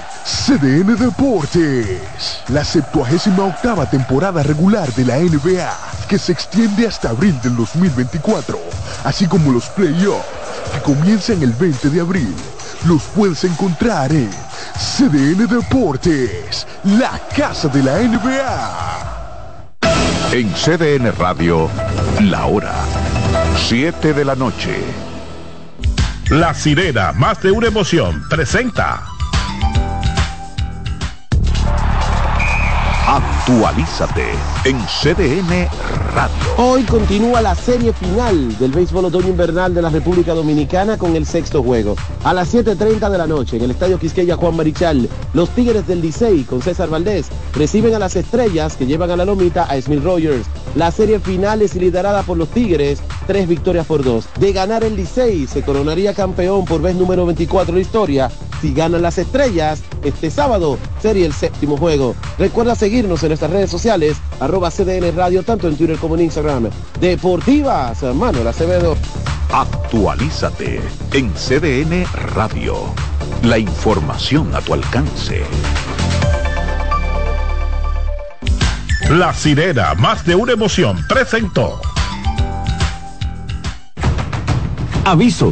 CDN Deportes, la 78 octava temporada regular de la NBA, que se extiende hasta abril del 2024, así como los playoffs, que comienzan el 20 de abril. Los puedes encontrar en CDN Deportes, la casa de la NBA. En CDN Radio, la hora, 7 de la noche. La sirena, más de una emoción, presenta. Actualízate en CDN Radio. Hoy continúa la serie final del béisbol otoño invernal de la República Dominicana con el sexto juego. A las 7.30 de la noche en el Estadio Quisqueya Juan Marichal, los Tigres del Licey con César Valdés reciben a las estrellas que llevan a la lomita a Smith Rogers. La serie final es liderada por los Tigres, tres victorias por dos. De ganar el Licey se coronaría campeón por vez número 24 de historia. Si ganan las estrellas, este sábado sería el séptimo juego. Recuerda seguirnos en nuestras redes sociales, arroba CDN Radio, tanto en Twitter como en Instagram. Deportivas, Manuel Acevedo. Actualízate en CDN Radio. La información a tu alcance. La sirena, más de una emoción, presentó. Aviso,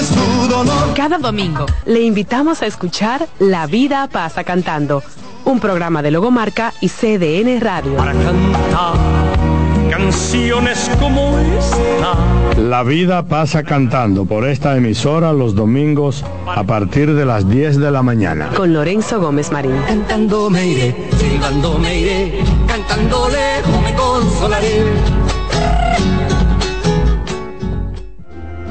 quieres tu dolor. Cada domingo le invitamos a escuchar La vida pasa cantando, un programa de Logomarca y CDN Radio. Para cantar canciones como esta. La vida pasa cantando por esta emisora los domingos a partir de las 10 de la mañana. Con Lorenzo Gómez Marín. Cantando me iré, silbando me iré, cantando lejos me consolaré.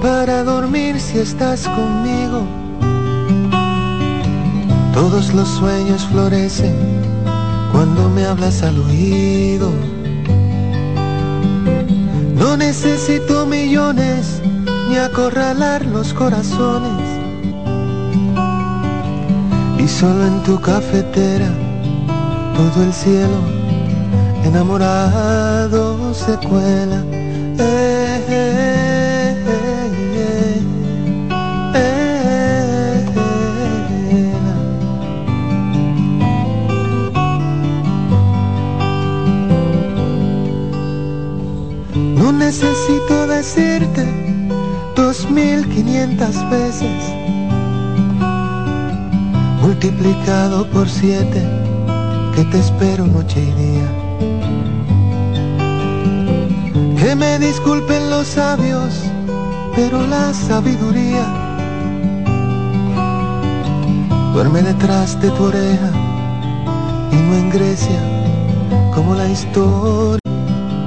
Para dormir si estás conmigo. Todos los sueños florecen cuando me hablas al oído. No necesito millones ni acorralar los corazones. Y solo en tu cafetera todo el cielo enamorado se cuela. Eh, eh, necesito decirte dos mil quinientas veces multiplicado por siete que te espero noche y día. Que me disculpen los sabios, pero la sabiduría duerme detrás de tu oreja y no en Grecia como la historia